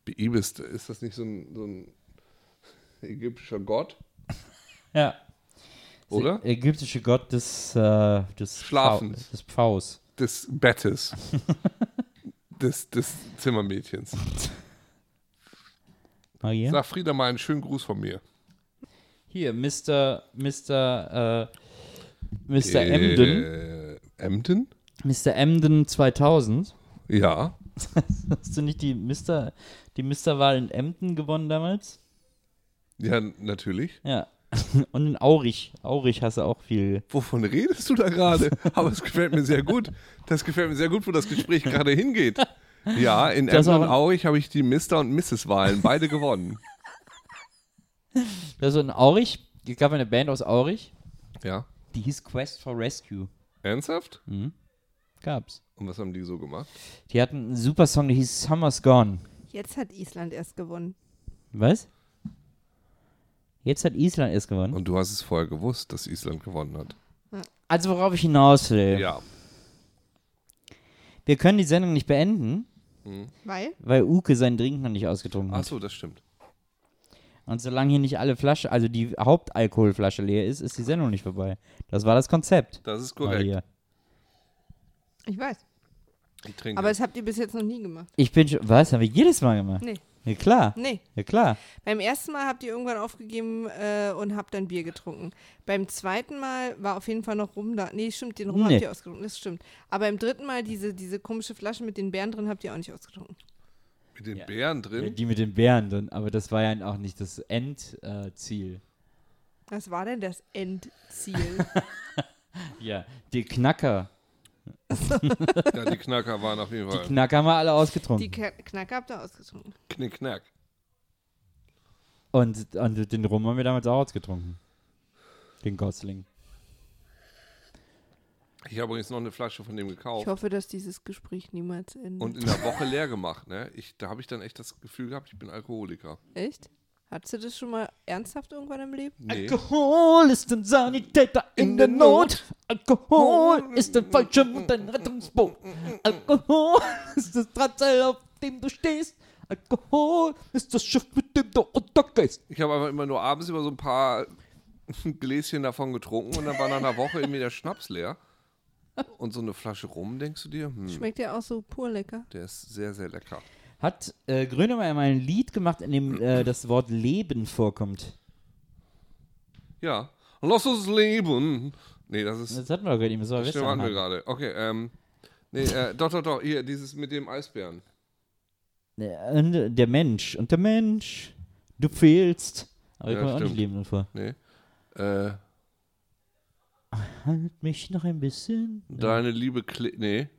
bei Ibis, ist das nicht so ein, so ein ägyptischer Gott? ja. Oder? Der ägyptische Gott des, äh, des, Schlafens. Pfau- des Pfaus. Des Bettes. des, des Zimmermädchens. Maria? Sag Frieda mal einen schönen Gruß von mir. Hier, Mr. Mr. Äh, Mr. Emden. Äh, Emden? Mr. Emden 2000. Ja. Hast du nicht die Mr. die Mr.-Wahl in Emden gewonnen damals? Ja, natürlich. Ja. Und in Aurich. Aurich hast du auch viel. Wovon redest du da gerade? Aber es gefällt mir sehr gut. Das gefällt mir sehr gut, wo das Gespräch gerade hingeht. Ja, in Emden und Aurich habe ich die Mr. und Mrs. Wahlen beide gewonnen. Also in Aurich, es gab eine Band aus Aurich, Ja. die hieß Quest for Rescue. Ernsthaft? Gab's. Und was haben die so gemacht? Die hatten einen super Song, der hieß Summer's Gone. Jetzt hat Island erst gewonnen. Was? Jetzt hat Island erst gewonnen. Und du hast es vorher gewusst, dass Island gewonnen hat. Also worauf ich hinaus will. Ja. Wir können die Sendung nicht beenden, Weil? weil Uke seinen Drink noch nicht ausgetrunken hat. Achso, das stimmt. Und solange hier nicht alle Flasche, also die Hauptalkoholflasche leer ist, ist die Sendung nicht vorbei. Das war das Konzept. Das ist korrekt. Maria. Ich weiß. Ich trinke. Aber das habt ihr bis jetzt noch nie gemacht. Ich bin schon, was? Haben wir jedes Mal gemacht? Nee. Ja klar. Nee. Ja klar. Beim ersten Mal habt ihr irgendwann aufgegeben äh, und habt dann Bier getrunken. Beim zweiten Mal war auf jeden Fall noch Rum da. Nee, stimmt, den Rum Nee. habt ihr ausgetrunken. Das stimmt. Aber im dritten Mal diese, diese komische Flasche mit den Beeren drin habt ihr auch nicht ausgetrunken. Mit den Bären Ja, drin. die mit den Bären dann, aber das war ja auch nicht das Endziel. Äh. Was war denn das Endziel? ja, die Knacker. Ja, die Knacker waren auf jeden Die Fall. Knacker haben wir alle ausgetrunken. die K Knacker habt ihr ausgetrunken. Knick, knack. Und, und den Rum haben wir damals auch ausgetrunken. Den Gosling. Ich habe übrigens noch eine Flasche von dem Ich gekauft. hoffe, dass dieses Gespräch niemals endet. Und in der Woche leer gemacht, ne? Ich, da habe ich dann echt das Gefühl gehabt, ich bin Alkoholiker. Echt? Hattest du das schon mal ernsthaft irgendwann im Leben? Nee. Alkohol ist ein Sanitäter in der Not. Alkohol ist ein Fallschirm und ein Rettungsboot. Alkohol ist das Drahtseil, auf dem du stehst. Alkohol ist das Schiff, mit dem du untergehst. Ich habe einfach immer nur abends über so ein paar Gläschen davon getrunken und dann war nach einer Woche irgendwie der Schnaps leer. Und so eine Flasche rum, denkst du dir? Hm, Schmeckt ja auch so pur lecker. der ist sehr, sehr lecker. Hat äh, Grönemeyer mal ein Lied gemacht, in dem äh, das Wort Leben vorkommt? Ja. Lass uns leben. Nee, das ist. Das hatten wir doch gerade eben. Das war Das stimmt, hatten wir gerade. Okay, ähm. Nee, äh, doch, doch, doch. Hier, dieses mit dem Eisbären. Der, und der Mensch. Und der Mensch. Du fehlst. Aber Ja, ich komme auch nicht. Leben vor. Nee. Äh, Halt mich noch ein bisschen. deine Liebe kle Nee.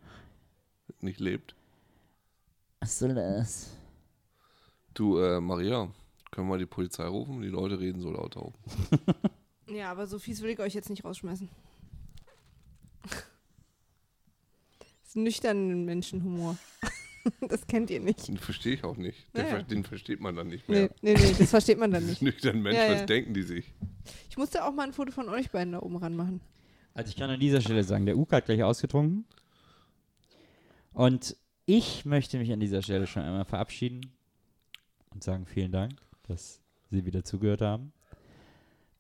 Nicht lebt. Was soll das? Du, äh, Maria, können wir die Polizei rufen? Die Leute reden so laut auf. Ja, aber so fies will ich euch jetzt nicht rausschmeißen. Das ist nüchternen Menschenhumor. Das kennt ihr nicht. Den verstehe ich auch nicht. Den, Ja, ja. ver- den versteht man dann nicht Nee, mehr. nee, nee, das versteht man dann nicht. Nüchtern Mensch, Ja, ja. was denken die sich? Ich musste auch mal ein Foto von euch beiden da oben ranmachen. Also ich kann an dieser Stelle sagen, der Uke hat gleich ausgetrunken. Und ich möchte mich an dieser Stelle schon einmal verabschieden und sagen vielen Dank, dass Sie wieder zugehört haben.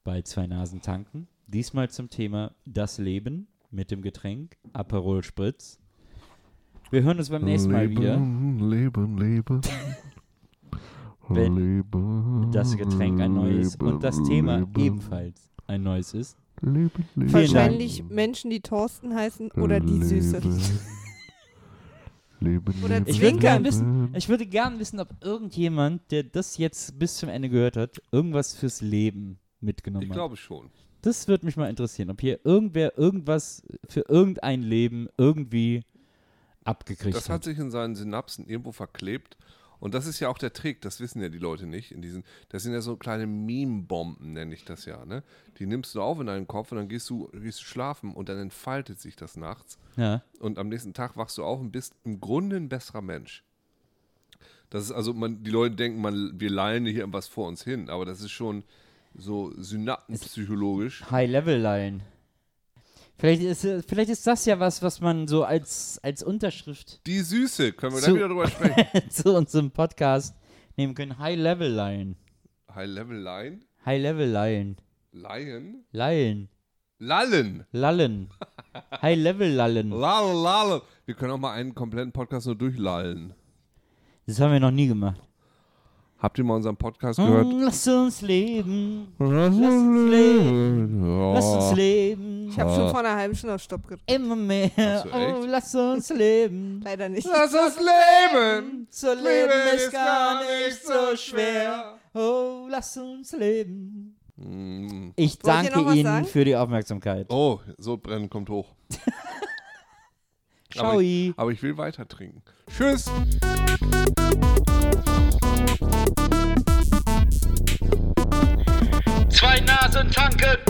Bei zwei Nasen tanken. Diesmal zum Thema das Leben mit dem Getränk Aperol Spritz. Wir hören uns beim nächsten Mal wieder. Leben, Leben. Wenn Leben, Das Getränk ein neues und das Thema Leben, ebenfalls ein neues ist. Leben, Leben, Wahrscheinlich Menschen, die Thorsten heißen oder die Süße. Leben, Oder Ich würde gern wissen, ich würde gern wissen, ob irgendjemand, der das jetzt bis zum Ende gehört hat, irgendwas fürs Leben mitgenommen Ich hat. glaube schon. Das würde mich mal interessieren, ob hier irgendwer irgendwas für irgendein Leben irgendwie abgekriegt Das hat sich in seinen Synapsen irgendwo verklebt. Und das ist ja auch der Trick, das wissen ja die Leute nicht. In diesen, das sind ja so kleine Meme-Bomben, nenne ich das ja. Ne? Die nimmst du auf in deinen Kopf und dann gehst du, gehst du schlafen und dann entfaltet sich das nachts. Ja. Und am nächsten Tag wachst du auf und bist im Grunde ein besserer Mensch. Das ist also, man, die Leute denken, man, wir lallen hier irgendwas vor uns hin, aber das ist schon so synapsenpsychologisch. High-Level-Line. Vielleicht ist, äh, vielleicht ist das ja was, was man so als, als Unterschrift Die Süße, können wir Zu- dann wieder drüber sprechen. zu unserem Podcast nehmen können. High-Level-Line. High-Level-Line, High-Level-Line. Lion, Lallen. Lallen. Lallen. High-Level-Lallen. Lallen, lallen. Wir können auch mal einen kompletten Podcast nur durchlallen. Das haben wir noch nie gemacht. Habt ihr mal unseren Podcast gehört? Mm, Lass uns leben. Lass uns leben. Lass uns leben. Ich habe schon vor einer halben Stunde auf Stopp gedrückt. Immer mehr. So, Oh, lass uns leben. Leider nicht. Lass uns leben! Zu leben ist gar nicht so schwer. Oh, lass uns leben. Mm. Ich danke was Ihnen für die Aufmerksamkeit. Oh, Sodbrennen kommt hoch. Ciao. Aber ich, aber ich will weiter trinken. Tschüss! has a tankard.